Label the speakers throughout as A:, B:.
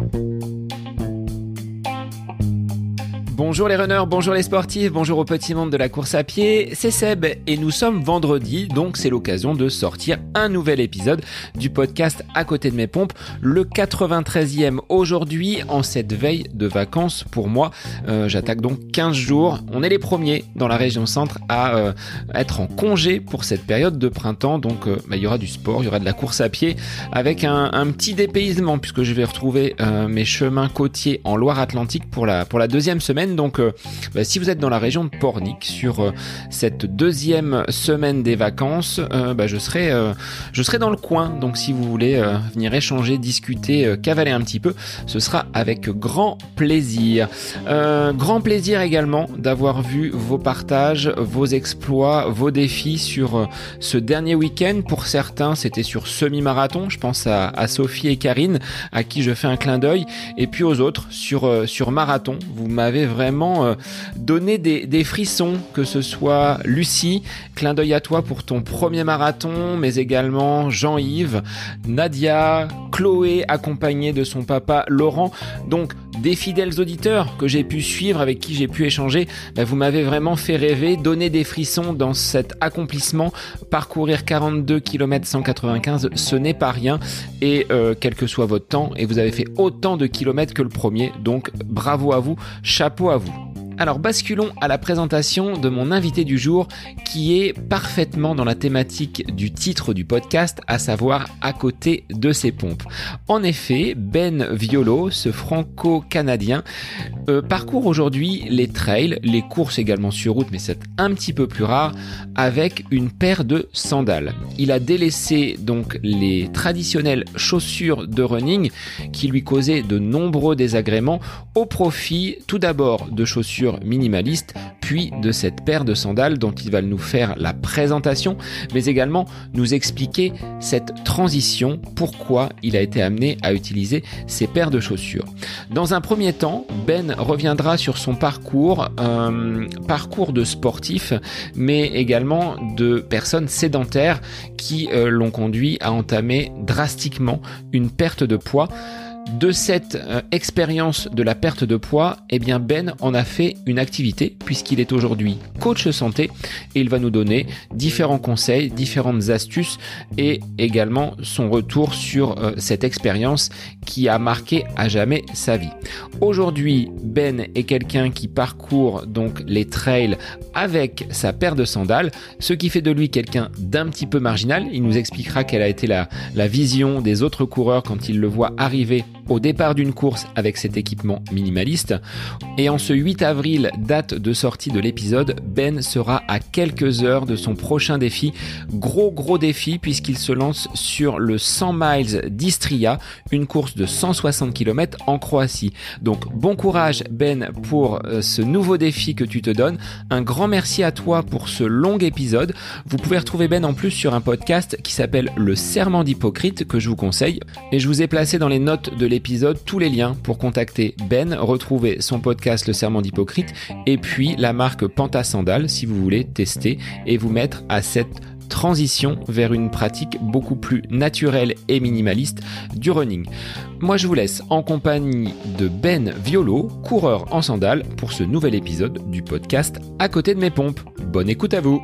A: Bye. Bonjour les runners, bonjour les sportifs, bonjour au petit monde de la course à pied, c'est Seb et nous sommes vendredi, donc c'est l'occasion de sortir un nouvel épisode du podcast À côté de mes pompes, le 93e aujourd'hui en cette veille de vacances pour moi. Euh, j'attaque donc 15 jours, on est les premiers dans la région centre à euh, être en congé pour cette période de printemps, donc euh, bah, il y aura du sport, il y aura de la course à pied avec un, petit dépaysement puisque je vais retrouver mes chemins côtiers en Loire-Atlantique pour la, pour la deuxième semaine donc, euh, bah, si vous êtes dans la région de Pornic sur euh, cette deuxième semaine des vacances, euh, bah, je serai, je serai dans le coin. Donc, si vous voulez venir échanger, discuter, cavaler un petit peu, ce sera avec grand plaisir. grand plaisir également d'avoir vu vos partages, vos exploits, vos défis sur ce dernier week-end. Pour certains, c'était sur semi-marathon. Je pense à, à, Sophie et Karine, à qui je fais un clin d'œil. Et puis aux autres sur, sur marathon. Vous m'avez vraiment vraiment euh, donner des, frissons, que ce soit Lucie, clin d'œil à toi pour ton premier marathon, mais également Jean-Yves, Nadia, Chloé, accompagnée de son papa Laurent. Donc des fidèles auditeurs que j'ai pu suivre, avec qui j'ai pu échanger, bah, vous m'avez vraiment fait rêver, donner des frissons dans cet accomplissement. Parcourir 42 km 195, ce n'est pas rien. Et euh, quel que soit votre temps, et vous avez fait autant de kilomètres que le premier, donc bravo à vous, chapeau à vous. Alors basculons à la présentation de mon invité du jour qui est parfaitement dans la thématique du titre du podcast, à savoir à côté de ses pompes. En effet, Ben Violo, ce franco-canadien, euh, parcourt aujourd'hui les trails, les courses également sur route, mais c'est un petit peu plus rare, avec une paire de sandales. Il a délaissé donc les traditionnelles chaussures de running qui lui causaient de nombreux désagréments au profit tout d'abord de chaussures minimaliste, puis de cette paire de sandales dont il va nous faire la présentation, mais également nous expliquer cette transition, pourquoi il a été amené à utiliser ces paires de chaussures. Dans un premier temps, Ben reviendra sur son parcours, un parcours de sportif, mais également de personnes sédentaires qui euh, l'ont conduit à entamer drastiquement une perte de poids de cette euh, expérience de la perte de poids, eh bien Ben en a fait une activité puisqu'il est aujourd'hui coach santé et il va nous donner différents conseils, différentes astuces et également son retour sur euh, cette expérience qui a marqué à jamais sa vie. Aujourd'hui, Ben est quelqu'un qui parcourt donc les trails avec sa paire de sandales, ce qui fait de lui quelqu'un d'un petit peu marginal. Il nous expliquera quelle a été la, vision des autres coureurs quand ils le voient arriver au départ d'une course avec cet équipement minimaliste. Et en ce 8 avril, date de sortie de l'épisode, Ben sera à quelques heures de son prochain défi. Gros gros défi puisqu'il se lance sur le 100 miles d'Istria, une course de 160 km en Croatie. Donc bon courage Ben pour euh, ce nouveau défi que tu te donnes. Un grand merci à toi pour ce long épisode. Vous pouvez retrouver Ben en plus sur un podcast qui s'appelle Le Serment d'Hypocrite que je vous conseille. Et je vous ai placé dans les notes de l'épisode épisode tous les liens pour contacter Ben, retrouver son podcast Le Serment d'Hypocrite et puis la marque Panta Sandal si vous voulez tester et vous mettre à cette transition vers une pratique beaucoup plus naturelle et minimaliste du running. Moi je vous laisse en compagnie de Ben Violo, coureur en sandales, pour ce nouvel épisode du podcast À côté de mes pompes. Bonne écoute à vous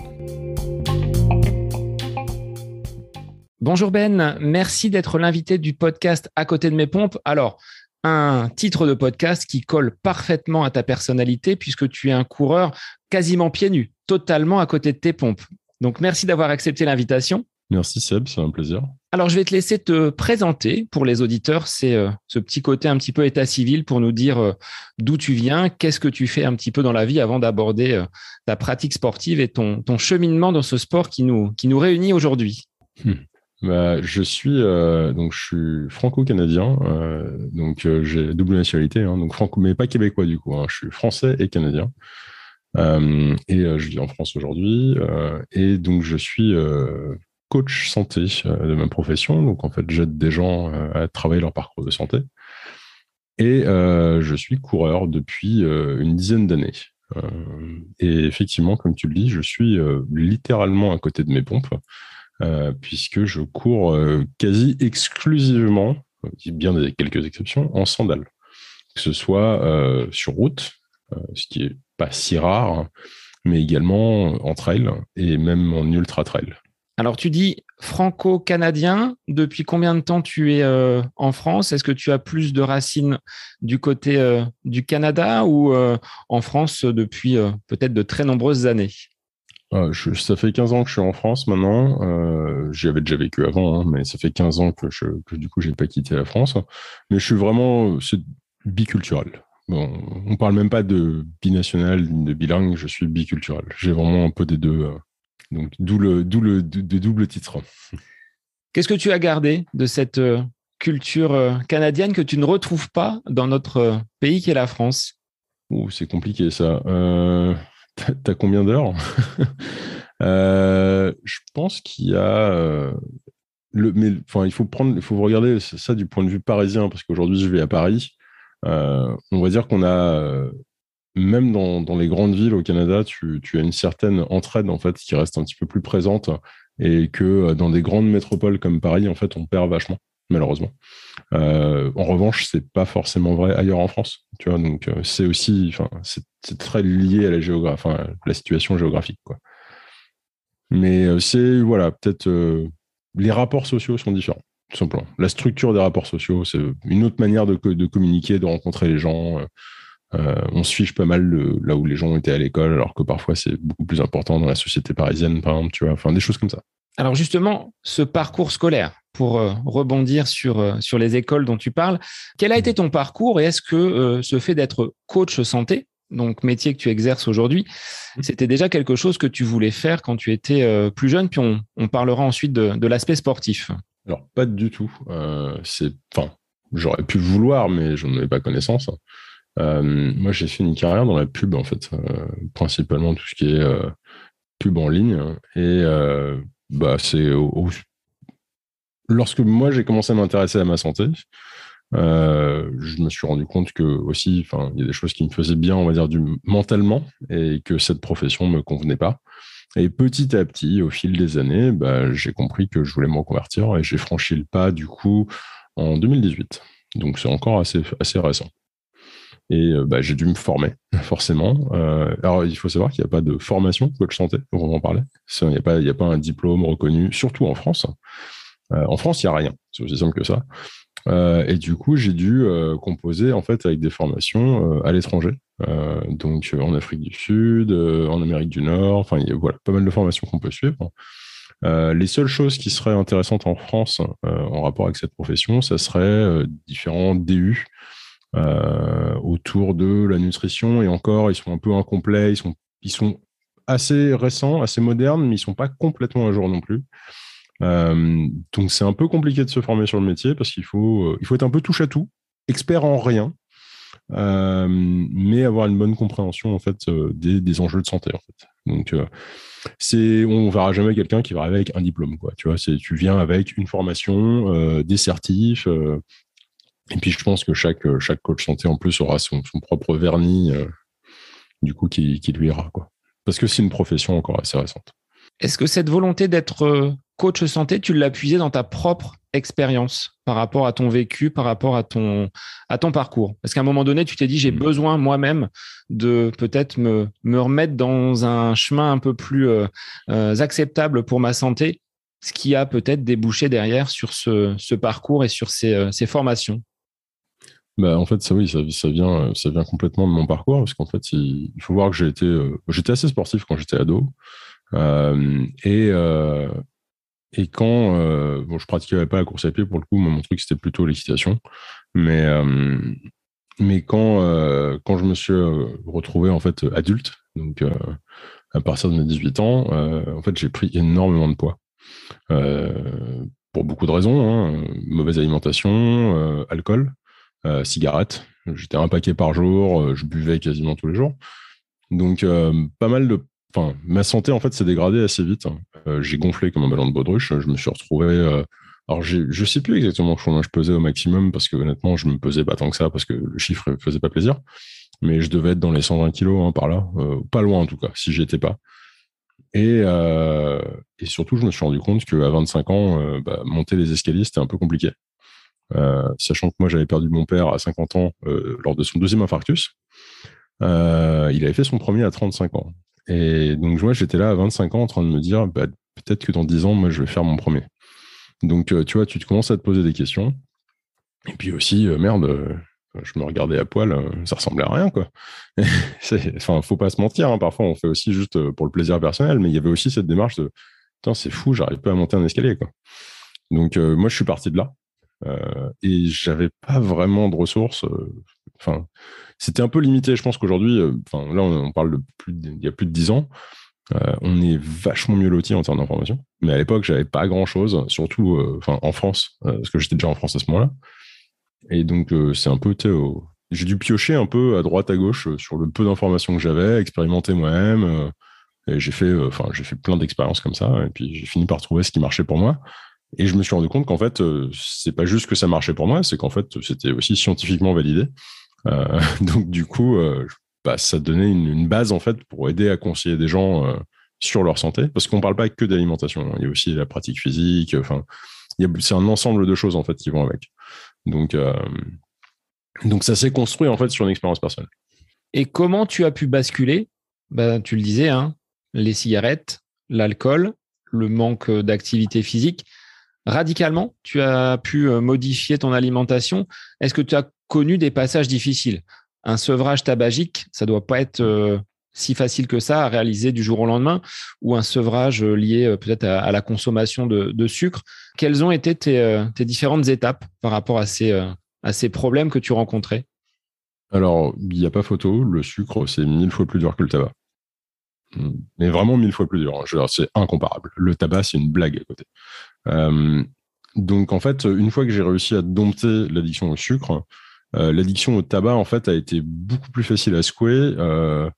A: Bonjour Ben, merci d'être l'invité du podcast À côté de mes pompes. Alors, un titre de podcast qui colle parfaitement à ta personnalité puisque tu es un coureur quasiment pieds nus, totalement à côté de tes pompes. Donc, merci d'avoir accepté l'invitation.
B: Merci Seb, c'est un plaisir.
A: Alors, je vais te laisser te présenter pour les auditeurs. C'est euh, ce petit côté un petit peu état civil pour nous dire euh, d'où tu viens, qu'est-ce que tu fais un petit peu dans la vie avant d'aborder euh, ta pratique sportive et ton, ton cheminement dans ce sport qui nous, qui nous réunit aujourd'hui.
B: Hmm. Bah, je suis euh, donc je suis franco-canadien, euh, donc euh, j'ai double nationalité, hein, donc franco, mais pas québécois du coup. Hein, je suis français et canadien, et je vis en France aujourd'hui, et donc je suis coach santé de ma profession. Donc en fait, j'aide des gens à travailler leur parcours de santé, et je suis coureur depuis une dizaine d'années. et effectivement, comme tu le dis, je suis littéralement à côté de mes pompes. Euh, puisque je cours euh, quasi exclusivement bien des quelques exceptions, en sandales. Que ce soit sur route, ce qui est pas si rare, mais également en trail et même en ultra trail.
A: Alors tu dis franco-canadien, depuis combien de temps tu es euh, en France? Est-ce que tu as plus de racines du côté euh, du Canada ou euh, en France depuis peut-être de très nombreuses années?
B: Ça fait 15 ans que je suis en France maintenant. J'y avais déjà vécu avant, hein, mais ça fait 15 ans que, je, que du coup j'ai pas quitté la France. Mais je suis vraiment biculturel. Bon, on parle même pas de binational, de bilingue, je suis biculturel. J'ai vraiment un peu des deux. Donc, d'où le, le de, double titre.
A: Qu'est-ce que tu as gardé de cette euh, culture euh, canadienne que tu ne retrouves pas dans notre euh, pays qui est la France?
B: C'est compliqué ça. Euh, T'as combien d'heures? Je pense qu'il y a. le, mais il faut prendre, il faut regarder ça du point de vue parisien parce qu'aujourd'hui je vais à Paris. on va dire qu'on a même dans, les grandes villes au Canada, tu, as une certaine entraide en fait qui reste un petit peu plus présente et que euh, dans des grandes métropoles comme Paris, en fait, on perd vachement, malheureusement. Euh, en revanche, c'est pas forcément vrai ailleurs en France, tu vois. Donc euh, c'est aussi, c'est très lié à la géographie, la situation géographique, quoi. Mais c'est voilà, peut-être les rapports sociaux sont différents, tout simplement. La structure des rapports sociaux, c'est une autre manière de, communiquer, de rencontrer les gens. Euh, on se fiche pas mal là où les gens étaient à l'école, alors que parfois c'est beaucoup plus important dans la société parisienne, par exemple, tu vois, enfin des choses comme ça.
A: Alors justement, ce parcours scolaire, pour euh, rebondir sur, euh, sur les écoles dont tu parles, quel a été ton parcours et est-ce que ce fait d'être coach santé, donc métier que tu exerces aujourd'hui, mmh. c'était déjà quelque chose que tu voulais faire quand tu étais plus jeune, puis on, parlera ensuite de, l'aspect sportif.
B: Alors pas du tout. c'est, enfin, j'aurais pu vouloir, mais je n'en avais pas connaissance. Euh, moi, j'ai fait une carrière dans la pub, en fait, euh, principalement tout ce qui est euh, pub en ligne. Et bah, lorsque moi j'ai commencé à m'intéresser à ma santé, je me suis rendu compte que aussi, enfin, il y a des choses qui me faisaient bien, on va dire, mentalement, et que cette profession me convenait pas. Et petit à petit, au fil des années, bah, j'ai compris que je voulais me reconvertir et j'ai franchi le pas du coup en 2018. Donc c'est encore assez, assez récent. Et euh, bah, j'ai dû me former, forcément. Euh, alors, il faut savoir qu'il n'y a pas de formation coach santé, va en parler. Il n'y a, pas, a pas un diplôme reconnu, surtout en France. Euh, en France, il n'y a rien. C'est aussi simple que ça. et du coup, j'ai dû composer en fait avec des formations à l'étranger, donc en Afrique du Sud, en Amérique du Nord. Enfin, il y a voilà, pas mal de formations qu'on peut suivre. les seules choses qui seraient intéressantes en France en rapport avec cette profession, ça serait différents DU autour de la nutrition. Et encore, ils sont un peu incomplets, ils sont, ils sont assez récents, assez modernes, mais ils sont pas complètement à jour non plus. Euh, donc c'est un peu compliqué de se former sur le métier parce qu'il faut, euh, faut être un peu touche à tout, expert en rien, mais avoir une bonne compréhension en fait des, des enjeux de santé en fait. Donc c'est, on verra jamais quelqu'un qui va avec un diplôme quoi. Tu vois, tu viens avec une formation, des certifs, et puis je pense que chaque, euh, chaque coach santé en plus aura son, son propre vernis euh, du coup qui, qui, lui ira quoi. Parce que c'est une profession encore assez récente.
A: Est-ce que cette volonté d'être euh, coach santé, tu l'as puisée dans ta propre expérience par rapport à ton vécu, par rapport à ton, à ton parcours? Parce qu'à un moment donné, tu t'es dit, j'ai mmh. besoin moi-même de peut-être me, me remettre dans un chemin un peu plus euh, acceptable pour ma santé, ce qui a peut-être débouché derrière sur ce, ce parcours et sur ces, ces formations.
B: Bah, en fait, ça oui, ça, vient, ça vient complètement de mon parcours, parce qu'en fait, il, faut voir que j'ai été, euh, j'étais assez sportif quand j'étais ado, euh, et euh, et quand bon, je pratiquais pas la course à pied pour le coup, mon truc c'était plutôt l'équitation, mais mais quand quand je me suis retrouvé en fait adulte, donc à partir de mes 18 ans, en fait, j'ai pris énormément de poids. pour beaucoup de raisons, hein, mauvaise alimentation, alcool, cigarettes. J'étais un paquet par jour, euh, je buvais quasiment tous les jours. Donc, euh, pas mal de. Enfin, ma santé, en fait, s'est dégradée assez vite. Hein. j'ai gonflé comme un ballon de baudruche. Je me suis retrouvé. alors, je sais plus exactement combien je pesais au maximum parce que, honnêtement, je me pesais pas tant que ça parce que le chiffre ne faisait pas plaisir. Mais je devais être dans les 120 kilos hein, par là. pas loin, en tout cas, si j'y étais pas. Et, et, surtout, je me suis rendu compte qu'à 25 ans, bah, monter les escaliers, c'était un peu compliqué. Sachant que moi j'avais perdu mon père à 50 ans lors de son deuxième infarctus. il avait fait son premier à 35 ans. Et donc moi j'étais là à 25 ans en train de me dire bah, peut-être que dans 10 ans moi je vais faire mon premier. Donc tu vois tu te commences à te poser des questions. Et puis aussi merde je me regardais à poil, ça ressemblait à rien, quoi. enfin, faut pas se mentir, hein, parfois on fait aussi juste pour le plaisir personnel, mais il y avait aussi cette démarche de, c'est fou, j'arrive pas à monter un escalier, quoi. Donc, moi, je suis parti de là. Euh, et j'avais pas vraiment de ressources. Enfin, c'était un peu limité. Je pense qu'aujourd'hui, enfin, là, on, parle de plus il y a plus de dix ans. on est vachement mieux loti en termes d'information. Mais à l'époque, j'avais pas grand chose, surtout en France, parce que j'étais déjà en France à ce moment-là. Et donc, c'est un peu, j'ai dû piocher un peu à droite, à gauche sur le peu d'informations que j'avais, expérimenter moi-même. Et j'ai fait, enfin, j'ai fait plein d'expériences comme ça. Et puis, j'ai fini par trouver ce qui marchait pour moi. Et je me suis rendu compte qu'en fait, euh, c'est pas juste que ça marchait pour moi, c'est qu'en fait, c'était aussi scientifiquement validé. Euh, donc, du coup, euh, bah, ça donnait une, base en fait pour aider à conseiller des gens sur leur santé, parce qu'on parle pas que d'alimentation. Hein. Il y a aussi la pratique physique. Enfin, c'est un ensemble de choses en fait qui vont avec. Donc, donc ça s'est construit en fait sur une expérience personnelle.
A: Et comment tu as pu basculer? Ben, Tu le disais, hein, les cigarettes, l'alcool, le manque d'activité physique radicalement, tu as pu euh, modifier ton alimentation. Est-ce que tu as connu des passages difficiles? Un sevrage tabagique, ça doit pas être euh, si facile que ça à réaliser du jour au lendemain, ou un sevrage euh, lié peut-être à, la consommation de, sucre. Quelles ont été tes, différentes étapes par rapport à ces, à ces problèmes que tu rencontrais?
B: Alors, il n'y a pas photo, le sucre, c'est mille fois plus dur que le tabac. Mais vraiment mille fois plus dur. Hein. C'est incomparable. Le tabac, c'est une blague à côté. Euh, donc en fait, une fois que j'ai réussi à dompter l'addiction au sucre, euh, l'addiction au tabac en fait a été beaucoup plus facile à secouer. Euh,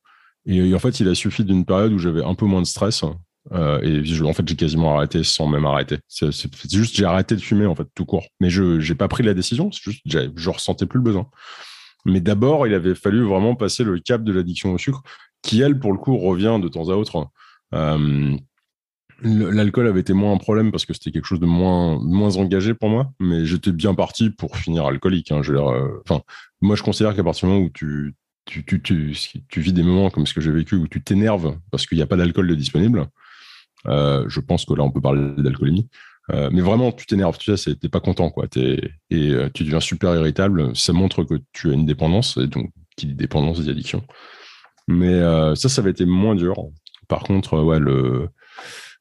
B: et, en fait, il a suffi d'une période où j'avais un peu moins de stress. et en fait, j'ai quasiment arrêté sans même arrêter. C'est juste j'ai arrêté de fumer en fait tout court. Mais je n'ai pas pris la décision. C'est juste je ressentais plus le besoin. Mais d'abord, il avait fallu vraiment passer le cap de l'addiction au sucre, qui elle pour le coup revient de temps à autre. L'alcool avait été moins un problème parce que c'était quelque chose de moins, moins engagé pour moi, mais j'étais bien parti pour finir alcoolique. Hein. Je euh, moi, je considère qu'à partir du moment où tu, tu, tu, tu, vis des moments comme ce que j'ai vécu, où tu t'énerves parce qu'il n'y a pas d'alcool disponible, euh, je pense que là, on peut parler d'alcoolémie. Euh, mais vraiment, tu t'énerves, tu sais, t'es pas content, quoi. Es, et euh, tu deviens super irritable. Ça montre que tu as une dépendance, et donc qui dit dépendance dit addiction. Mais ça, ça avait été moins dur. Par contre, ouais, le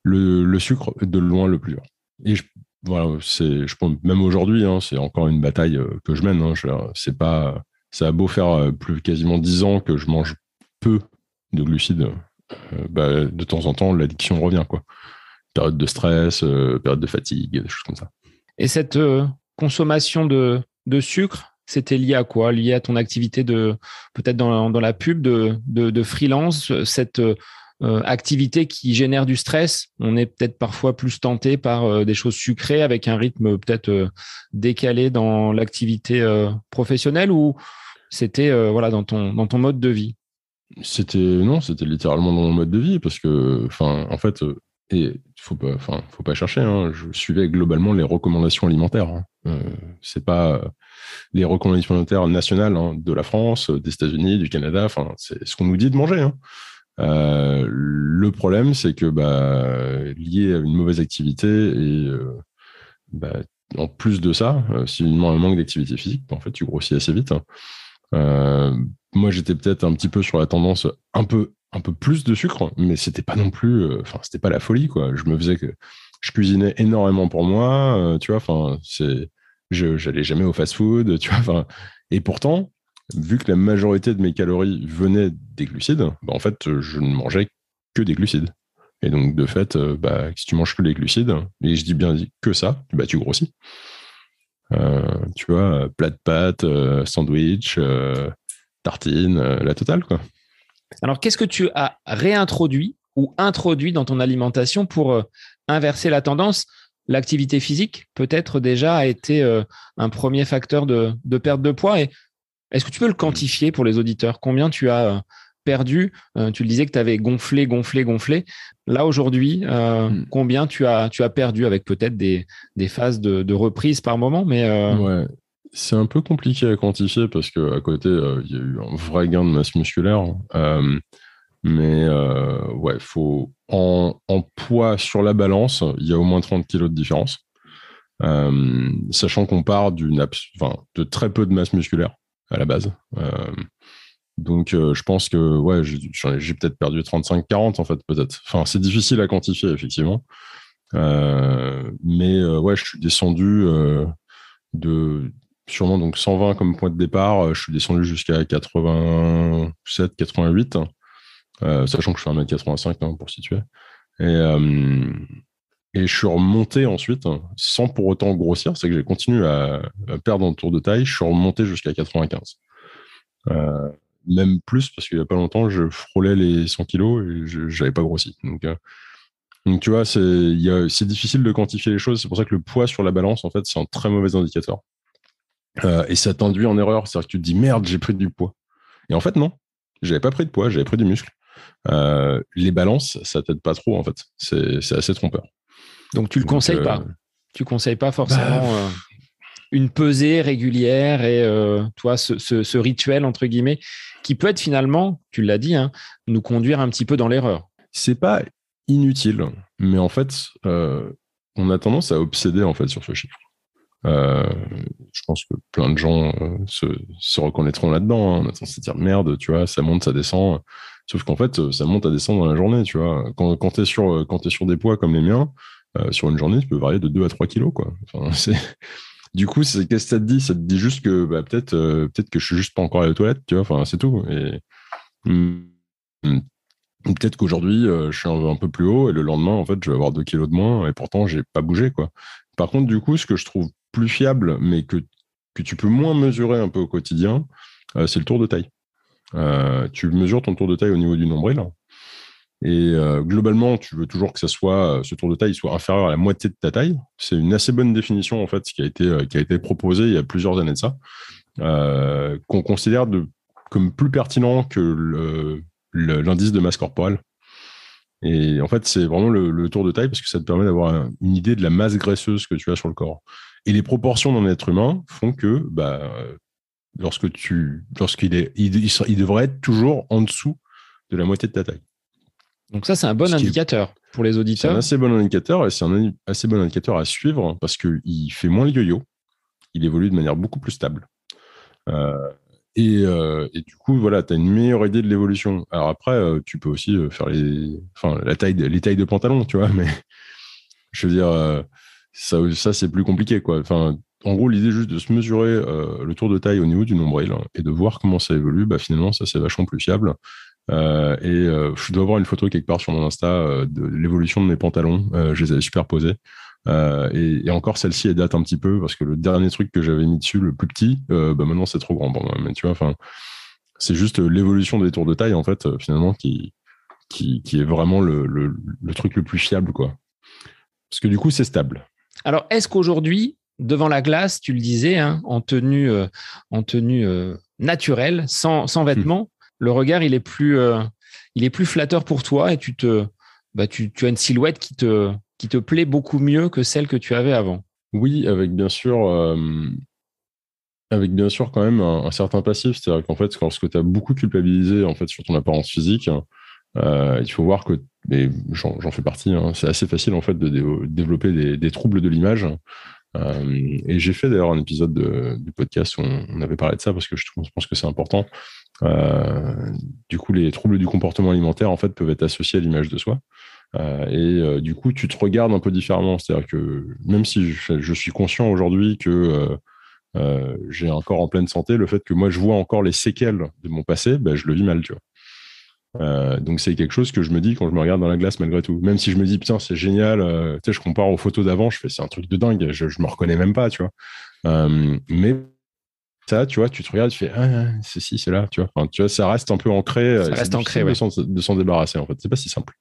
B: le, sucre de loin le plus dur. Et je, voilà, c'est, je pense, même aujourd'hui, hein, c'est encore une bataille euh, que je mène. Hein, c'est pas, ça a beau faire euh, plus quasiment dix ans que je mange peu de glucides, euh, bah, de temps en temps, l'addiction revient, quoi. Période de stress, période de fatigue, des choses comme ça.
A: Et cette consommation de, sucre, c'était lié à quoi? Lié à ton activité de peut-être dans, la pub de, de, de freelance, cette euh, activité qui génère du stress, on est peut-être parfois plus tenté par euh, des choses sucrées avec un rythme peut-être euh, décalé dans l'activité professionnelle ou c'était voilà dans ton dans ton mode de vie?
B: C'était non, c'était littéralement dans mon mode de vie parce que enfin en fait et faut pas enfin faut pas chercher hein, je suivais globalement les recommandations alimentaires. Hein. c'est pas les recommandations alimentaires nationales hein, de la France, des États-Unis, du Canada. Enfin, c'est ce qu'on nous dit de manger. Hein. Euh, le problème, c'est que bah, lié à une mauvaise activité et euh, bah, en plus de ça, euh, si un manque d'activité physique, en fait, tu grossis assez vite. Hein. moi, j'étais peut-être un petit peu sur la tendance un peu un peu plus de sucre, mais c'était pas non plus, enfin, c'était pas la folie, quoi. Je me faisais que je cuisinais énormément pour moi, tu vois. Enfin, c'est, j'allais jamais au fast-food, tu vois. Et pourtant, vu que la majorité de mes calories venaient des glucides, bah, en fait, je ne mangeais que des glucides. Et donc, de fait, euh, bah, si tu manges que les glucides, et je dis bien que ça, bah, tu grossis. Euh, tu vois, plat de pâtes, euh, sandwich, tartine, la totale, quoi.
A: Alors, qu'est-ce que tu as réintroduit ou introduit dans ton alimentation pour inverser la tendance? L'activité physique, peut-être déjà, a été un premier facteur de, de perte de poids. Et est-ce que tu peux le quantifier pour les auditeurs? Combien tu as euh, perdu? tu le disais que tu avais gonflé, gonflé, gonflé. Là, aujourd'hui, hmm. combien tu as, tu as perdu avec peut-être des, des phases de, de, reprise par moment mais,
B: Ouais, c'est un peu compliqué à quantifier parce qu'à côté, il y a eu un vrai gain de masse musculaire. mais ouais, faut en, en, poids sur la balance, il y a au moins 30 kilos de différence. Euh, sachant qu'on part d'une de très peu de masse musculaire à la base. Euh, donc, euh, je pense que ouais, j'ai peut-être perdu 35-40 en fait, peut-être. Enfin, c'est difficile à quantifier effectivement, mais ouais, je suis descendu de sûrement donc 120 comme point de départ. Je suis descendu jusqu'à 87-88, sachant que je fais 1m85 hein, pour situer. Et, et je suis remonté ensuite, sans pour autant grossir, c'est que j'ai continué à, perdre en tour de taille, je suis remonté jusqu'à 95. Euh, même plus, parce qu'il n'y a pas longtemps, je frôlais les 100 kilos et je n'avais pas grossi. Donc, euh, donc tu vois, c'est difficile de quantifier les choses. C'est pour ça que le poids sur la balance, en fait, c'est un très mauvais indicateur. Euh, et ça t'induit en erreur. C'est-à-dire que tu te dis, merde, j'ai pris du poids. Et en fait, non, j'avais pas pris de poids, j'avais pris du muscle. les balances, ça t'aide pas trop, en fait. C'est assez trompeur.
A: Donc tu le conseilles pas. Euh, tu conseilles pas forcément bah, euh, une pesée régulière et euh, toi ce, rituel entre guillemets qui peut être finalement, tu l'as dit, hein, nous conduire un petit peu dans l'erreur.
B: C'est pas inutile, mais en fait, on a tendance à obséder en fait sur ce chiffre. je pense que plein de gens se, reconnaîtront là-dedans. Hein. On a tendance à dire merde, tu vois, ça monte, ça descend. Sauf qu'en fait, ça monte, à descendre dans la journée, tu vois. Quand, quand tu es, es, sur des poids comme les miens, euh, sur une journée, tu peux varier de 2 à 3 kilos. Quoi. du coup, qu'est-ce que ça te dit? Ça te dit juste que bah, peut-être euh, peut-être que je suis juste pas encore à la toilette, tu vois? Enfin, c'est tout. Et hmm, hmm, peut-être qu'aujourd'hui, euh, je suis un, peu plus haut et le lendemain, en fait, je vais avoir 2 kilos de moins et pourtant, j'ai pas bougé, quoi. Par contre, du coup, ce que je trouve plus fiable, mais que, que tu peux moins mesurer un peu au quotidien, c'est le tour de taille. tu mesures ton tour de taille au niveau du nombril. Et euh, globalement, tu veux toujours que euh, ce tour de taille soit inférieur à la moitié de ta taille. C'est une assez bonne définition, en fait, qui a été, euh, qui a été proposée il y a plusieurs années de ça, qu'on considère comme plus pertinent que l'indice de masse corporelle. Et en fait, c'est vraiment le, tour de taille parce que ça te permet d'avoir une idée de la masse graisseuse que tu as sur le corps. Et les proportions d'un être humain font que, bah, lorsque tu, lorsqu'il il devrait être toujours en dessous de la moitié de ta taille.
A: Donc ça, c'est un bon indicateur pour les auditeurs.
B: C'est un assez bon indicateur et c'est un assez bon indicateur à suivre parce qu'il fait moins le yo-yo, il évolue de manière beaucoup plus stable. Euh, euh, et, du coup, voilà, tu as une meilleure idée de l'évolution. Alors après, euh, tu peux aussi faire les, enfin, la taille, les tailles de pantalon, tu vois, mais je veux dire, ça, ça c'est plus compliqué, quoi. Enfin, en gros, l'idée juste de se mesurer le tour de taille au niveau du nombril et de voir comment ça évolue, bah, finalement, ça c'est vachement plus fiable. Euh, et euh, je dois avoir une photo quelque part sur mon Insta euh, de l'évolution de mes pantalons. je les avais superposés. Et, et, encore celle-ci, elle date un petit peu parce que le dernier truc que j'avais mis dessus, le plus petit, bah maintenant c'est trop grand pour moi. Mais tu vois, enfin, c'est juste l'évolution des tours de taille en fait, finalement, qui, qui, qui est vraiment le, le, le, truc le plus fiable, quoi. Parce que du coup, c'est stable.
A: Alors, est-ce qu'aujourd'hui, devant la glace, tu le disais, hein, en tenue, en tenue naturelle, sans, sans vêtements, le regard, il est plus, euh, il est plus flatteur pour toi et tu te, bah, tu, as une silhouette qui te, qui te plaît beaucoup mieux que celle que tu avais avant.
B: Oui, avec bien sûr, euh, avec bien sûr quand même un, certain passif. C'est-à-dire qu'en fait, lorsque tu as beaucoup culpabilisé en fait sur ton apparence physique, euh, il faut voir que, j'en fais partie, hein, c'est assez facile en fait de, développer des, troubles de l'image. et j'ai fait d'ailleurs un épisode du podcast où on, avait parlé de ça parce que je, je pense que c'est important. Euh, du coup, les troubles du comportement alimentaire en fait peuvent être associés à l'image de soi. Euh, et euh, du coup, tu te regardes un peu différemment. C'est-à-dire que même si je, suis conscient aujourd'hui que j'ai un corps en pleine santé, le fait que moi je vois encore les séquelles de mon passé, ben, je le vis mal, tu vois. donc c'est quelque chose que je me dis quand je me regarde dans la glace malgré tout. Même si je me dis putain c'est génial, tu sais je compare aux photos d'avant, je fais c'est un truc de dingue, je, je me reconnais même pas, tu vois. mais ça, tu vois, tu te regardes, tu fais, ah, c'est ci, c'est là, tu vois. Enfin, tu vois, ça reste un peu ancré.
A: Ça reste ancré,
B: de s'en débarrasser, en fait. C'est pas si simple.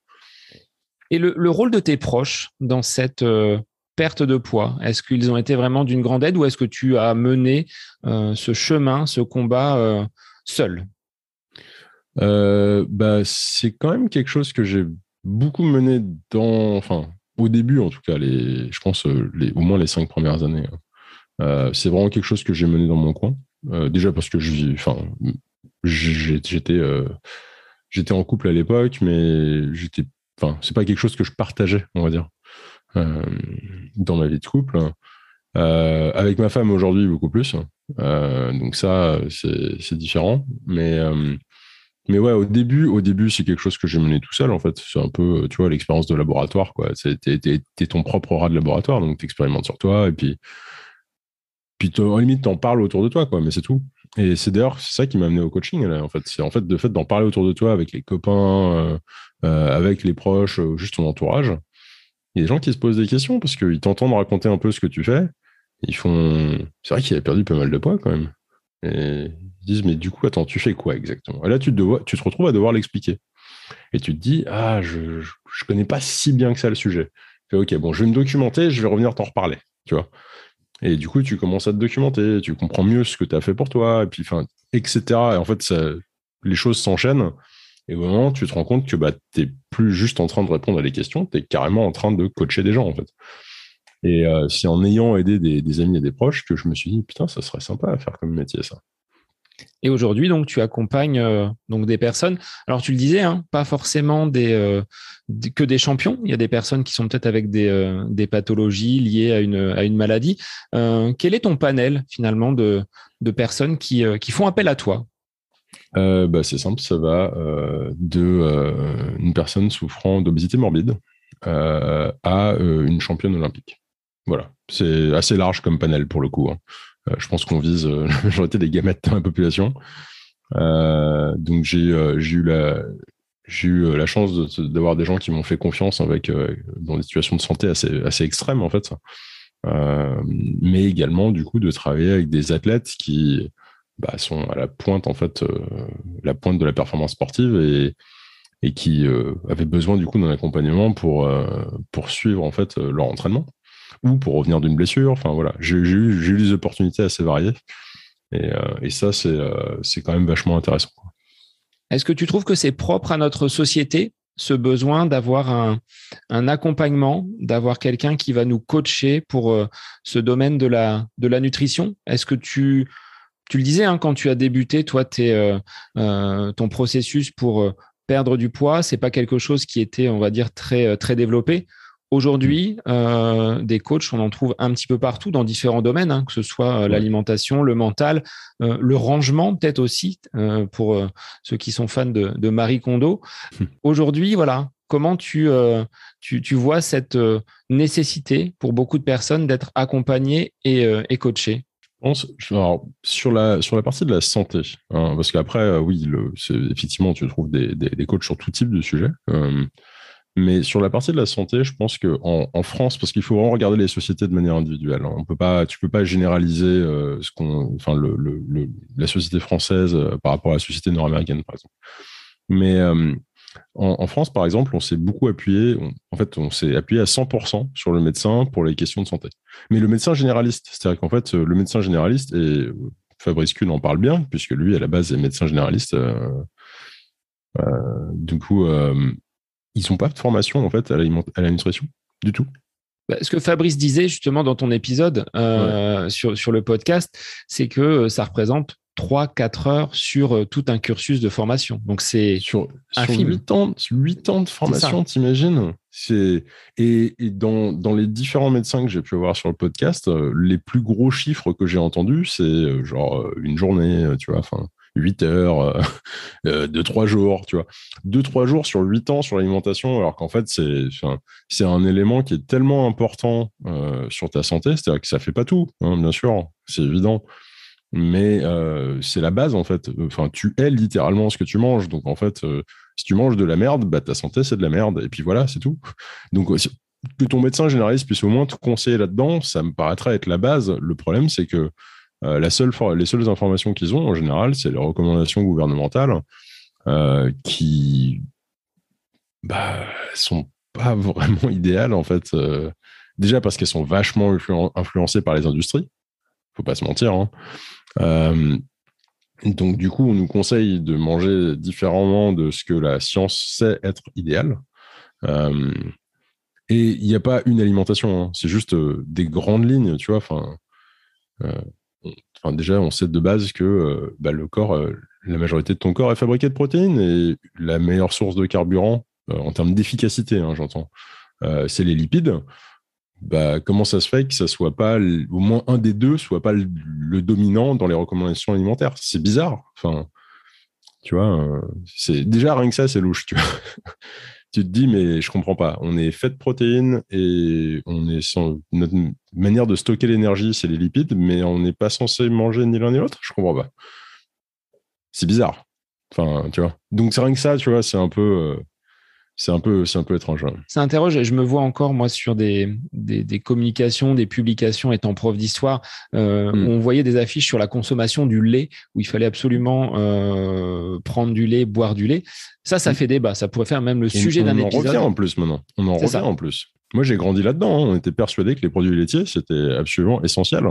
A: Et le, rôle de tes proches dans cette euh, perte de poids, est-ce qu'ils ont été vraiment d'une grande aide ou est-ce que tu as mené euh, ce chemin, ce combat euh, seul?
B: Bah, C'est quand même quelque chose que j'ai beaucoup mené dans, enfin, au début en tout cas, les, je pense les, au moins les cinq premières années. Hein. C'est vraiment quelque chose que j'ai mené dans mon coin. déjà parce que je, enfin, j'étais j'étais en couple à l'époque, mais j'étais, enfin, c'est pas quelque chose que je partageais, on va dire, euh, dans ma vie de couple. Euh, avec ma femme aujourd'hui, beaucoup plus. Euh, donc ça, c'est différent. Mais mais ouais, au début, au début, c'est quelque chose que j'ai mené tout seul. En fait, c'est un peu, tu vois, l'expérience de laboratoire, quoi. T'es ton propre rat de laboratoire, donc t'expérimentes sur toi, et puis, puis en limite, t'en parles autour de toi, quoi. Mais c'est tout. Et c'est d'ailleurs ça qui m'a amené au coaching. En fait, c'est en fait le fait d'en parler autour de toi avec les copains, euh, euh, avec les proches, euh, juste ton entourage. Il y a des gens qui se posent des questions parce qu'ils t'entendent raconter un peu ce que tu fais. Ils font. C'est vrai qu'il a perdu pas mal de poids quand même. Et ils disent mais du coup attends tu fais quoi exactement? Et là tu te, tu te retrouves à devoir l'expliquer. Et tu te dis ah je, je, connais pas si bien que ça le sujet. Fais, ok bon je vais me documenter, je vais revenir t'en reparler. Tu vois. Et du coup, tu commences à te documenter, tu comprends mieux ce que tu as fait pour toi, etc. Et en fait, les choses s'enchaînent. Et au moment, tu te rends compte que bah, tu n'es plus juste en train de répondre à des questions, tu es carrément en train de coacher des gens, en fait. Et euh, c'est en ayant aidé des, des, amis et des proches que je me suis dit, putain, ça serait sympa à faire comme métier, ça.
A: Et aujourd'hui, donc, tu accompagnes euh, donc des personnes. Alors, tu le disais, hein, pas forcément euh, que des champions. Il y a des personnes qui sont peut-être avec des, euh, pathologies liées à une, maladie. quel est ton panel finalement de, personnes qui, font appel à toi?
B: Bah, C'est simple, ça va de personne souffrant d'obésité morbide à une championne olympique. Voilà, c'est assez large comme panel pour le coup. Hein. Euh, je pense qu'on vise la majorité des gamètes dans la population. Euh, donc j'ai eu la chance d'avoir des gens qui m'ont fait confiance avec dans des situations de santé assez extrêmes en fait. mais également du coup de travailler avec des athlètes qui bah, sont à la pointe en fait la pointe de la performance sportive et, et qui avaient besoin du coup d'un accompagnement pour poursuivre en fait leur entraînement ou pour revenir d'une blessure. Enfin voilà, j'ai eu, des opportunités assez variées. Et, euh, ça, euh, c'est quand même vachement intéressant.
A: Est-ce que tu trouves que c'est propre à notre société, ce besoin d'avoir un, accompagnement, d'avoir quelqu'un qui va nous coacher pour euh, ce domaine de la, de la nutrition? Est-ce que tu, tu le disais, hein, quand tu as débuté, toi, ton processus pour perdre du poids, c'est pas quelque chose qui était, on va dire, très, très développé. Aujourd'hui, euh, des coachs, on en trouve un petit peu partout dans différents domaines, hein, que ce soit euh, l'alimentation, le mental, euh, le rangement peut-être aussi, pour ceux qui sont fans de, Marie Kondo. Aujourd'hui, voilà, comment tu, tu, vois cette nécessité pour beaucoup de personnes d'être accompagnées et, et coachées?
B: Sur la sur la partie de la santé, hein, parce qu'après, oui, le, effectivement, tu trouves des, des, des, coachs sur tout type de sujet. Mais sur la partie de la santé, je pense qu'en en, France, parce qu'il faut vraiment regarder les sociétés de manière individuelle. Hein. On peut pas, tu peux pas généraliser euh, ce qu'on, enfin le, la société française euh, par rapport à la société nord-américaine, par exemple. Mais euh, en, en, France, par exemple, on s'est beaucoup appuyé. en fait, on s'est appuyé à 100% sur le médecin pour les questions de santé. Mais le médecin généraliste, c'est-à-dire qu'en fait, le médecin généraliste et Fabrice Kuhn en parle bien, puisque lui, à la base, est médecin généraliste. du coup ils n'ont pas de formation en fait à la, nutrition du tout.
A: Bah, ce que Fabrice disait justement dans ton épisode euh, sur, sur le podcast, c'est que euh, ça représente 3-4 heures sur euh, tout un cursus de formation. Donc c'est
B: sur, sur 8, ans, 8 ans de formation, t'imagines? Et, et dans, dans, les différents médecins que j'ai pu voir sur le podcast, les plus gros chiffres que j'ai entendus, c'est genre une journée, tu vois, enfin 8 heures euh, euh, de 3 jours, tu vois. 2-3 jours sur 8 ans sur l'alimentation, alors qu'en fait, c'est, c'est un élément qui est tellement important euh, sur ta santé, c'est-à-dire que ça fait pas tout, hein, bien sûr, c'est évident. Mais c'est la base, en fait. Enfin, tu es littéralement ce que tu manges. Donc, en fait, si tu manges de la merde, bah, ta santé, c'est de la merde. Et puis voilà, c'est tout. Donc, que ton médecin généraliste puisse au moins te conseiller là-dedans, ça me paraîtrait être la base. Le problème, c'est que euh, les seules informations qu'ils ont en général, c'est les recommandations gouvernementales euh, qui bah, sont pas vraiment idéales en fait. Euh, déjà parce qu'elles sont vachement influencées par les industries, faut pas se mentir. Hein. Donc, du coup, on nous conseille de manger différemment de ce que la science sait être idéal. Et il n'y a pas une alimentation, hein. c'est juste des grandes lignes, tu vois. Enfin, déjà, on sait de base que bah, le corps, la majorité de ton corps est fabriqué de protéines et la meilleure source de carburant, en termes d'efficacité, hein, j'entends, c'est les lipides bah, comment ça se fait que ça soit pas, au moins un des deux soit pas le, dominant dans les recommandations alimentaires? C'est bizarre. Enfin, tu vois, euh, c'est déjà rien que ça, c'est louche. Tu, vois tu te dis, mais je comprends pas. On est fait de protéines et on est notre manière de stocker l'énergie, c'est les lipides, mais on n'est pas censé manger ni l'un ni l'autre? Je comprends pas. C'est bizarre. Enfin, tu vois. Donc c'est rien que ça, tu vois, c'est un peu. Euh, c'est un peu, c'est un peu étrange.
A: Ça interroge. Je me vois encore moi sur des, des, communications, des publications étant prof d'histoire, euh, hmm. on voyait des affiches sur la consommation du lait, où il fallait absolument euh, prendre du lait, boire du lait. Ça, ça hmm. fait débat. Ça pourrait faire même le sujet d'un épisode.
B: On en revient en plus maintenant. On en revient en plus. Moi, j'ai grandi là-dedans. Hein. On était persuadé que les produits laitiers, c'était absolument essentiel.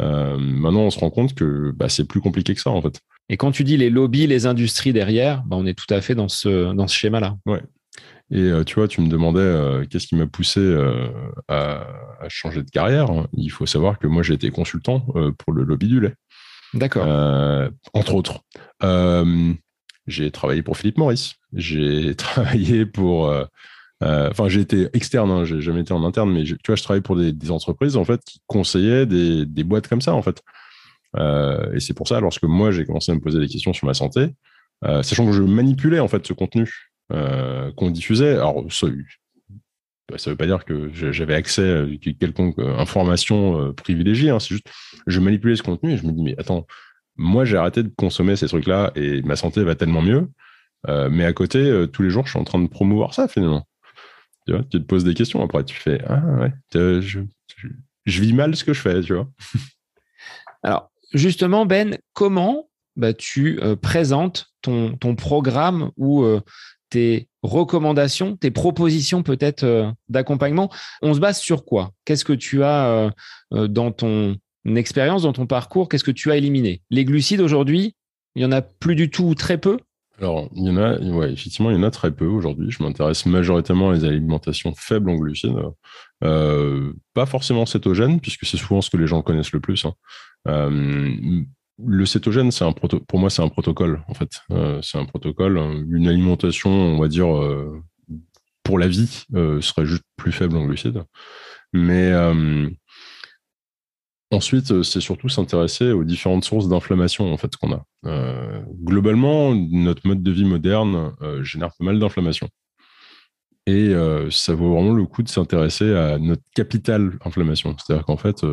B: Euh, maintenant, on se rend compte que bah, c'est plus compliqué que ça, en fait.
A: Et quand tu dis les lobbies, les industries derrière, bah, on est tout à fait dans ce, dans ce schéma-là.
B: Ouais. Et euh, tu vois, tu me demandais euh, qu'est-ce qui m'a poussé euh, à, changer de carrière. Il faut savoir que moi, j'ai été consultant pour le lobby du lait.
A: D'accord.
B: entre autres. j'ai travaillé pour Philippe Maurice. J'ai travaillé pour. Enfin, j'ai été externe, hein, j'ai jamais été en interne, mais tu vois, je travaille pour des, entreprises en fait qui conseillaient des, des boîtes comme ça en fait. et c'est pour ça, lorsque moi j'ai commencé à me poser des questions sur ma santé, sachant que je manipulais en fait ce contenu qu'on diffusait. Alors, ça ne bah, veut pas dire que j'avais accès à quelconque euh, information euh, privilégiée. Hein. c'est juste, je manipulais ce contenu et je me dis, mais attends, moi, j'ai arrêté de consommer ces trucs-là et ma santé va tellement mieux. mais à côté, tous les jours, je suis en train de promouvoir ça finalement. Tu, vois, tu te poses des questions après, tu fais Ah ouais, je, vis mal ce que je fais, tu vois.
A: Alors, justement, Ben, comment bah, tu présentes ton, ton programme ou tes recommandations, tes propositions peut-être euh, d'accompagnement. On se base sur quoi? Qu'est-ce que tu as euh, euh, dans ton expérience, dans ton parcours? Qu'est-ce que tu as éliminé? Les glucides aujourd'hui, il y en a plus du tout, très peu?
B: Alors, il y en a, ouais, effectivement, il y en a très peu aujourd'hui. Je m'intéresse majoritairement à les alimentations faibles en glucides. pas forcément cétogènes, puisque c'est souvent ce que les gens connaissent le plus. Hein le cétogène, c'est un pour moi, c'est un protocole, en fait. Euh, c'est un protocole. Une alimentation, on va dire, euh, pour la vie, euh, serait juste plus faible en glucides. Mais ensuite, c'est surtout s'intéresser aux différentes sources d'inflammation, en fait, qu'on a. globalement, notre mode de vie moderne génère pas mal d'inflammation. Et ça vaut vraiment le coup de s'intéresser à notre capital inflammation. C'est-à-dire qu'en fait,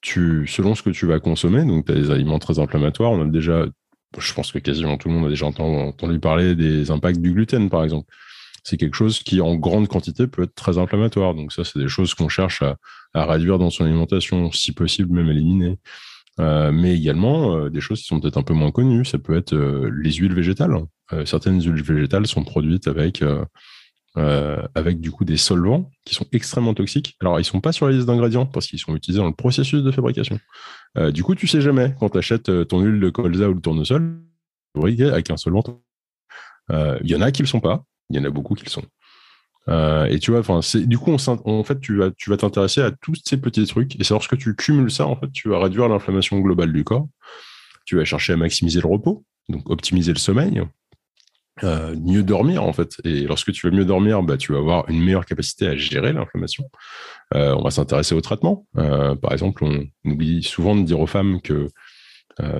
B: tu, selon ce que tu vas consommer, donc tu as des aliments très inflammatoires, on a déjà, je pense que quasiment tout le monde a déjà entendu parler des impacts du gluten, par exemple. C'est quelque chose qui, en grande quantité, peut être très inflammatoire. Donc ça, c'est des choses qu'on cherche à, réduire dans son alimentation, si possible même éliminer. Euh, mais également euh, des choses qui sont peut-être un peu moins connues. Ça peut être euh, les huiles végétales. certaines huiles végétales sont produites avec euh, avec du coup des solvants qui sont extrêmement toxiques. Alors, ils sont pas sur la liste d'ingrédients parce qu'ils sont utilisés dans le processus de fabrication. Euh, du coup, tu sais jamais quand tu achètes euh, ton huile de colza ou de tournesol, avec un solvant. Il y en a qui le sont pas, il y en a beaucoup qui le sont. et tu vois, enfin, du coup, en fait, tu vas, tu vas t'intéresser à tous ces petits trucs. Et c'est lorsque tu cumules ça, en fait, tu vas réduire l'inflammation globale du corps. Tu vas chercher à maximiser le repos, donc optimiser le sommeil. Euh, mieux dormir en fait. Et lorsque tu vas mieux dormir, bah, tu vas avoir une meilleure capacité à gérer l'inflammation. Euh, on va s'intéresser au traitement. Euh, par exemple, on, oublie souvent de dire aux femmes que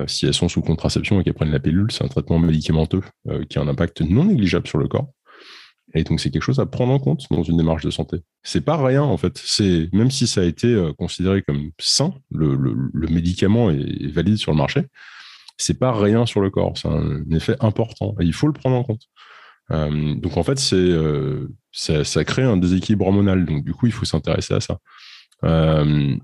B: si elles sont sous contraception et qu'elles prennent la pilule, c'est un traitement médicamenteux qui a un impact non négligeable sur le corps. Et donc c'est quelque chose à prendre en compte dans une démarche de santé. C'est pas rien en fait. C'est même si ça a été considéré comme sain, le, médicament est valide sur le marché c'est pas rien sur le corps, c'est un effet important et il faut le prendre en compte. Euh, donc en fait, c'est euh, ça, crée un déséquilibre hormonal. Donc du coup, il faut s'intéresser à ça. Euh,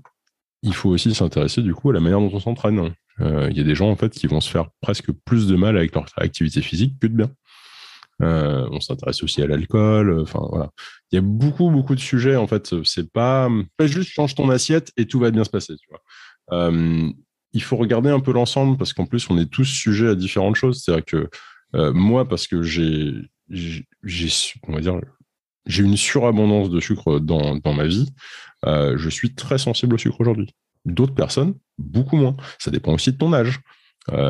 B: il faut aussi s'intéresser du coup à la manière dont on s'entraîne. Il y a des gens en fait qui vont se faire presque plus de mal avec leur activité physique que de bien. on s'intéresse aussi à l'alcool. Enfin voilà, il y a beaucoup beaucoup de sujets en fait. C'est pas, juste change ton assiette et tout va bien se passer. Il faut regarder un peu l'ensemble parce qu'en plus, on est tous sujets à différentes choses. C'est-à-dire que moi, parce que j'ai, une surabondance de sucre dans, ma vie, je suis très sensible au sucre aujourd'hui. D'autres personnes, beaucoup moins. Ça dépend aussi de ton âge.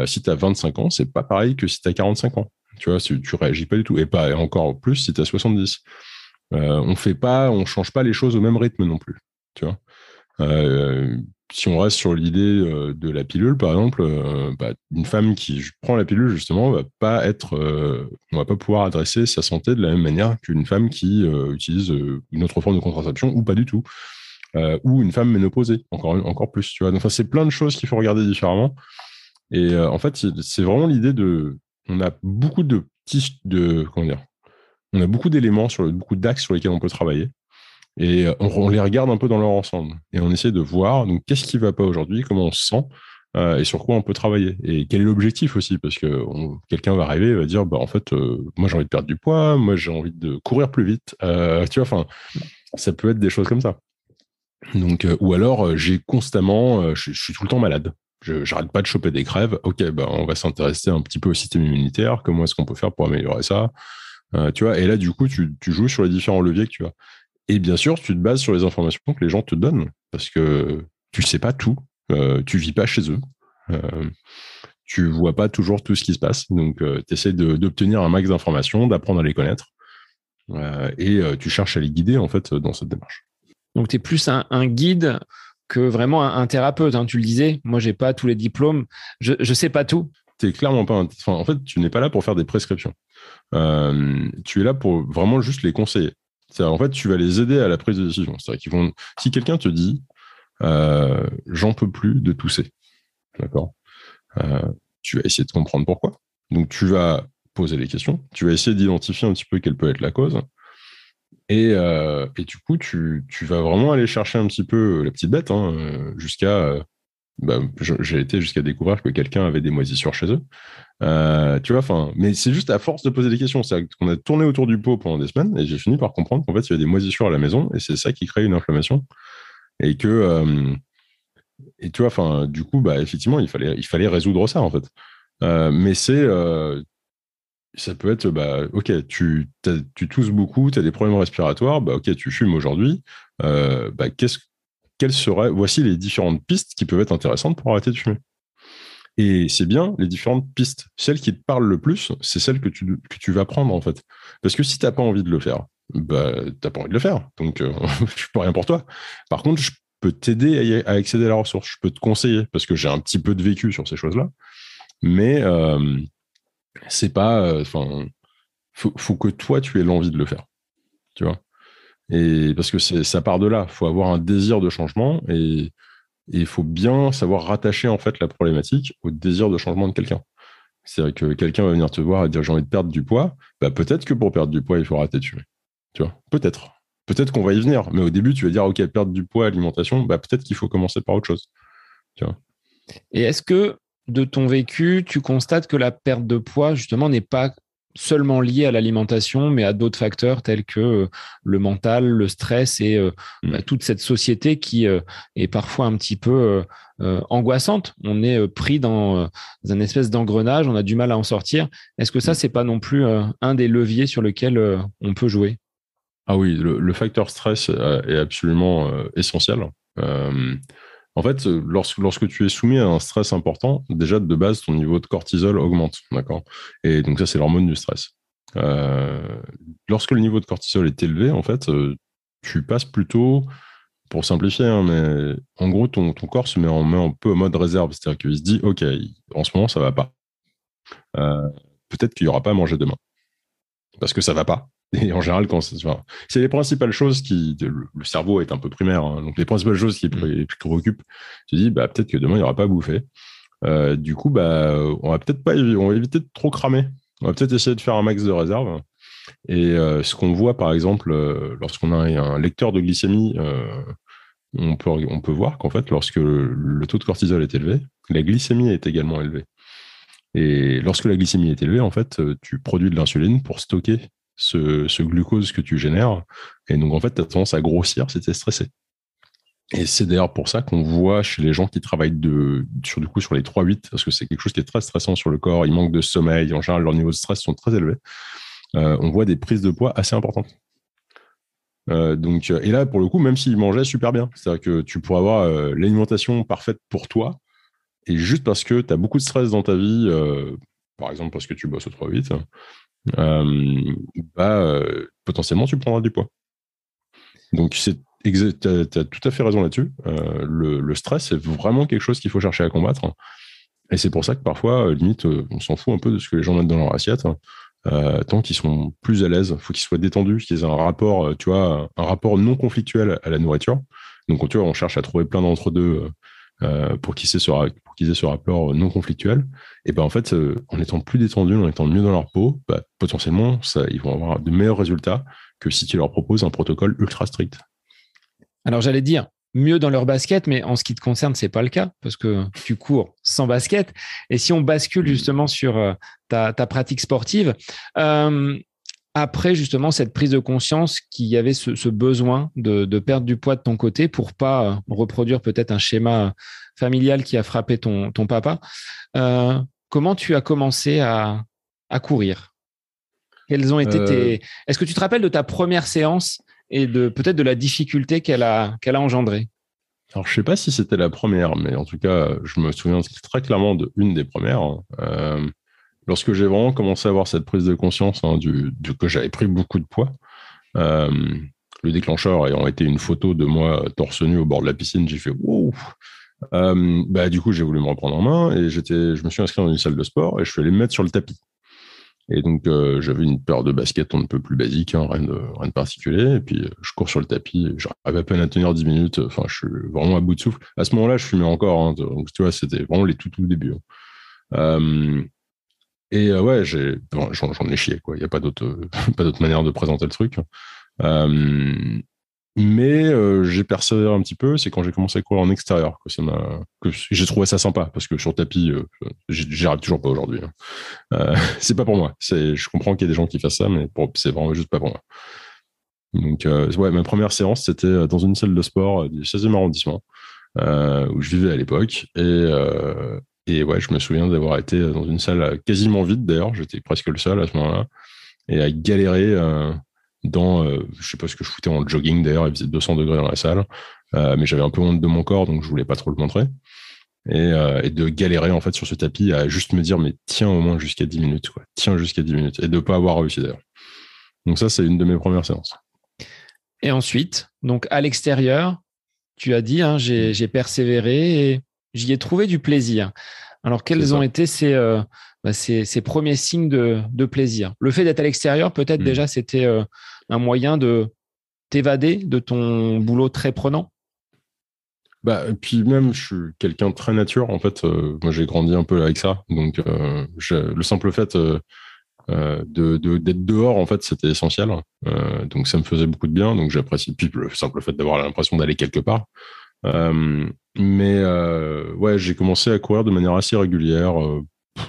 B: si tu as 25 ans, c'est pas pareil que si tu as 45 ans. Tu vois, tu réagis pas du tout. Et pas encore plus si tu as 70. Euh, on fait pas, on change pas les choses au même rythme non plus. Tu vois? Euh, si on reste sur l'idée euh, de la pilule, par exemple, bah, une femme qui prend la pilule justement va pas être, on va pas pouvoir adresser sa santé de la même manière qu'une femme qui utilise une autre forme de contraception ou pas du tout, ou une femme ménopausée, encore encore plus. Tu vois. Donc, c'est plein de choses qu'il faut regarder différemment. Et en fait, c'est vraiment l'idée de, on a beaucoup de petits, de comment dire, on a beaucoup d'éléments, beaucoup d'axes sur lesquels on peut travailler. Et euh, on, les regarde un peu dans leur ensemble. Et on essaie de voir donc qu'est-ce qui va pas aujourd'hui, comment on se sent, euh, et sur quoi on peut travailler. Et quel est l'objectif aussi Parce que quelqu'un va arriver et va dire bah, en fait, euh, moi j'ai envie de perdre du poids, moi j'ai envie de courir plus vite. tu vois, enfin, ça peut être des choses comme ça. Donc, ou alors j'ai constamment, je, suis tout le temps malade. Je n'arrête pas de choper des crèves. Ok, bah, on va s'intéresser un petit peu au système immunitaire. Comment est-ce qu'on peut faire pour améliorer ça? Tu vois, et là, du coup, tu, joues sur les différents leviers que tu as. Et bien sûr, tu te bases sur les informations que les gens te donnent, parce que tu ne sais pas tout, euh, tu vis pas chez eux, euh, tu vois pas toujours tout ce qui se passe, donc euh, tu essaies d'obtenir un max d'informations, d'apprendre à les connaître, et tu cherches à les guider en fait dans cette démarche.
A: Donc tu es plus un, guide que vraiment un, thérapeute, hein, tu le disais, moi j'ai pas tous les diplômes, je ne sais pas tout.
B: Tu clairement pas en fait, tu n'es pas là pour faire des prescriptions. Euh, tu es là pour vraiment juste les conseiller. En fait, tu vas les aider à la prise de décision. C'est-à-dire qu'ils vont, si quelqu'un te dit, euh, j'en peux plus de tousser, d'accord, euh, tu vas essayer de comprendre pourquoi. Donc, tu vas poser les questions, tu vas essayer d'identifier un petit peu quelle peut être la cause. Et, et du coup, tu, tu, vas vraiment aller chercher un petit peu la petite bête hein, jusqu'à bah, j'ai été jusqu'à découvrir que quelqu'un avait des moisissures chez eux. Euh, tu vois, enfin, mais c'est juste à force de poser des questions. C'est qu'on a tourné autour du pot pendant des semaines et j'ai fini par comprendre qu'en fait, il y avait des moisissures à la maison et c'est ça qui crée une inflammation. Et que, euh, et tu vois, enfin, du coup, bah, effectivement, il fallait, il fallait résoudre ça en fait. Euh, mais c'est, ça peut être, bah, ok, tu, tu tousses beaucoup, tu as des problèmes respiratoires, bah, ok, tu fumes aujourd'hui. bah, qu'est-ce quelles seraient, voici les différentes pistes qui peuvent être intéressantes pour arrêter de fumer. Et c'est bien les différentes pistes. Celle qui te parle le plus, c'est celle que tu, que tu vas prendre, en fait. Parce que si tu n'as pas envie de le faire, bah, tu n'as pas envie de le faire. Donc, euh, je peux rien pour toi. Par contre, je peux t'aider à, accéder à la ressource. Je peux te conseiller parce que j'ai un petit peu de vécu sur ces choses-là. Mais euh, c'est pas. Euh, enfin, faut, faut que toi, tu aies l'envie de le faire. Tu vois? Et parce que ça part de là. Il faut avoir un désir de changement et il faut bien savoir rattacher en fait la problématique au désir de changement de quelqu'un. C'est vrai que quelqu'un va venir te voir et dire j'ai envie de perdre du poids. Bah, peut-être que pour perdre du poids, il faut arrêter de fumer. Tu vois, peut-être. Peut-être qu'on va y venir. Mais au début, tu vas dire ok, perdre du poids, alimentation, bah, peut-être qu'il faut commencer par autre chose.
A: Et est-ce que de ton vécu, tu constates que la perte de poids, justement, n'est pas seulement lié à l'alimentation, mais à d'autres facteurs tels que euh, le mental, le stress et euh, mm. bah, toute cette société qui euh, est parfois un petit peu angoissante. On est pris dans un espèce d'engrenage, on a du mal à en sortir. Est-ce que ça, mm. c'est pas non plus un des leviers sur lesquels on peut jouer?
B: Ah oui, le, facteur stress est absolument essentiel. En fait, euh, lorsque, tu es soumis à un stress important, déjà de base, ton niveau de cortisol augmente. D'accord? Et donc, ça, c'est l'hormone du stress. Euh, lorsque le niveau de cortisol est élevé, en fait, euh, tu passes plutôt, pour simplifier, hein, mais en gros, ton, corps se met, en, met un peu en mode réserve. C'est-à-dire qu'il se dit, OK, en ce moment, ça va pas. Peut-être qu'il n'y aura pas à manger demain. Parce que ça va pas. Et en général, quand c'est les principales choses qui, le cerveau est un peu primaire, hein. donc les principales choses qui, mm. qui préoccupent, tu dis, bah, peut-être que demain, il n'y aura pas à bouffer. Euh, du coup, bah, on va peut-être pas, on va éviter de trop cramer. On va peut-être essayer de faire un max de réserve. Et euh, ce qu'on voit, par exemple, euh, lorsqu'on a un lecteur de glycémie, on, peut, on peut voir qu'en fait, lorsque le taux de cortisol est élevé, la glycémie est également élevée. Et lorsque la glycémie est élevée, en fait, tu produis de l'insuline pour stocker ce, glucose que tu génères. Et donc, en fait, tu as tendance à grossir si tu es stressé. Et c'est d'ailleurs pour ça qu'on voit chez les gens qui travaillent sur, du coup, sur les 3-8, parce que c'est quelque chose qui est très stressant sur le corps, ils manquent de sommeil, en général, leurs niveaux de stress sont très élevés. Euh, on voit des prises de poids assez importantes. Euh, donc, et là, pour le coup, même s'ils mangeaient super bien, c'est-à-dire que tu pourrais avoir l'alimentation parfaite pour toi, et juste parce que tu as beaucoup de stress dans ta vie, par exemple parce que tu bosses au 3-8, bah, potentiellement tu prendras du poids. Donc, tu as, tout à fait raison là-dessus. Euh, le, stress, c'est vraiment quelque chose qu'il faut chercher à combattre. Et c'est pour ça que parfois, euh, limite, euh, on s'en fout un peu de ce que les gens mettent dans leur assiette. tant qu'ils sont plus à l'aise, il faut qu'ils soient détendus, qu'ils aient un rapport, tu vois, un rapport non conflictuel à la nourriture. Donc, tu vois, on cherche à trouver plein d'entre-deux pour qu'ils aient, ce, rapport non conflictuel. Et ben en fait, en étant plus détendus, en étant mieux dans leur peau, bah, potentiellement, ça, ils vont avoir de meilleurs résultats que si tu leur proposes un protocole ultra strict.
A: Alors j'allais dire mieux dans leur basket, mais en ce qui te concerne, c'est pas le cas parce que tu cours sans basket. Et si on bascule justement sur euh, ta, pratique sportive, euh, après justement cette prise de conscience qu'il y avait ce, besoin de, perdre du poids de ton côté pour pas euh, reproduire peut-être un schéma familial qui a frappé ton, ton papa, comment tu as commencé à, courir? Quels ont été tes... Est-ce que tu te rappelles de ta première séance et de peut-être de la difficulté qu'elle a, qu'elle a engendrée?
B: Alors, je sais pas si c'était la première, mais en tout cas, je me souviens très clairement de une des premières. Euh, lorsque j'ai vraiment commencé à avoir cette prise de conscience hein, du, que j'avais pris beaucoup de poids, euh, le déclencheur ayant été une photo de moi torse nu au bord de la piscine, j'ai fait wow. Euh, bah, du coup, j'ai voulu me reprendre en main et j'étais, je me suis inscrit dans une salle de sport et je suis allé me mettre sur le tapis. Et donc, euh, j'avais une paire de baskets un peu plus basique, hein, rien, de, rien de particulier. Et puis, euh, je cours sur le tapis. J'arrive à peine à tenir 10 minutes. Enfin, je suis vraiment à bout de souffle. À ce moment-là, je fumais encore. Hein, donc, tu vois, c'était vraiment les tout, tout débuts. Euh, et ouais, j'ai, j'en, ai chié, quoi. Il n'y a pas d'autre, pas d'autre manière de présenter le truc. Mais euh, j'ai persévéré un petit peu, c'est quand j'ai commencé à courir en extérieur que j'ai trouvé ça sympa parce que sur tapis, euh, j'y arrive toujours pas aujourd'hui. Hein. Euh, c'est pas pour moi. Je comprends qu'il y a des gens qui fassent ça, mais c'est vraiment juste pas pour moi. Donc, euh, ouais, ma première séance, c'était dans une salle de sport du 16e arrondissement où je vivais à l'époque. Et, et ouais, je me souviens d'avoir été dans une salle quasiment vide d'ailleurs. J'étais presque le seul à ce moment-là et à galérer dans, euh, je sais pas ce que je foutais en jogging d'ailleurs, il faisait 200 degrés dans la salle, euh, mais j'avais un peu honte de mon corps, donc je voulais pas trop le montrer. Et, euh, de galérer en fait sur ce tapis à juste me dire mais tiens au moins jusqu'à 10 minutes, quoi. tiens jusqu'à 10 minutes, et de pas avoir réussi d'ailleurs. Donc ça, c'est une de mes premières séances.
A: Et ensuite, donc à l'extérieur, tu as dit, hein, j'ai persévéré et j'y ai trouvé du plaisir. Alors, quels ont été ces, bah, ces, premiers signes de, plaisir? Le fait d'être à l'extérieur, peut-être hmm. déjà, c'était euh, un moyen de t'évader de ton boulot très prenant?
B: Bah, et puis même, je suis quelqu'un de très nature. En fait, euh, moi, j'ai grandi un peu avec ça. Donc, euh, le simple fait d'être dehors, en fait, c'était essentiel. donc, ça me faisait beaucoup de bien. Donc, j'apprécie. Puis, le simple fait d'avoir l'impression d'aller quelque part. Mais ouais, j'ai commencé à courir de manière assez régulière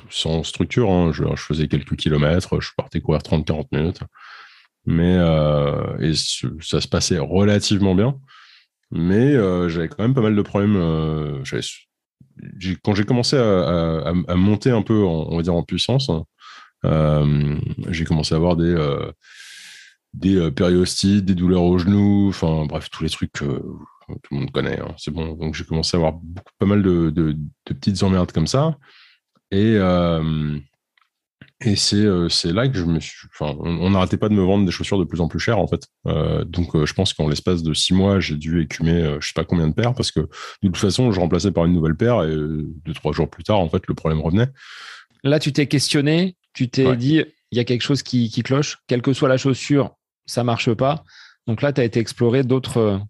B: sans structure. Hein. Je, faisais quelques kilomètres, je partais courir 30-40 minutes. Mais euh, et ça se passait relativement bien. Mais euh, j'avais quand même pas mal de problèmes. Euh, quand j'ai commencé à, monter un peu, en, on va dire, en puissance, j'ai commencé à avoir des, des périostites, des douleurs aux genoux, enfin bref, tous les trucs tout le monde connaît. Hein. C'est bon. Donc j'ai commencé à avoir beaucoup, pas mal de, de petites emmerdes comme ça. Et, euh, et euh, c'est là que je me suis. Enfin, on n'arrêtait pas de me vendre des chaussures de plus en plus chères, en fait. Euh, donc, je pense qu'en l'espace de six mois, j'ai dû écumer je sais pas combien de paires parce que de toute façon, je remplaçais par une nouvelle paire et deux, trois jours plus tard, en fait, le problème revenait.
A: Là, tu t'es questionné, tu t'es dit, il y a quelque chose qui, qui, cloche, quelle que soit la chaussure, ça marche pas. Donc là, tu as été explorer d'autres,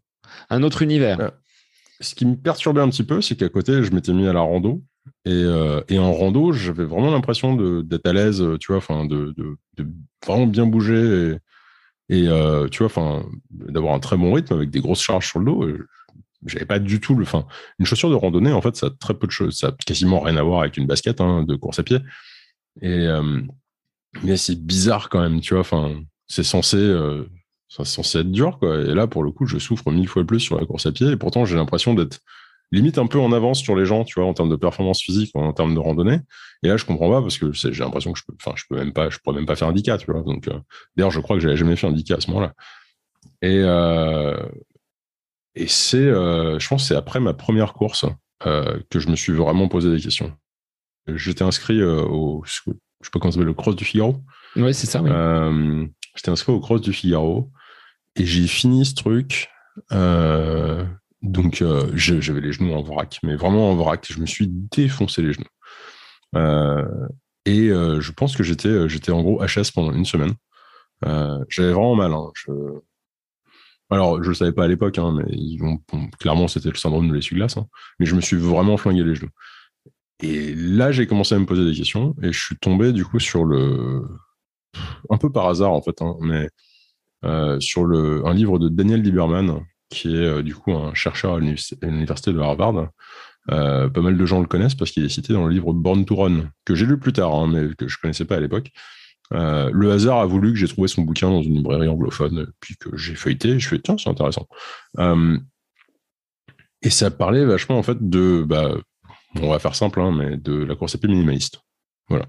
A: un autre univers.
B: Ce qui me perturbait un petit peu, c'est qu'à côté, je m'étais mis à la rando euh, et, en rando, j'avais vraiment l'impression d'être à l'aise, tu vois, enfin, de, vraiment bien bouger et, euh, tu vois, enfin, d'avoir un très bon rythme avec des grosses charges sur le dos. J'avais pas du tout le, enfin, une chaussure de randonnée, en fait, ça a très peu de choses, ça a quasiment rien à voir avec une basket hein, de course à pied. Et euh, mais c'est bizarre quand même, tu vois, enfin, c'est censé c'est censé être dur, quoi. Et là, pour le coup, je souffre mille fois plus sur la course à pied. Et pourtant, j'ai l'impression d'être limite un peu en avance sur les gens, tu vois, en termes de performance physique, en termes de randonnée. Et là, je comprends pas parce que j'ai l'impression que je peux, enfin, je peux même pas, je pourrais même pas faire un 10 tu vois. Donc, euh, d'ailleurs, je crois que j'avais jamais fait un 10 à ce moment-là. Et, euh, et c'est, euh, je pense, c'est après ma première course que je me suis vraiment posé des questions. J'étais inscrit au, je sais pas comment ça s'appelle, le Cross du Figaro.
A: Ouais, c'est ça, oui.
B: J'étais inscrit au Cross du Figaro et j'ai fini ce truc. Euh, donc, euh, j'avais les genoux en vrac, mais vraiment en vrac. Je me suis défoncé les genoux. Euh, et je pense que j'étais, en gros HS pendant une semaine. j'avais vraiment mal. Hein. Je... Alors, je le savais pas à l'époque, hein, mais clairement, c'était le syndrome de l'essuie-glace. Hein. mais je me suis vraiment flingué les genoux. Et là, j'ai commencé à me poser des questions et je suis tombé du coup sur le, un peu par hasard en fait, mais sur le, un livre de Daniel Lieberman qui est euh, du coup un chercheur à l'université de Harvard. Euh, pas mal de gens le connaissent parce qu'il est cité dans le livre Born to Run, que j'ai lu plus tard, hein, mais que je connaissais pas à l'époque. Euh, le hasard a voulu que j'ai trouvé son bouquin dans une librairie anglophone, puis que j'ai feuilleté, je fais tiens, c'est intéressant. et ça parlait vachement en fait de, bah, on va faire simple, hein, mais de la course à pied minimaliste. Voilà.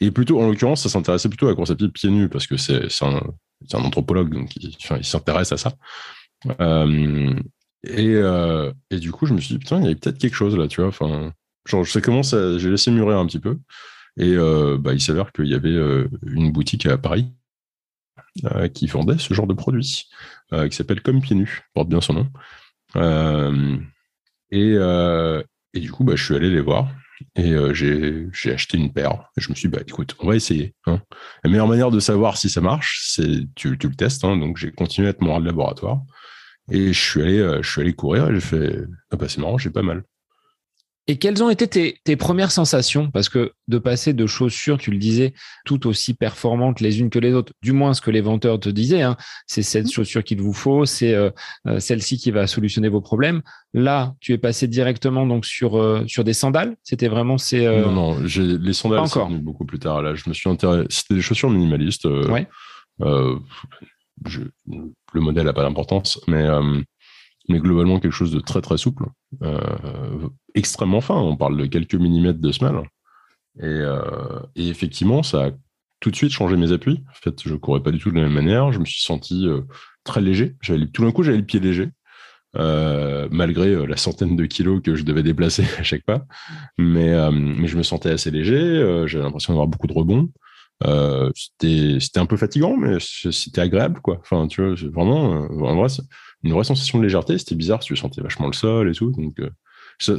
B: Et plutôt, en l'occurrence, ça s'intéressait plutôt à la course à pied pieds nus, parce que c'est un, un, anthropologue, donc il, s'intéresse à ça. Euh, et, euh, et, du coup, je me suis dit, putain, il y avait peut-être quelque chose là, tu vois. Enfin, genre, je j'ai laissé mûrir un petit peu. Et euh, bah, il s'avère qu'il y avait une boutique à Paris qui vendait ce genre de produit, qui s'appelle Comme Pieds Nus, porte bien son nom. et, et du coup, bah, je suis allé les voir. Et j'ai acheté une paire. Et je me suis dit, bah, écoute, on va essayer. Hein. La meilleure manière de savoir si ça marche, c'est tu, tu le testes. Hein. Donc, j'ai continué à être mon de laboratoire. Et je suis allé, euh, je suis allé courir et j'ai fait, ah bah c'est marrant, j'ai pas mal.
A: Et quelles ont été tes, premières sensations? Parce que de passer de chaussures, tu le disais, tout aussi performantes les unes que les autres, du moins ce que les vendeurs te disaient, hein, c'est cette mmh. chaussure qu'il vous faut, c'est euh, euh, celle-ci qui va solutionner vos problèmes. Là, tu es passé directement donc sur sur des sandales? C'était vraiment ces.
B: Non, non, les sandales, c'est beaucoup plus tard. Là, je me suis intéressé. C'était des chaussures minimalistes. ouais le modèle n'a pas d'importance, mais, euh, mais globalement quelque chose de très très souple, euh, extrêmement fin. On parle de quelques millimètres de semelle. Et, euh, et, effectivement, ça a tout de suite changé mes appuis. En fait, je courais pas du tout de la même manière. Je me suis senti très léger. Tout d'un coup, j'avais le pied léger. malgré la centaine de kilos que je devais déplacer à chaque pas. Mais je me sentais assez léger, j'avais l'impression d'avoir beaucoup de rebonds. Euh, c'était un peu fatigant, mais c'était agréable, quoi. Enfin, tu vois, vraiment, euh, une vraie sensation de légèreté. C'était bizarre, tu sentais vachement le sol et tout. Donc, euh,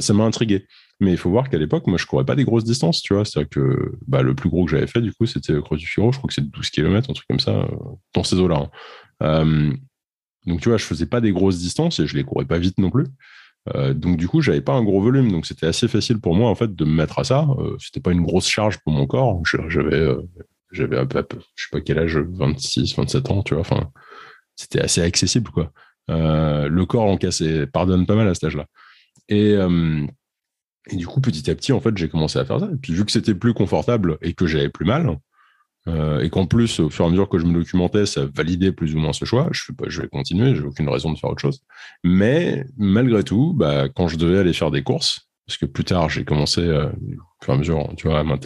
B: ça m'a intrigué. Mais il faut voir qu'à l'époque, moi, je courais pas des grosses distances, tu vois. C'est-à-dire que bah, le plus gros que j'avais fait, du coup, c'était Cross du Firo. Je crois que c'est 12 km, un truc comme ça, dans ces eaux-là. Hein. donc, tu vois, je faisais pas des grosses distances et je les courais pas vite non plus. donc du coup, j'avais pas un gros volume, donc c'était assez facile pour moi en fait de me mettre à ça. c'était pas une grosse charge pour mon corps. J'avais j'avais un peu, je sais pas quel âge, 26, 27 ans, tu vois. Enfin, c'était assez accessible, quoi. Euh, le corps en cassé pardonne pas mal à cet âge-là. Et, euh, et, du coup, petit à petit, en fait, j'ai commencé à faire ça. Et puis, vu que c'était plus confortable et que j'avais plus mal, euh, et qu'en plus, au fur et à mesure que je me documentais, ça validait plus ou moins ce choix, je, je vais continuer, j'ai aucune raison de faire autre chose. Mais malgré tout, bah, quand je devais aller faire des courses, parce que plus tard, j'ai commencé, au fur et à mesure,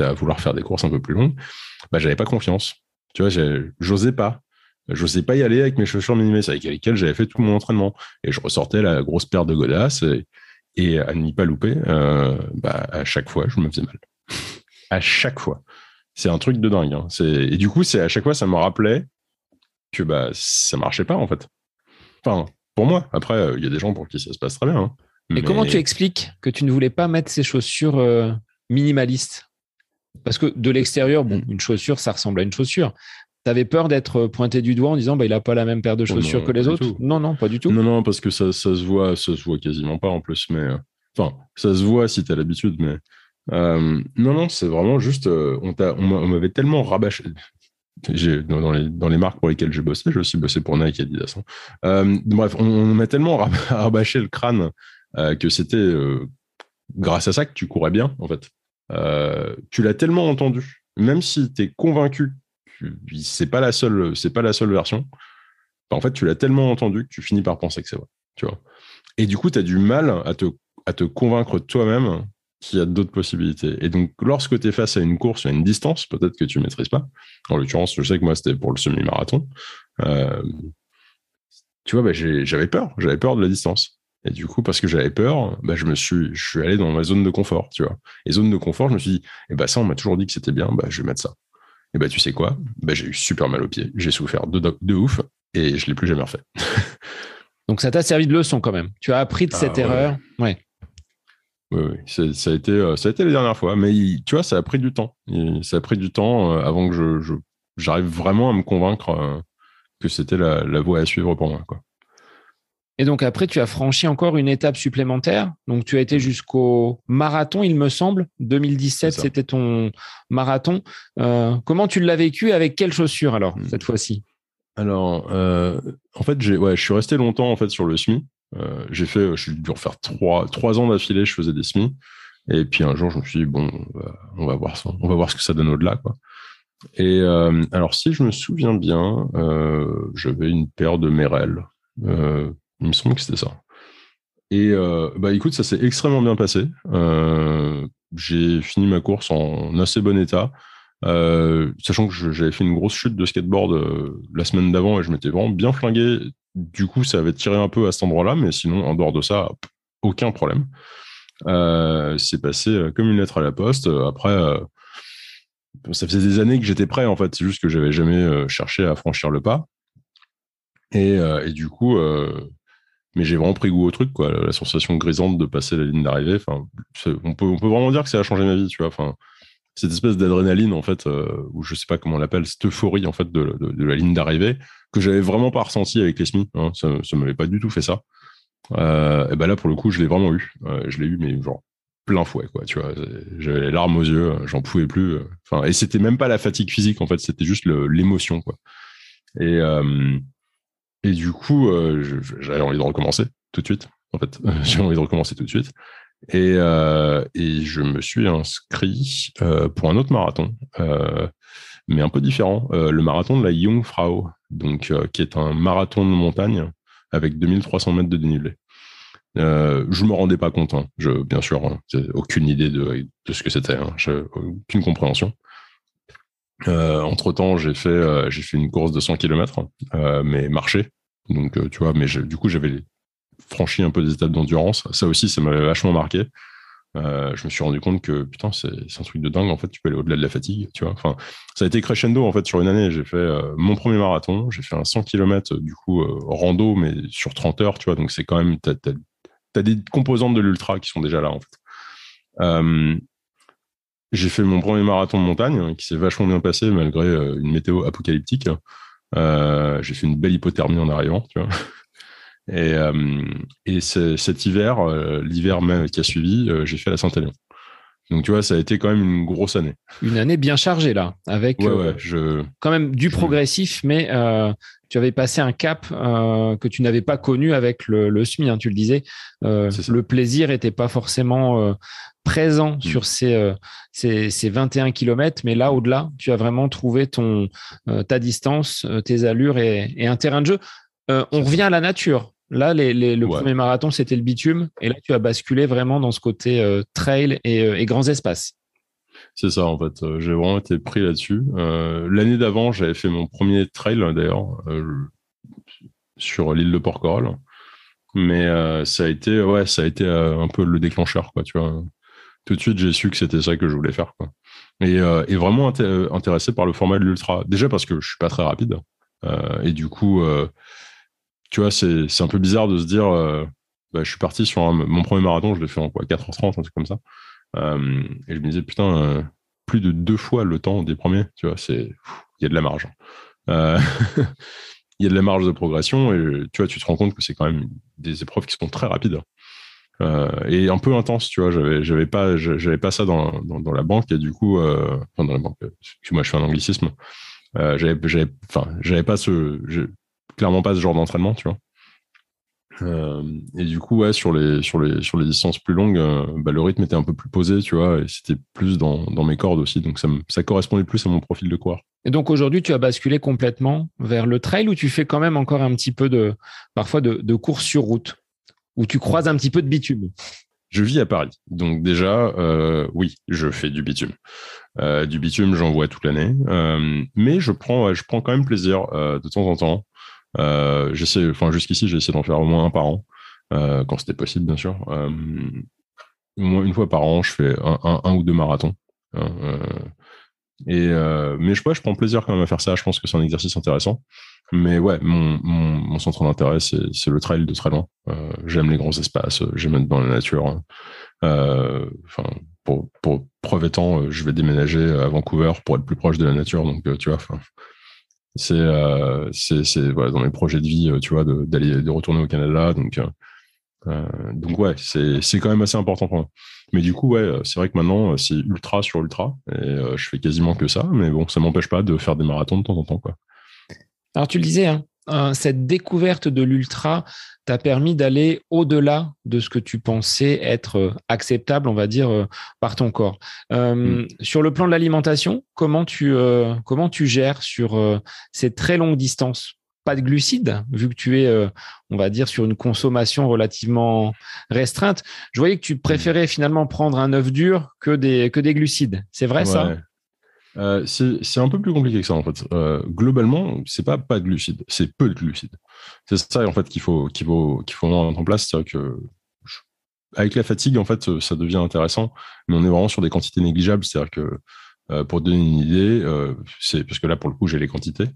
B: à vouloir faire des courses un peu plus longues, bah, j'avais pas confiance. Tu vois, j'osais pas. J'osais pas y aller avec mes chaussures minimalistes avec lesquelles j'avais fait tout mon entraînement. Et je ressortais la grosse paire de godasses et, à n'y pas louper, euh, bah, à chaque fois, je me faisais mal. à chaque fois. C'est un truc de dingue. Hein. Et du coup, c'est à chaque fois, ça me rappelait que bah, ça marchait pas, en fait. Enfin, pour moi. Après, il y a des gens pour qui ça se passe très bien. Hein.
A: Mais... comment tu expliques que tu ne voulais pas mettre ces chaussures euh, minimalistes? Parce que de l'extérieur, bon, une chaussure, ça ressemble à une chaussure. Tu avais peur d'être pointé du doigt en disant bah, il n'a pas la même paire de oh chaussures que les autres? Non, non, pas du tout.
B: Non, non, parce que ça, ça, se voit, ça se voit quasiment pas en plus. Mais euh, enfin, ça se voit si tu as l'habitude, mais euh, non, non, c'est vraiment juste. Euh, on m'avait tellement rabâché. Dans les, dans les marques pour lesquelles j'ai bossé, j'ai aussi bossé pour Nike et Adidas. Hein. bref, on, m'a tellement rabâché le crâne que c'était grâce à ça que tu courais bien, en fait. Euh, tu l'as tellement entendu, même si tu es convaincu c'est pas la seule, c'est pas la seule version, en fait, tu l'as tellement entendu que tu finis par penser que c'est vrai. Tu vois. Et du coup, tu as du mal à te, convaincre toi-même qu'il y a d'autres possibilités. Et donc, lorsque tu es face à une course, à une distance, peut-être que tu ne maîtrises pas. En l'occurrence, je sais que moi, c'était pour le semi-marathon. Euh, tu vois, bah, j'avais peur. J'avais peur de la distance. Et du coup, parce que j'avais peur, bah, je me suis, je suis allé dans ma zone de confort, tu vois. Et zone de confort, je me suis dit, eh bah, ça, on m'a toujours dit que c'était bien, bah, je vais mettre ça. Et bah, tu sais quoi? Bah, j'ai eu super mal aux pieds. J'ai souffert de, de, ouf et je l'ai plus jamais refait.
A: Donc, ça t'a servi de leçon quand même. Tu as appris de cette ah, erreur. Ouais.
B: Oui, oui. Ça, a été, euh, ça a été les dernières fois. Mais tu vois, ça a pris du temps. ça a pris du temps euh, avant que je, j'arrive vraiment à me convaincre euh, que c'était la, la voie à suivre pour moi. Quoi.
A: Et donc après, tu as franchi encore une étape supplémentaire. Donc tu as été jusqu'au marathon, il me semble. 2017, c'était ton marathon. Euh, comment tu l'as vécu Avec quelles chaussures alors hmm. cette fois-ci?
B: Alors, euh, en fait, ouais, je suis resté longtemps en fait sur le SMI. Euh, j'ai fait, je suis dû refaire trois, trois ans d'affilée, je faisais des SMI. Et puis un jour, je me suis dit bon, on va voir ça, on va voir ce que ça donne au-delà, quoi. Et alors, si je me souviens bien, j'avais une paire de Merrell. Il me semble que c'était ça. Et euh, bah écoute, ça s'est extrêmement bien passé. Euh, j'ai fini ma course en assez bon état, euh, sachant que j'avais fait une grosse chute de skateboard la semaine d'avant et je m'étais vraiment bien flingué. Du coup, ça avait tiré un peu à cet endroit-là, mais sinon, en dehors de ça, aucun problème. c'est passé comme une lettre à la poste. Après, ça faisait des années que j'étais prêt en fait. C'est juste que j'avais jamais cherché à franchir le pas. Et, et du coup, mais j'ai vraiment pris goût au truc, quoi. La sensation grisante de passer la ligne d'arrivée. Enfin, on peut, on peut vraiment dire que ça a changé ma vie, tu vois. Enfin, cette espèce d'adrénaline, en fait, euh, ou je sais pas comment on l'appelle, cette euphorie, en fait, de, la ligne d'arrivée, que j'avais vraiment pas ressenti avec les SMI. Hein. Ça, ça m'avait pas du tout fait ça. Euh, et ben là, pour le coup, je l'ai vraiment eu. Euh, je l'ai eu, mais genre plein fouet, quoi. Tu vois, j'avais les larmes aux yeux, j'en pouvais plus. Enfin, et c'était même pas la fatigue physique, en fait, c'était juste l'émotion, quoi. Et et du coup, euh, j'avais envie de recommencer tout de suite. En fait, j'ai envie de recommencer tout de suite. Et, euh, je me suis inscrit euh, pour un autre marathon, mais un peu différent, le marathon de la Jungfrau, donc qui est un marathon de montagne avec 2300 mètres de dénivelé. Euh, je me rendais pas compte, hein. je, bien sûr, hein, aucune idée de, de ce que c'était, hein. aucune compréhension. Euh, entre temps, j'ai fait, euh, fait une course de 100 km, euh, mais marché. Donc, tu vois, mais du coup, j'avais franchi un peu des étapes d'endurance. Ça aussi, ça m'avait vachement marqué. je me suis rendu compte que putain, c'est un truc de dingue. En fait, tu peux aller au-delà de la fatigue, tu vois. Enfin, ça a été crescendo en fait sur une année. J'ai fait mon premier marathon. J'ai fait un 100 km du coup rando, mais sur 30 heures, tu vois. Donc c'est quand même t'as as, des composantes de l'ultra qui sont déjà là en fait. J'ai fait mon premier marathon de montagne hein, qui s'est vachement bien passé malgré euh, une météo apocalyptique. Euh, j'ai fait une belle hypothermie en arrivant, tu vois. Et, euh, et cet hiver, euh, l'hiver même qui a suivi, j'ai fait la Saint-Élion. Donc tu vois, ça a été quand même une grosse année.
A: Une année bien chargée là, avec
B: ouais, ouais, je...
A: quand même du progressif, mais tu avais passé un cap que tu n'avais pas connu avec le, le SMI, hein, tu le disais. le plaisir n'était pas forcément présent mm. sur ces, euh, ces, ces, 21 km, mais là, au-delà, tu as vraiment trouvé ton, euh, ta distance, euh, tes allures et, et, un terrain de jeu. on revient à la nature. Là, les, les, le premier marathon, c'était le bitume. Et là, tu as basculé vraiment dans ce côté trail et, et, grands espaces.
B: C'est ça, en fait. J'ai vraiment été pris là-dessus. L'année d'avant, j'avais fait mon premier trail, d'ailleurs, sur l'île de Porquerolles. Mais ça a été, ouais, ça a été un peu le déclencheur, quoi, tu vois tout de suite, j'ai su que c'était ça que je voulais faire. Et, euh, vraiment intéressé par le format de l'ultra. Déjà parce que je suis pas très rapide. Euh, et du coup, euh, tu vois, c'est un peu bizarre de se dire, bah, je suis parti sur mon premier marathon, je l'ai fait en quoi 4h30, un truc comme ça. Et je me disais, putain, plus de deux fois le temps des premiers, tu vois, c'est il y a de la marge. Il y a de la marge de progression et tu vois, tu te rends compte que c'est quand même des épreuves qui sont très rapides. Euh, et un peu intense, tu vois. J'avais, j'avais pas, pas ça dans, dans, la banque et du coup, euh, enfin dans la banque. Excuse-moi, je fais un anglicisme. Euh, j'avais, j'avais pas ce, clairement pas ce genre d'entraînement, tu vois. Euh, et du coup, ouais, sur les, sur les, sur les distances plus longues, euh, bah, le rythme était un peu plus posé, tu vois, et c'était plus dans, dans, mes cordes aussi. Donc, ça, ça correspondait plus à mon profil de coureur.
A: Et donc, aujourd'hui, tu as basculé complètement vers le trail ou tu fais quand même encore un petit peu de, parfois, de, de course sur route, où tu croises un petit peu de bitume?
B: Je vis à Paris. Donc déjà, euh, oui, je fais du bitume. Euh, du bitume, j'en vois toute l'année. Euh, mais je prends, je prends quand même plaisir de temps en temps. Euh, j'essaie, enfin jusqu'ici, j'ai essayé d'en faire au moins un par an, euh, quand c'était possible, bien sûr. au moins une fois par an, je fais un, ou deux marathons. Hein, et mais je, je prends plaisir quand même à faire ça. Je pense que c'est un exercice intéressant. Mais ouais, mon, centre d'intérêt, c'est le trail de très loin. Euh, j'aime les grands espaces, j'aime être dans la nature. Euh, enfin, pour, pour preuve étant, euh, je vais déménager à Vancouver pour être plus proche de la nature. Donc, tu vois, c'est euh, c'est voilà, dans mes projets de vie, tu vois, d'aller de, retourner au Canada. Donc, euh, donc ouais, c'est quand même assez important pour moi. Mais du coup, ouais, c'est vrai que maintenant, c'est ultra sur ultra. Et je fais quasiment que ça. Mais bon, ça m'empêche pas de faire des marathons de temps en temps, quoi.
A: Alors tu le disais, hein, cette découverte de l'ultra t'a permis d'aller au-delà de ce que tu pensais être euh, acceptable, on va dire, euh, par ton corps. Euh, mm. Sur le plan de l'alimentation, comment tu comment tu gères sur ces très longues distances? Pas de glucides, vu que tu es, on va dire, sur une consommation relativement restreinte. Je voyais que tu préférais finalement prendre un œuf dur que des que des glucides. C'est vrai ça?
B: Euh, c'est un peu plus compliqué que ça en fait. Euh, globalement, c'est pas pas de glucides, c'est peu de glucides. C'est ça en fait qu'il faut qu'il faut qu'il faut mettre en place, c'est que avec la fatigue en fait ça devient intéressant, mais on est vraiment sur des quantités négligeables, c'est-à-dire que euh, pour donner une idée, euh, c'est parce que là pour le coup j'ai les quantités.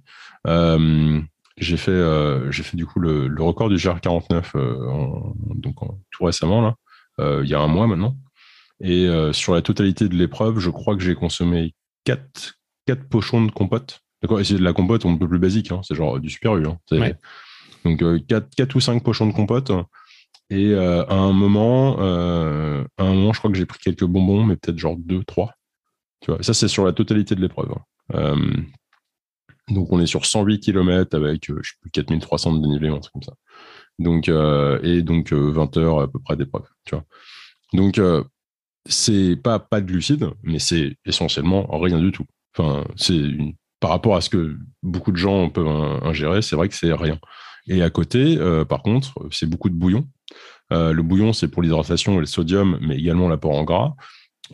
B: J'ai fait j'ai fait du coup le, record du GR49 en, donc tout récemment là, il y a un mois maintenant. Et sur la totalité de l'épreuve, je crois que j'ai consommé 4, quatre pochons de compote. D'accord Et c'est de la compote un peu plus basique, hein. c'est genre du super U. Hein. Donc 4, euh, 4, ou 5 pochons de compote. Et euh, à un moment, euh, à un moment, je crois que j'ai pris quelques bonbons, mais peut-être genre 2, 3. Tu vois, ça, c'est sur la totalité de l'épreuve. Hein. donc on est sur 108 km avec, je sais plus, 4300 de dénivelé, un truc comme ça. Donc, et donc 20 heures à peu près d'épreuve. Tu vois. Donc c'est pas pas de glucides, mais c'est essentiellement rien du tout. Enfin, c'est par rapport à ce que beaucoup de gens peuvent ingérer, c'est vrai que c'est rien. Et à côté, euh, par contre, c'est beaucoup de bouillon. Euh, le bouillon, c'est pour l'hydratation et le sodium, mais également l'apport en gras.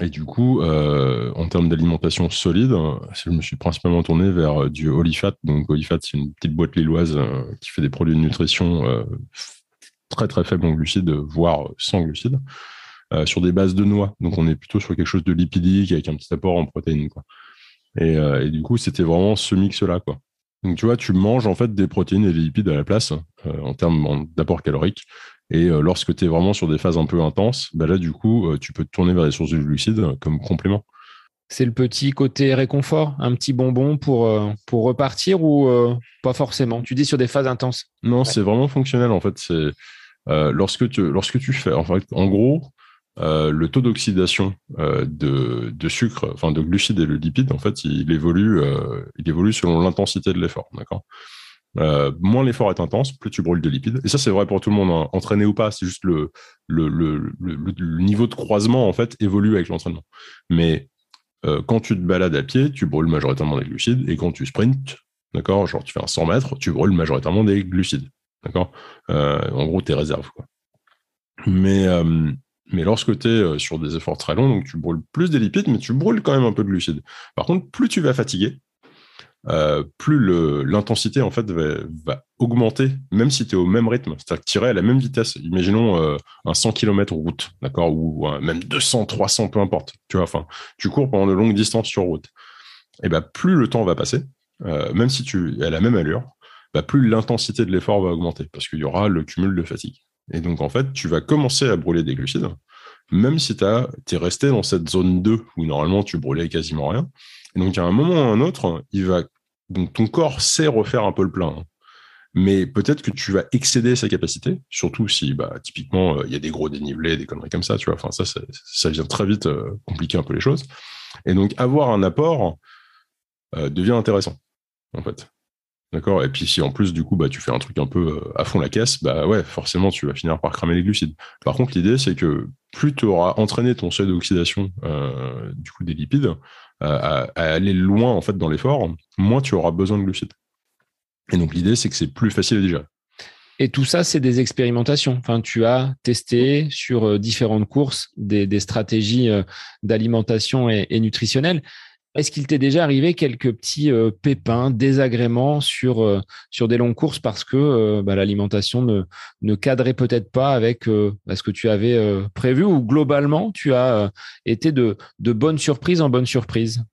B: Et du coup, euh, en termes d'alimentation solide, je me suis principalement tourné vers du Olifat. Donc, Olifat, c'est une petite boîte lilloise qui fait des produits de nutrition très très faibles en glucides, voire sans glucides. Euh, sur des bases de noix. Donc on est plutôt sur quelque chose de lipidique avec un petit apport en protéines. Quoi. Et, euh, et du coup, c'était vraiment ce mix-là. Quoi. Donc tu vois, tu manges en fait des protéines et des lipides à la place euh, en termes d'apport calorique. Et lorsque tu es vraiment sur des phases un peu intenses, bah là, du coup, tu peux te tourner vers des sources de glucides comme complément.
A: C'est le petit côté réconfort, un petit bonbon pour, pour repartir ou pas forcément? Tu dis sur des phases intenses
B: Non, c'est vraiment fonctionnel en fait. C'est lorsque, tu, lorsque tu fais, en, fait, en gros, euh, le taux d'oxydation euh, de, de, sucre, enfin de glucides et le lipide, en fait, il évolue, euh, il évolue selon l'intensité de l'effort, d'accord? moins l'effort est intense, plus tu brûles de lipides. Et ça, c'est vrai pour tout le monde, hein. entraîné ou pas. C'est juste le le, le, niveau de croisement en fait évolue avec l'entraînement. Mais quand tu te balades à pied, tu brûles majoritairement des glucides, et quand tu sprints, d'accord, genre tu fais un 100 mètres, tu brûles majoritairement des glucides, d'accord? en gros, tes réserves, quoi. Mais mais lorsque tu es euh, sur des efforts très longs, donc tu brûles plus des lipides, mais tu brûles quand même un peu de glucides. Par contre, plus tu vas fatiguer, euh, plus l'intensité en fait va, augmenter, même si tu es au même rythme, c'est-à-dire que tu à la même vitesse. Imaginons euh, un 100 km route, d'accord, ou même 200, 300, peu importe. Tu tu cours pendant de longues distances sur route. Et ben plus le temps va passer, même si tu es à la même allure, bah, plus l'intensité de l'effort va augmenter parce qu'il y aura le cumul de fatigue. Et donc, en fait, tu vas commencer à brûler des glucides, même si tu es resté dans cette zone 2 où normalement tu brûlais quasiment rien. Et donc, à un moment ou à un autre, il va, donc ton corps sait refaire un peu le plein. Hein. Mais peut-être que tu vas excéder sa capacité, surtout si, bah, typiquement, euh, il y a des gros dénivelés, des conneries comme ça, tu vois. Enfin, ça, ça, vient très vite euh, compliquer un peu les choses. Et donc, avoir un apport euh, devient intéressant, en fait. D'accord Et puis si en plus du coup bah tu fais un truc un peu à fond la caisse, bah ouais, forcément tu vas finir par cramer les glucides. Par contre, l'idée c'est que plus tu auras entraîné ton seuil d'oxydation du coup des lipides à, aller loin en fait dans l'effort, moins tu auras besoin de glucides. Et donc l'idée c'est que c'est plus facile à digérer.
A: Et tout ça, c'est des expérimentations. Enfin, tu as testé sur euh, différentes courses des, stratégies euh, d'alimentation et, nutritionnelle. Est-ce qu'il t'est déjà arrivé quelques petits euh, pépins, désagréments sur, sur des longues courses parce que bah, l'alimentation ne, cadrait peut-être pas avec bah, ce que tu avais prévu ou globalement, tu as été de, bonnes surprises en bonnes surprises?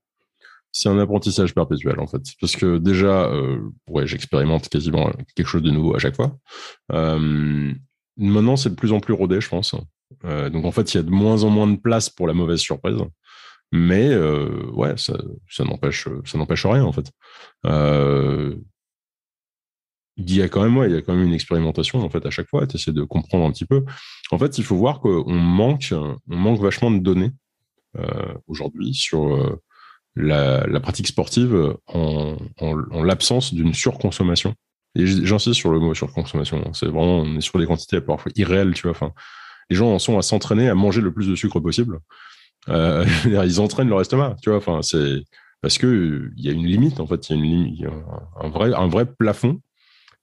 B: C'est un apprentissage perpétuel en fait. Parce que déjà, euh, ouais, j'expérimente quasiment quelque chose de nouveau à chaque fois. Euh, maintenant, c'est de plus en plus rodé, je pense. Euh, donc en fait, il y a de moins en moins de place pour la mauvaise surprise. Mais ouais, ça, n'empêche, rien en fait. il y a quand même, ouais, y a quand même une expérimentation en fait à chaque fois. Tu essaies de comprendre un petit peu. En fait, il faut voir qu'on manque, on manque vachement de données aujourd'hui sur la, pratique sportive en, l'absence d'une surconsommation. Et j'insiste sur le mot surconsommation. Hein. C'est vraiment, on est sur des quantités parfois irréelles, tu vois. Enfin, les gens en sont à s'entraîner à manger le plus de sucre possible. Euh, ils entraînent leur estomac, tu vois. Enfin, c'est parce que il y a une limite, en fait. Il y a une limite, un vrai, un vrai plafond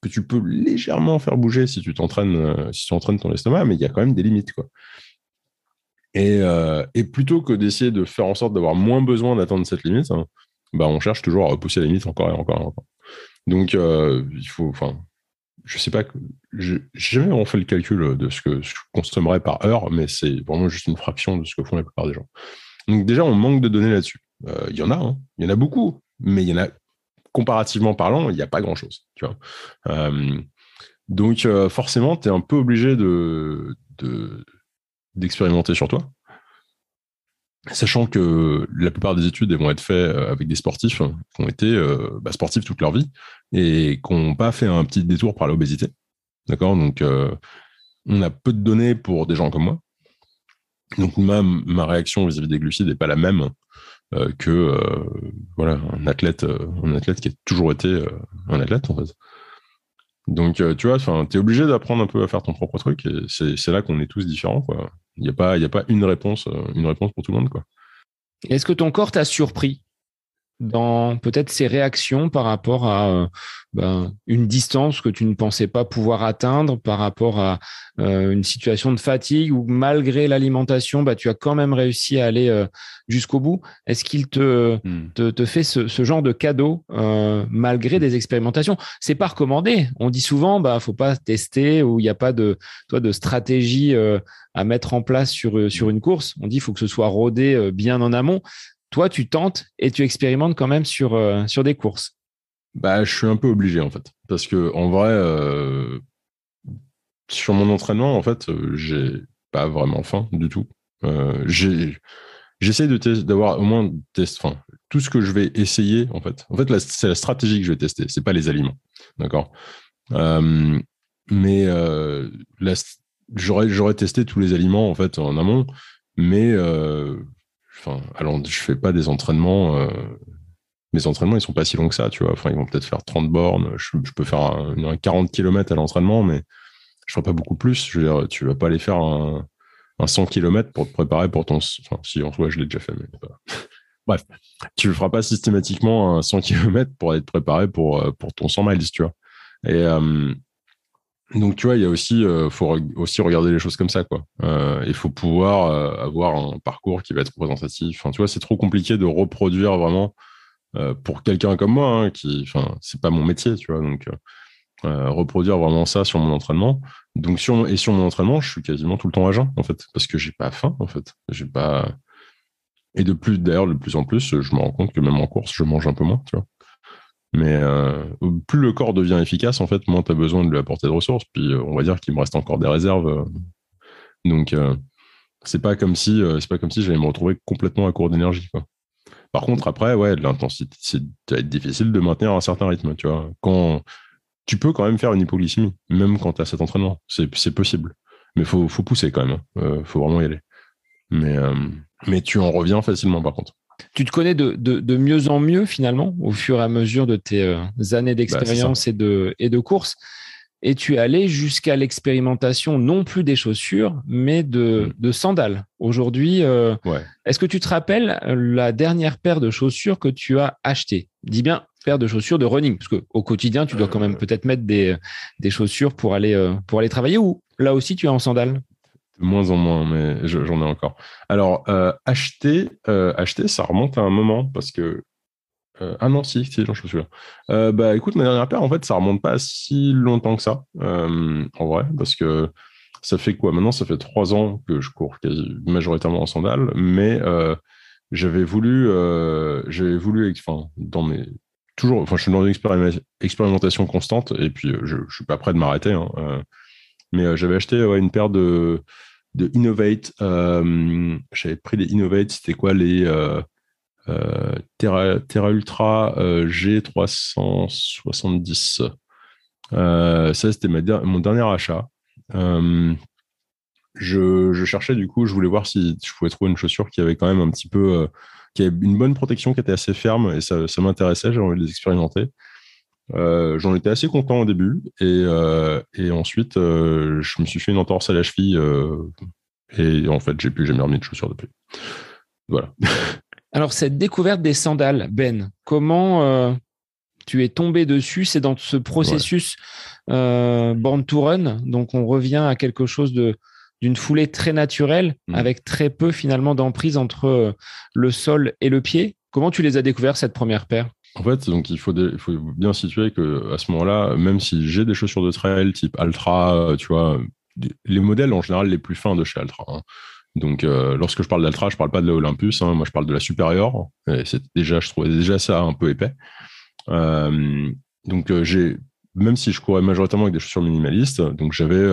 B: que tu peux légèrement faire bouger si tu t'entraînes, euh, si tu entraînes ton estomac, mais il y a quand même des limites, quoi. Euh, et, plutôt que d'essayer de faire en sorte d'avoir moins besoin d'atteindre cette limite, hein, bah on cherche toujours à repousser la limite encore et encore. Donc, euh, il faut, enfin, je sais pas, j'ai jamais vraiment fait le calcul de ce que je consommerais par heure, mais c'est vraiment juste une fraction de ce que font la plupart des gens. Donc, déjà, on manque de données là-dessus. Euh, il y en a, hein, il y en a beaucoup, mais il y en a, comparativement parlant, il n'y a pas grand-chose, vois. donc, forcément, tu es un peu obligé de d'expérimenter sur toi. Sachant que la plupart des études vont être faites euh, avec des sportifs qui ont été euh, bah, sportifs toute leur vie et qui n'ont pas fait un petit détour par l'obésité. D'accord? Donc, euh, on a peu de données pour des gens comme moi. Donc, ma, réaction vis-à-vis des glucides n'est pas la même que voilà, un, athlète, qui a toujours été un athlète. Donc, tu vois, tu es obligé d'apprendre un peu à faire ton propre truc et c'est là qu'on est tous différents. Quoi. Il n'y a, pas, a pas une réponse, euh, une réponse pour tout le monde. Quoi.
A: Est-ce que ton corps t'a surpris? Dans peut-être ses réactions par rapport à euh, ben, une distance que tu ne pensais pas pouvoir atteindre, par rapport à euh, une situation de fatigue ou malgré l'alimentation, bah, tu as quand même réussi à aller jusqu'au bout. Est-ce qu'il te, hmm. te, fait ce, genre de cadeau malgré des expérimentations? C'est pas recommandé. On dit souvent, bah faut pas tester ou il n'y a pas de, toi, de stratégie à mettre en place sur, euh, sur une course. On dit qu'il faut que ce soit rodé euh, bien en amont. Toi, tu tentes et tu expérimentes quand même sur, euh, sur des courses.
B: Bah, je suis un peu obligé en fait. Parce que en vrai, sur mon entraînement, en fait, j'ai pas vraiment faim du tout. J'essaie d'avoir au moins test, enfin, tout ce que je vais essayer en fait. En fait, c'est la stratégie que je vais tester, c'est pas les aliments, d'accord? mais la, j'aurais testé tous les aliments en fait en amont, mais euh, enfin, alors je fais pas des entraînements. Euh, mes entraînements ils sont pas si longs que ça, tu vois. Enfin, ils vont peut-être faire 30 bornes. Je, peux faire un, 40 km à l'entraînement, mais je ferai pas beaucoup plus. Je veux dire, tu vas pas aller faire un, 100 km pour te préparer pour ton. Enfin, si en soi je l'ai déjà fait, mais Bref, tu le feras pas systématiquement un 100 km pour être préparé pour, euh, pour ton 100 miles, tu vois. Et, donc tu vois, il y a aussi, euh, faut aussi regarder les choses comme ça, quoi. Euh, il faut pouvoir euh, avoir un parcours qui va être représentatif. Enfin, tu vois, c'est trop compliqué de reproduire vraiment pour quelqu'un comme moi, hein, qui, enfin, c'est pas mon métier, tu vois. Donc reproduire vraiment ça sur mon entraînement. Donc et sur mon entraînement, je suis quasiment tout le temps à jeun, en fait, parce que j'ai pas faim, en fait. J'ai pas. Et de plus, d'ailleurs, de plus en plus, je me rends compte que même en course, je mange un peu moins, tu vois. Mais euh, plus le corps devient efficace, en fait, moins tu as besoin de lui apporter de ressources. Puis euh, on va dire qu'il me reste encore des réserves. Euh. donc c'est pas comme si c'est pas comme si j'allais me retrouver complètement à court d'énergie. Par contre, après, ouais, l'intensité, c'est va être difficile de maintenir un certain rythme. Tu vois, quand tu peux quand même faire une hypoglycémie, même quand tu as cet entraînement, c'est possible. Mais faut faut pousser quand même. Hein. faut vraiment y aller. Mais mais tu en reviens facilement par contre.
A: Tu te connais de, de, mieux en mieux finalement au fur et à mesure de tes euh, années bah, d'expérience et, de, et de course. Et tu es allé jusqu'à l'expérimentation non plus des chaussures, mais de, mm. de sandales. Aujourd'hui, euh, est-ce que tu te rappelles la dernière paire de chaussures que tu as achetée Dis bien paire de chaussures de running, parce qu'au quotidien, tu dois quand même euh. peut-être mettre des, des chaussures pour aller, pour aller travailler ou là aussi tu es en sandales?
B: Moins en moins, mais j'en ai encore. Alors, euh, acheter, euh, acheter, ça remonte à un moment parce que. Euh, ah non, si, si, j'en suis sûr. bah écoute, ma dernière paire, en fait, ça remonte pas si longtemps que ça, en vrai, parce que ça fait quoi? Maintenant, ça fait trois ans que je cours quasi majoritairement en sandales, mais j'avais voulu, j'avais voulu, enfin, dans mes toujours, enfin, je suis dans une expérimentation constante et puis je, je suis pas prêt de m'arrêter. Hein, mais j'avais acheté une paire de, de Innovate. Euh, j'avais pris les Innovate, c'était quoi les euh, Terra, Terra, Ultra G370. ça, c'était mon dernier achat. Je, je, cherchais du coup, je voulais voir si je pouvais trouver une chaussure qui avait quand même un petit peu, qui avait une bonne protection, qui était assez ferme et ça, ça m'intéressait, j'avais envie de les expérimenter. Euh, j'en étais assez content au début et, euh, et ensuite euh, je me suis fait une entorse à la cheville et en fait j'ai plus jamais remis de chaussures depuis. Voilà.
A: Alors cette découverte des sandales, Ben, comment tu es tombé dessus? C'est dans ce processus Born to Run, donc on revient à quelque chose de d'une foulée très naturelle, mmh. avec très peu finalement d'emprise entre le sol et le pied. Comment tu les as découverts cette première paire?
B: En fait, donc il faut, bien situer que à ce moment-là, même si j'ai des chaussures de trail type Altra, euh, tu vois, les modèles en général les plus fins de chez Altra. Hein. Donc, euh, lorsque je parle d'Altra, je parle pas de la Olympus. Hein. moi, je parle de la supérieure. c'est déjà, je trouvais déjà ça un peu épais. Euh, donc, j'ai, même si je courais majoritairement avec des chaussures minimalistes, donc j'avais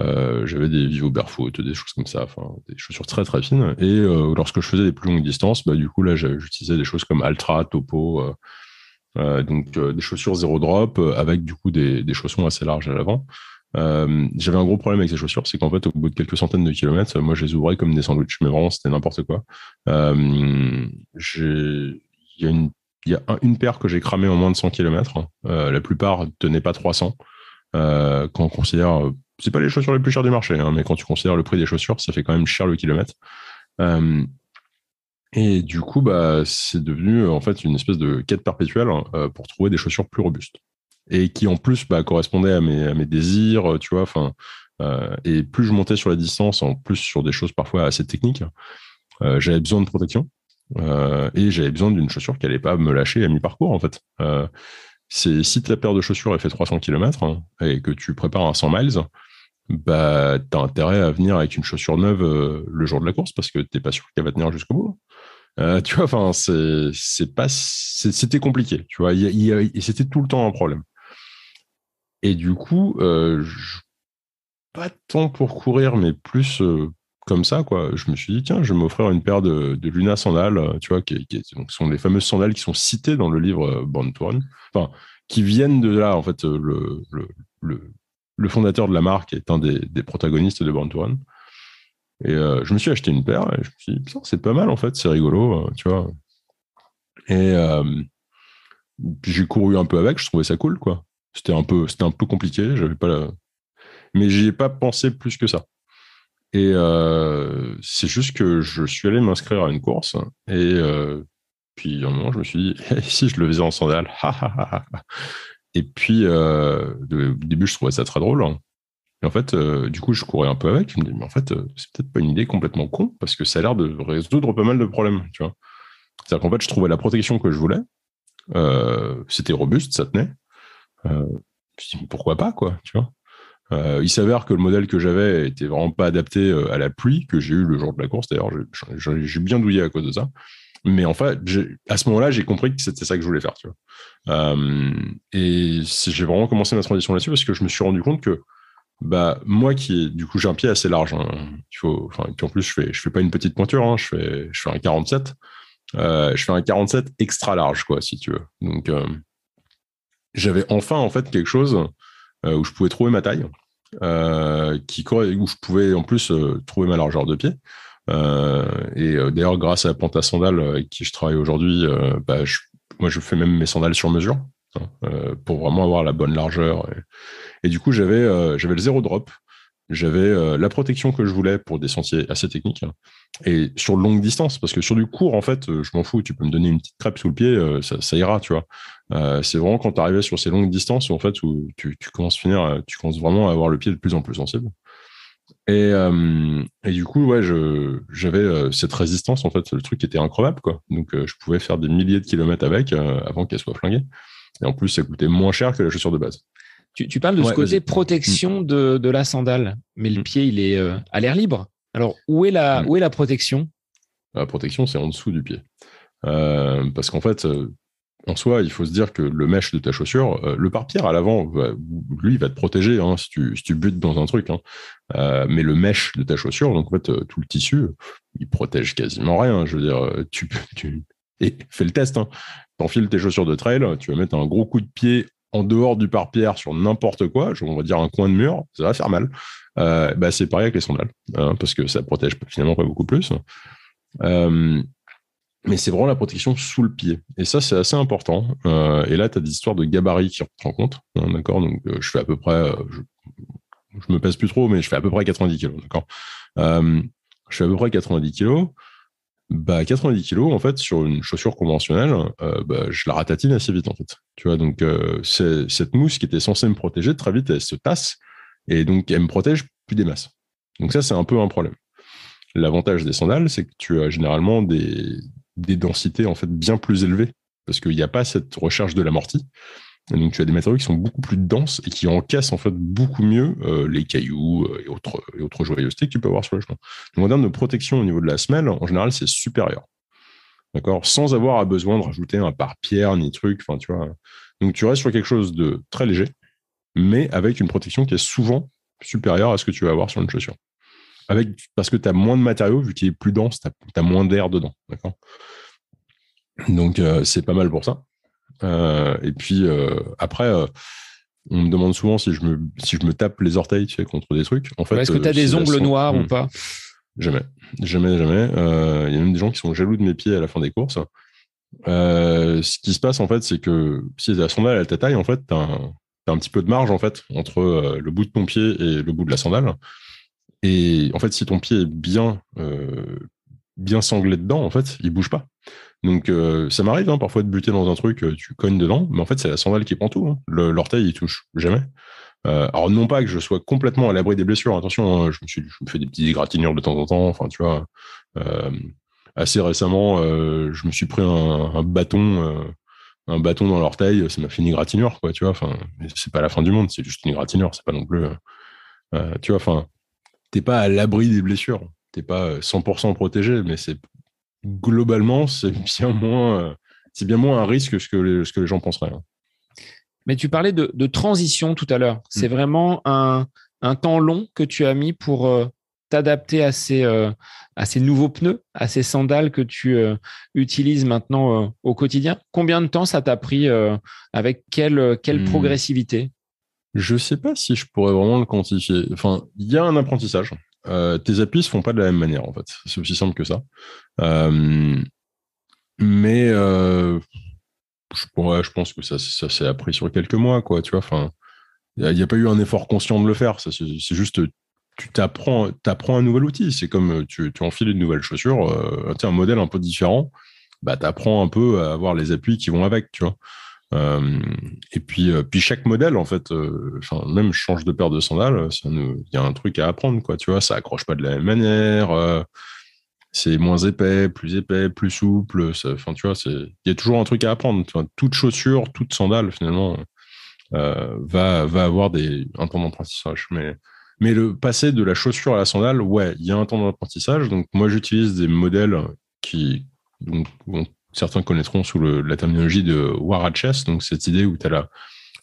B: euh, j'avais des Vivo Barefoot, des choses comme ça, des chaussures très très fines. Et euh, lorsque je faisais des plus longues distances, bah, du coup là j'utilisais des choses comme Altra, Topo, euh, donc des chaussures zéro drop avec du coup des, des chaussons assez larges à l'avant. j'avais un gros problème avec ces chaussures, c'est qu'en fait, au bout de quelques centaines de kilomètres, moi, je les ouvrais comme des sandwichs, mais vraiment, c'était n'importe quoi. il y a une paire que j'ai cramée en moins de 100 km. la plupart tenaient pas 300. quand on considère c'est pas les chaussures les plus chères du marché, hein, mais quand tu considères le prix des chaussures, ça fait quand même cher le kilomètre. Euh, et du coup, bah, c'est devenu en fait une espèce de quête perpétuelle euh, pour trouver des chaussures plus robustes et qui en plus bah, correspondaient à mes, désirs, tu vois. Enfin, euh, et plus je montais sur la distance, en plus sur des choses parfois assez techniques, j'avais besoin de protection et j'avais besoin d'une chaussure qui allait pas me lâcher à mi-parcours en fait c'est si ta paire de chaussures est fait 300 km hein, et que tu prépares un 100 miles, bah, tu as intérêt à venir avec une chaussure neuve euh, le jour de la course parce que tu n'es pas sûr qu'elle va tenir jusqu'au bout. Euh, tu vois, enfin, c'est pas, c'était compliqué, tu vois, et c'était tout le temps un problème. Et du coup, euh, pas tant pour courir, mais plus comme ça, quoi. Je me suis dit, tiens, je vais m'offrir une paire de, de, Luna sandales, tu vois, qui, sont les fameuses sandales qui sont citées dans le livre Born to enfin, qui viennent de là, en fait, le, le, le le fondateur de la marque est un des, protagonistes de Born to Run. Et euh, je me suis acheté une paire et je me suis dit, c'est pas mal en fait, c'est rigolo, euh, tu vois. Et euh, j'ai couru un peu avec, je trouvais ça cool, quoi. C'était un peu, un peu compliqué, j'avais pas la... mais j'y ai pas pensé plus que ça. Et c'est juste que je suis allé m'inscrire à une course et puis à un moment je me suis dit, si je le faisais en sandales, Et puis, euh, au début, je trouvais ça très drôle. Hein. Et en fait, euh, du coup, je courais un peu avec. Je me dis, mais en fait, euh, c'est peut-être pas une idée complètement con parce que ça a l'air de résoudre pas mal de problèmes. C'est-à-dire qu'en fait, je trouvais la protection que je voulais. c'était robuste, ça tenait. je me dis, pourquoi pas, quoi, tu vois. il s'avère que le modèle que j'avais était vraiment pas adapté à la pluie que j'ai eu le jour de la course. D'ailleurs, j'ai bien douillé à cause de ça. Mais en fait, à ce moment-là, j'ai compris que c'était ça que je voulais faire. Tu vois. Euh, et j'ai vraiment commencé ma transition là-dessus parce que je me suis rendu compte que bah, moi qui, du coup, j'ai un pied assez large. Hein, il puis en plus, je fais, je fais pas une petite pointure, hein, je, fais, je fais un 47. Euh, je fais un 47 extra large, quoi, si tu veux. Donc, euh, j'avais enfin, en fait, quelque chose où je pouvais trouver ma taille, qui, où je pouvais en plus trouver ma largeur de pied. Et d'ailleurs, grâce à la plante à sandales avec qui je travaille aujourd'hui, bah, moi, je fais même mes sandales sur mesure hein, pour vraiment avoir la bonne largeur. Et, du coup, j'avais le zéro drop. J'avais la protection que je voulais pour des sentiers assez techniques hein, et sur longue distance parce que sur du court en fait je m'en fous tu peux me donner une petite crêpe sous le pied ça, ira tu vois euh, c'est vraiment quand tu arrives sur ces longues distances en fait où tu commences vraiment à avoir le pied de plus en plus sensible. Et, euh, et du coup, ouais, j'avais euh, cette résistance en fait, le truc était incroyable quoi. Donc je pouvais faire des milliers de kilomètres avec avant qu'elle soit flinguée. Et en plus, ça coûtait moins cher que la chaussure de base.
A: Tu, tu parles de ce côté protection de, de, la sandale, mais le mm. pied, il est à l'air libre. Alors, où est la, mm. où est la protection?
B: La protection, c'est en dessous du pied. parce qu'en fait, en soi, il faut se dire que le mesh de ta chaussure, euh, le pare-pierre à l'avant, lui, il va te protéger hein, si, tu, si, tu, butes dans un truc. Hein. Euh, mais le mesh de ta chaussure, donc en fait, euh, tout le tissu, il protège quasiment rien. Je veux dire, tu, fais le test. Hein. T'enfiles tes chaussures de trail, tu vas mettre un gros coup de pied en dehors du pare-pierre sur n'importe quoi, on va dire un coin de mur, ça va faire mal. bah, c'est pareil avec les sandales, hein, parce que ça protège finalement pas beaucoup plus. Mais c'est vraiment la protection sous le pied. Et ça, c'est assez important. Euh, et là, tu as des histoires de gabarit qui rentrent en compte. Hein, d'accord? Donc, euh, je fais à peu près, euh, je, je, me pèse plus trop, mais je fais à peu près 90 kilos. D'accord? Je fais à peu près 90 kilos. Bah, 90 kilos, en fait, sur une chaussure conventionnelle, bah, je la ratatine assez vite, en fait. Tu vois, donc, cette mousse qui était censée me protéger, très vite, elle se tasse. Et donc, elle me protège plus des masses. Donc, ça, c'est un peu un problème. L'avantage des sandales, c'est que tu as généralement des, des densités en fait bien plus élevées parce qu'il n'y a pas cette recherche de l'amorti. Donc tu as des matériaux qui sont beaucoup plus denses et qui encaissent en fait beaucoup mieux euh, les cailloux euh, et autres, et autres joyeusetés que tu peux avoir sur le chemin. Donc en termes de protection au niveau de la semelle, en général, c'est supérieur. D'accord? Sans avoir besoin de rajouter un pare-pierre ni truc. Enfin, tu vois. Donc tu restes sur quelque chose de très léger, mais avec une protection qui est souvent supérieure à ce que tu vas avoir sur une chaussure. Avec, parce que tu as moins de matériaux, vu qu'il est plus dense, tu as, moins d'air dedans. D'accord? Donc, euh, c'est pas mal pour ça. Euh, et puis, euh, après, on me demande souvent si je me, si je me tape les orteils tu sais, contre des trucs. En fait,
A: Est-ce que tu as des ongles noirs ou hmm. pas?
B: Jamais. Jamais, jamais. Il y a même des gens qui sont jaloux de mes pieds à la fin des courses. ce qui se passe, en fait, c'est que si la sandale à ta taille, en fait, tu as, un petit peu de marge en fait entre le bout de ton pied et le bout de la sandale. Et en fait, si ton pied est bien, euh, bien sanglé dedans, en fait, il bouge pas. Donc, euh, ça m'arrive hein, parfois de buter dans un truc, euh, tu cognes dedans, mais en fait, c'est la sandale qui prend tout. Hein. L'orteil, il touche jamais. alors, non pas que je sois complètement à l'abri des blessures, attention, hein, je, me suis, je me fais des petites égratignures de temps en temps, enfin, tu vois. assez récemment, je me suis pris un, bâton un bâton dans l'orteil, ça m'a fait une égratignure, quoi, tu vois. Enfin, c'est pas la fin du monde, c'est juste une égratignure, c'est pas non plus. tu vois, enfin, t'es pas à l'abri des blessures. T'es pas 100% euh, protégé, mais c'est globalement, c'est bien moins, euh, c'est bien moins un risque que ce que les, ce que les gens penseraient. Hein.
A: Mais tu parlais de, transition tout à l'heure. C'est mm. vraiment un, un, temps long que tu as mis pour euh, t'adapter à ces, à ces nouveaux pneus, à ces sandales que tu utilises maintenant au quotidien. Combien de temps ça t'a pris Avec quelle, quelle mm. progressivité?
B: Je sais pas si je pourrais vraiment le quantifier. Il y a un apprentissage. Euh, tes appuis se font pas de la même manière, en fait. C'est aussi simple que ça. Euh, mais euh, je, pense que ça, s'est appris sur quelques mois, quoi. Tu vois, enfin, il n'y a, pas eu un effort conscient de le faire. C'est juste, tu t'apprends, apprends un nouvel outil. C'est comme tu, tu enfiles une nouvelle chaussure, euh, un modèle un peu différent. Bah, tu apprends un peu à avoir les appuis qui vont avec, tu vois. Euh, et puis, euh, puis chaque modèle, en fait, euh, même change de paire de sandales, il y a un truc à apprendre, quoi. Tu vois, ça accroche pas de la même manière. c'est moins épais, plus épais, plus souple. Enfin, tu vois, il y a toujours un truc à apprendre. toute chaussure, toute sandale, finalement, va, va avoir des, un temps d'apprentissage. Mais, mais le passer de la chaussure à la sandale, ouais, il y a un temps d'apprentissage. Donc, moi, j'utilise des modèles qui donc, certains connaîtront sous la terminologie de Warachess, donc cette idée où tu as,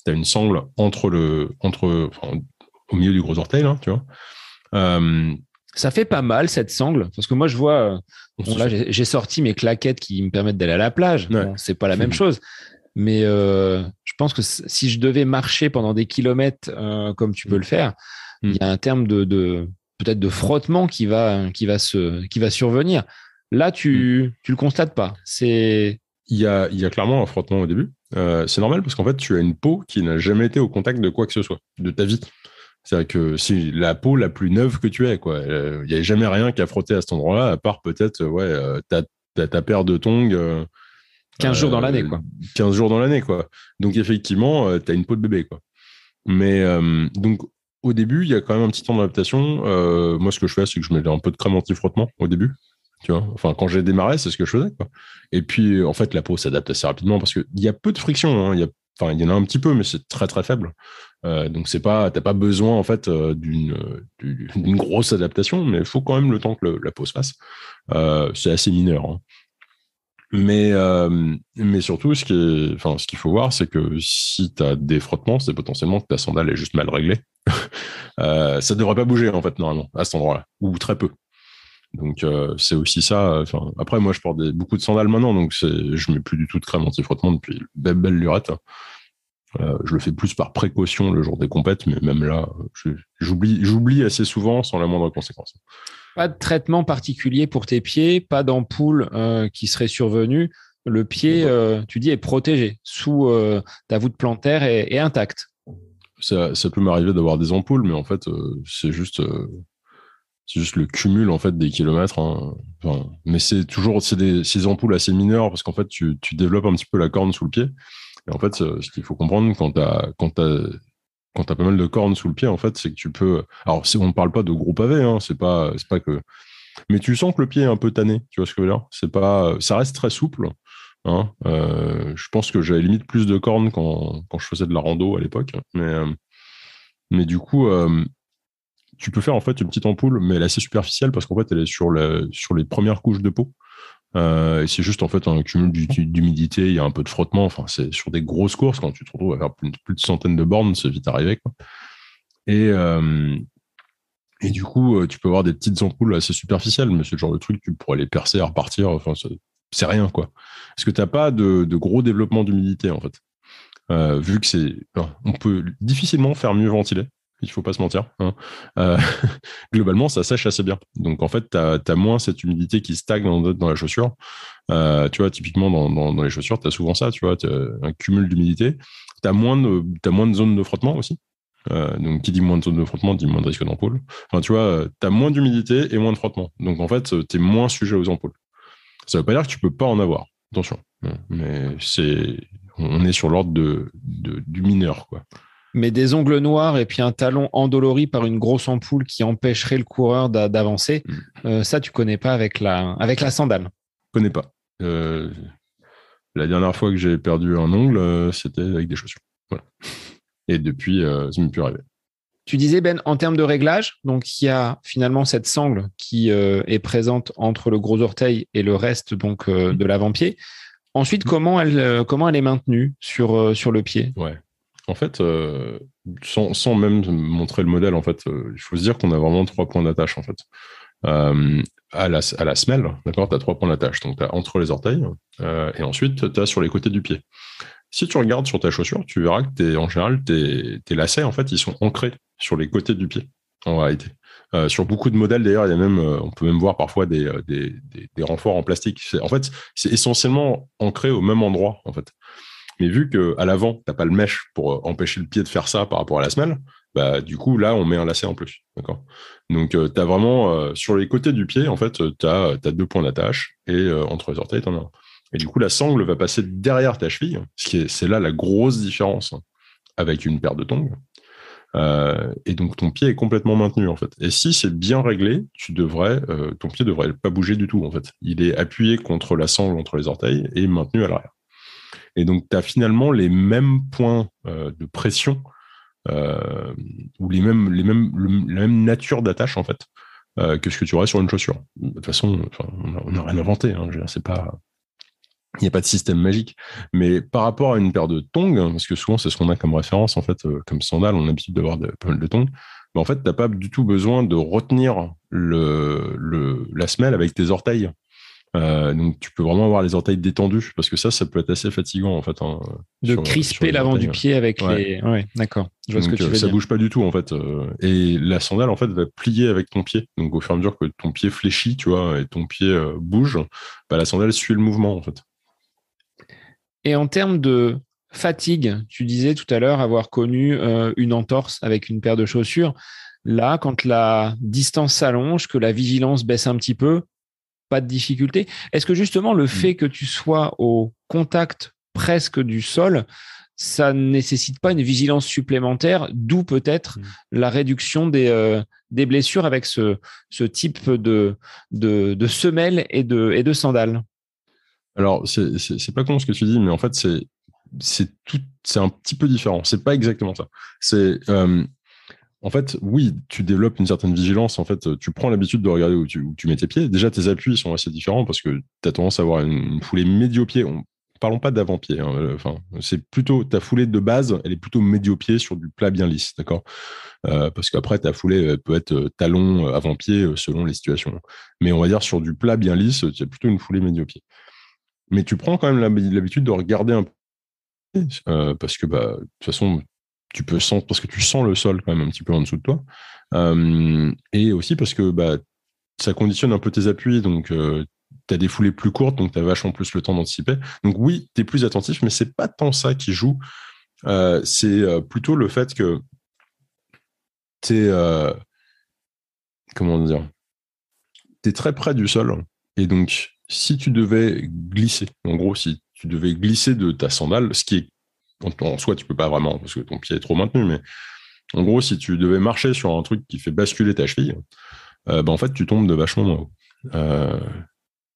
B: as, une sangle entre le, entre, au milieu du gros orteil, là, tu vois.
A: Euh, ça fait pas mal cette sangle, parce que moi je vois, euh, là j'ai sorti mes claquettes qui me permettent d'aller à la plage. c'est pas la même chose, mais euh, je pense que si je devais marcher pendant des kilomètres comme tu peux le faire, hmm. il y a un terme de, peut-être de frottement qui va, qui va, se, qui va survenir. Là, tu ne le constates pas. C'est
B: il y a, il y a clairement un frottement au début. Euh, c'est normal parce qu'en fait, tu as une peau qui n'a jamais été au contact de quoi que ce soit, de ta vie. C'est-à-dire que c'est la peau la plus neuve que tu aies. Quoi. Euh, il n'y a jamais rien qui a frotté à cet endroit-là, à part peut-être ouais, euh, ta, ta, paire de tongs.
A: 15 jours dans l'année, quoi.
B: 15 jours dans l'année, quoi. Donc, effectivement, tu as une peau de bébé, quoi. Mais donc, au début, il y a quand même un petit temps d'adaptation. moi, ce que je fais, c'est que je mets un peu de crème anti-frottement au début. Enfin, quand j'ai démarré, c'est ce que je faisais. Et puis, en fait, la peau s'adapte assez rapidement parce qu'il y a peu de friction. Hein. Il y a Enfin, il y en a un petit peu, mais c'est très très faible. Euh, donc c'est pas, pas besoin en fait euh, d'une grosse adaptation, mais il faut quand même le temps que la peau se fasse. Euh, c'est assez mineur. Hein. Mais surtout, ce qu'il faut voir, c'est que si tu as des frottements, c'est potentiellement que ta sandale est juste mal réglée. ça devrait pas bouger en fait normalement à cet endroit-là, ou très peu. Donc euh, c'est aussi ça. après, moi, je porte beaucoup de sandales maintenant, donc je mets plus du tout de crème anti-frottement depuis belle, belle lurette. Euh, je le fais plus par précaution le jour des compètes, mais même là, j'oublie assez souvent sans la moindre conséquence.
A: Pas de traitement particulier pour tes pieds, pas d'ampoule euh, qui serait survenue. Le pied, tu dis, est protégé sous ta voûte plantaire et, et intacte.
B: Ça, ça peut m'arriver d'avoir des ampoules, mais en fait, c'est juste c'est juste le cumul en fait des kilomètres. Hein. mais c'est toujours des, ces ampoules assez mineures parce qu'en fait tu, tu, développes un petit peu la corne sous le pied. Et en fait, ce qu'il faut comprendre quand tu quand as, quand as pas mal de cornes sous le pied, en fait, c'est que tu peux. Alors, on ne parle pas de gros pavés, hein, c'est pas pas que. Mais tu sens que le pied est un peu tanné. Tu vois ce que je veux dire? C'est pas. Ça reste très souple. Hein. Euh, je pense que j'avais limite plus de cornes quand, quand je faisais de la rando à l'époque. Mais euh, mais du coup, euh, tu peux faire en fait une petite ampoule, mais elle est assez superficielle parce qu'en fait, elle est sur, les premières couches de peau. Euh, c'est juste en fait un cumul d'humidité, il y a un peu de frottement. Enfin, c'est sur des grosses courses quand tu te retrouves à faire plus, de centaines de bornes, c'est vite arrivé. Et, euh, et du coup, euh, tu peux avoir des petites ampoules assez superficielles, mais c'est le genre de truc, tu pourrais les percer, repartir. Enfin, c'est rien quoi. Parce que tu n'as pas de, gros développement d'humidité en fait. vu que c'est, on peut difficilement faire mieux ventiler il faut pas se mentir. Hein. Euh, globalement, ça sèche assez bien. Donc, en fait, tu as, moins cette humidité qui stagne dans, la chaussure. Euh, tu vois, typiquement, dans, les chaussures, tu as souvent ça, tu vois, as un cumul d'humidité. Tu as, moins de, zones de frottement aussi. Euh, donc, qui dit moins de zones de frottement, dit moins de risque d'ampoule. Enfin, tu vois, tu as moins d'humidité et moins de frottement. Donc, en fait, tu es moins sujet aux ampoules. Ça veut pas dire que tu peux pas en avoir. Attention. Mais c'est, on est sur l'ordre de, du mineur, quoi
A: mais des ongles noirs et puis un talon endolori par une grosse ampoule qui empêcherait le coureur d'avancer, mm. euh, ça, tu connais pas avec la, avec la sandale.
B: Je connais pas. Euh, la dernière fois que j'ai perdu un ongle, euh, c'était avec des chaussures. Et depuis, ça m'est plus arrivé.
A: Tu disais, Ben, en termes de réglage, donc il y a finalement cette sangle qui est présente entre le gros orteil et le reste donc mm. de l'avant-pied. Ensuite, mm. comment elle, comment elle est maintenue sur, sur le pied?
B: Ouais. En fait, euh, sans, même montrer le modèle, en fait, euh, il faut se dire qu'on a vraiment trois points d'attache, en fait. Euh, à, la, à la semelle, d'accord, tu as trois points d'attache. Donc, tu as entre les orteils et ensuite, tu as sur les côtés du pied. Si tu regardes sur ta chaussure, tu verras que en général, tes, lacets, en fait, ils sont ancrés sur les côtés du pied, en réalité. sur beaucoup de modèles, d'ailleurs, on peut même voir parfois des, des, des renforts en plastique. En fait, c'est essentiellement ancré au même endroit, en fait. Mais vu qu'à l'avant, tu n'as pas le mèche pour euh, empêcher le pied de faire ça par rapport à la semelle, bah, du coup, là, on met un lacet en plus. D'accord? Donc, euh, tu as vraiment, euh, sur les côtés du pied, en fait, tu as, deux points d'attache et entre les orteils, tu en as un. Et du coup, la sangle va passer derrière ta cheville, c'est là la grosse différence avec une paire de tongs. et donc, ton pied est complètement maintenu, en fait. Et si c'est bien réglé, tu devrais, ton pied devrait pas bouger du tout, en fait. Il est appuyé contre la sangle entre les orteils et maintenu à l'arrière. Et donc, tu as finalement les mêmes points euh, de pression euh, ou les mêmes, les mêmes, la même nature d'attache, en fait, euh, que ce que tu aurais sur une chaussure. De toute façon, on n'a rien inventé. Hein. Il n'y a pas de système magique. Mais par rapport à une paire de tongs, hein, parce que souvent c'est ce qu'on a comme référence, en fait, comme sandales, on a l'habitude d'avoir pas mal de tongs, mais en fait, tu n'as pas du tout besoin de retenir le, la semelle avec tes orteils. Euh, donc tu peux vraiment avoir les orteils détendus parce que ça, ça peut être assez fatigant en fait. Hein,
A: de crisper l'avant du pied avec les. Ouais, d'accord.
B: Je vois ce que tu veux ça bouge pas du tout en fait. Euh, et la sandale en fait va plier avec ton pied. Donc au fur et à mesure que ton pied fléchit, tu vois, et ton pied euh, bouge, bah, la sandale suit le mouvement en fait.
A: Et en termes de fatigue, tu disais tout à l'heure avoir connu une entorse avec une paire de chaussures. Là, quand la distance s'allonge, que la vigilance baisse un petit peu, pas de difficulté. Est-ce que justement le mm. fait que tu sois au contact presque du sol, ça ne nécessite pas une vigilance supplémentaire, d'où peut-être mm. la réduction des, euh, des blessures avec ce, ce type de, de, de semelles et de, et de sandales?
B: Alors, c'est pas con ce que tu dis, mais en fait, c'est c'est tout c'est un petit peu différent c'est pas exactement ça c'est euh, en fait, oui, tu développes une certaine vigilance. En fait, tu prends l'habitude de regarder où tu, mets tes pieds. Déjà, tes appuis sont assez différents parce que tu as tendance à avoir une, foulée médio-pied. Parlons pas d'avant-pied. Hein, enfin, c'est plutôt ta foulée de base, elle est plutôt médio-pied sur du plat bien lisse, d'accord? Euh, Parce qu'après, ta foulée peut être euh, talon, euh, avant-pied selon les situations. Mais on va dire sur du plat bien lisse, tu as plutôt une foulée médio-pied. Mais tu prends quand même l'habitude de regarder un peu parce que bah, de toute façon, tu peux sentir, parce que tu sens le sol quand même un petit peu en dessous de toi. Euh, et aussi parce que bah, ça conditionne un peu tes appuis, donc euh, tu as des foulées plus courtes, donc tu as vachement plus le temps d'anticiper. Donc oui, tu es plus attentif, mais c'est pas tant ça qui joue. Euh, c'est plutôt le fait que tu es. comment dire Tu es très près du sol. Et donc, si tu devais glisser, en gros, si tu devais glisser de ta sandale, ce qui est en soi, tu peux pas vraiment parce que ton pied est trop maintenu, mais en gros, si tu devais marcher sur un truc qui fait basculer ta cheville, euh, bah, en fait, tu tombes de vachement haut. Euh,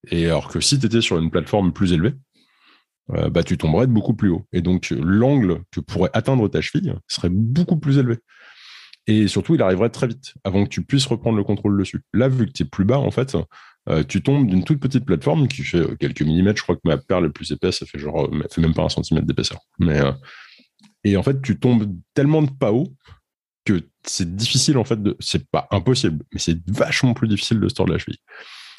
B: et alors que si tu étais sur une plateforme plus élevée, euh, bah, tu tomberais de beaucoup plus haut. Et donc, l'angle que pourrait atteindre ta cheville serait beaucoup plus élevé. Et surtout, il arriverait très vite, avant que tu puisses reprendre le contrôle dessus. Là, vu que tu es plus bas, en fait, euh, tu tombes d'une toute petite plateforme qui fait euh, quelques millimètres. Je crois que ma perle la plus épaisse, ça fait genre, euh, fait même pas un centimètre d'épaisseur. Mais et en fait, tu tombes tellement de pas haut que c'est difficile en fait c'est pas impossible, mais c'est vachement plus difficile de se tordre la cheville.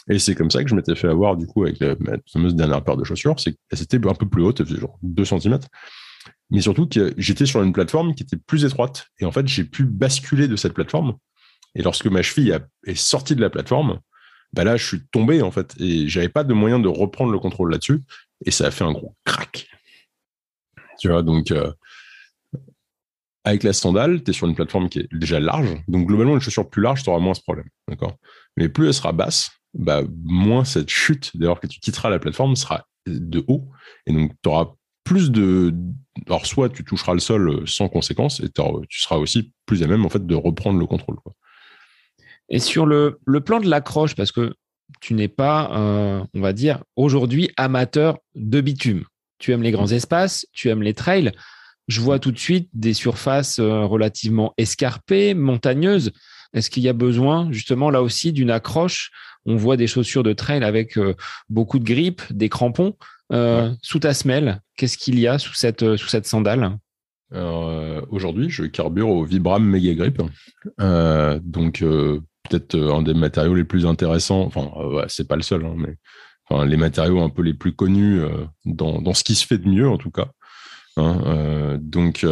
B: Et c'est comme ça que je m'étais fait avoir du coup avec la, ma fameuse dernière paire de chaussures, c'est qu'elle était un peu plus haute, elle faisait genre 2 cm. Mais surtout que j'étais sur une plateforme qui était plus étroite. Et en fait, j'ai pu basculer de cette plateforme. Et lorsque ma cheville est sortie de la plateforme, bah là, je suis tombé en fait et j'avais pas de moyen de reprendre le contrôle là-dessus et ça a fait un gros crack. Tu vois, donc euh, avec la sandale, tu es sur une plateforme qui est déjà large, donc globalement, une chaussure plus large, tu auras moins ce problème, d'accord? Mais plus elle sera basse, bah, moins cette chute, lors que tu quitteras la plateforme, sera de haut et donc tu auras plus de. Alors, soit tu toucheras le sol sans conséquence et tu seras aussi plus à même en fait de reprendre le contrôle.
A: Et sur le, plan de l'accroche, parce que tu n'es pas, on va dire, aujourd'hui amateur de bitume. Tu aimes les grands espaces, tu aimes les trails. Je vois tout de suite des surfaces euh, relativement escarpées, montagneuses. Est-ce qu'il y a besoin, justement, là aussi, d'une accroche? On voit des chaussures de trail avec euh, beaucoup de grippe, des crampons. Euh, sous ta semelle, qu'est-ce qu'il y a sous cette, sous cette sandale?
B: Aujourd'hui, je carbure au Vibram Mega Grip. donc, peut-être euh, un des matériaux les plus intéressants. Enfin, euh, c'est pas le seul, hein, mais les matériaux un peu les plus connus euh, dans, ce qui se fait de mieux, en tout cas. Hein, donc,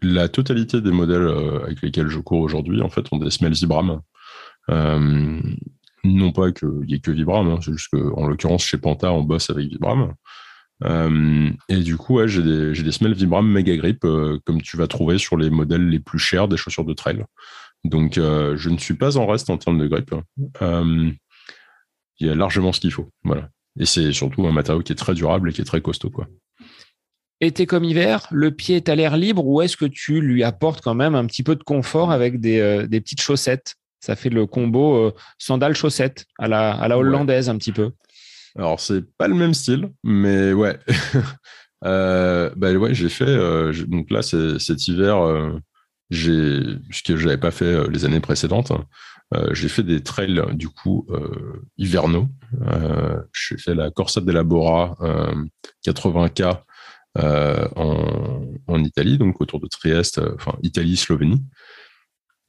B: la totalité des modèles avec lesquels je cours aujourd'hui, en fait, ont des semelles Vibram. non pas qu'il n'y ait que Vibram, hein, c'est juste qu'en l'occurrence, chez Panta, on bosse avec Vibram. et du coup, j'ai des, des, semelles Vibram Mega Grip, comme tu vas trouver sur les modèles les plus chers des chaussures de trail. Donc, euh, je ne suis pas en reste en termes de grippe. Euh, il y a largement ce qu'il faut. Voilà. Et c'est surtout un matériau qui est très durable et qui est très costaud. Quoi.
A: Été comme hiver, le pied est à l'air libre ou est-ce que tu lui apportes quand même un petit peu de confort avec des, euh, petites chaussettes? Ça fait le combo sandales-chaussettes à la, à la hollandaise un petit peu.
B: Alors, c'est pas le même style, mais ouais. bah ouais, j'ai fait. donc là, cet hiver, ce que j'avais pas fait euh, les années précédentes. Euh, j'ai fait des trails du coup euh, hivernaux. j'ai fait la Corsa della Bora 80K en, Italie, donc autour de Trieste, enfin Italie, Slovénie.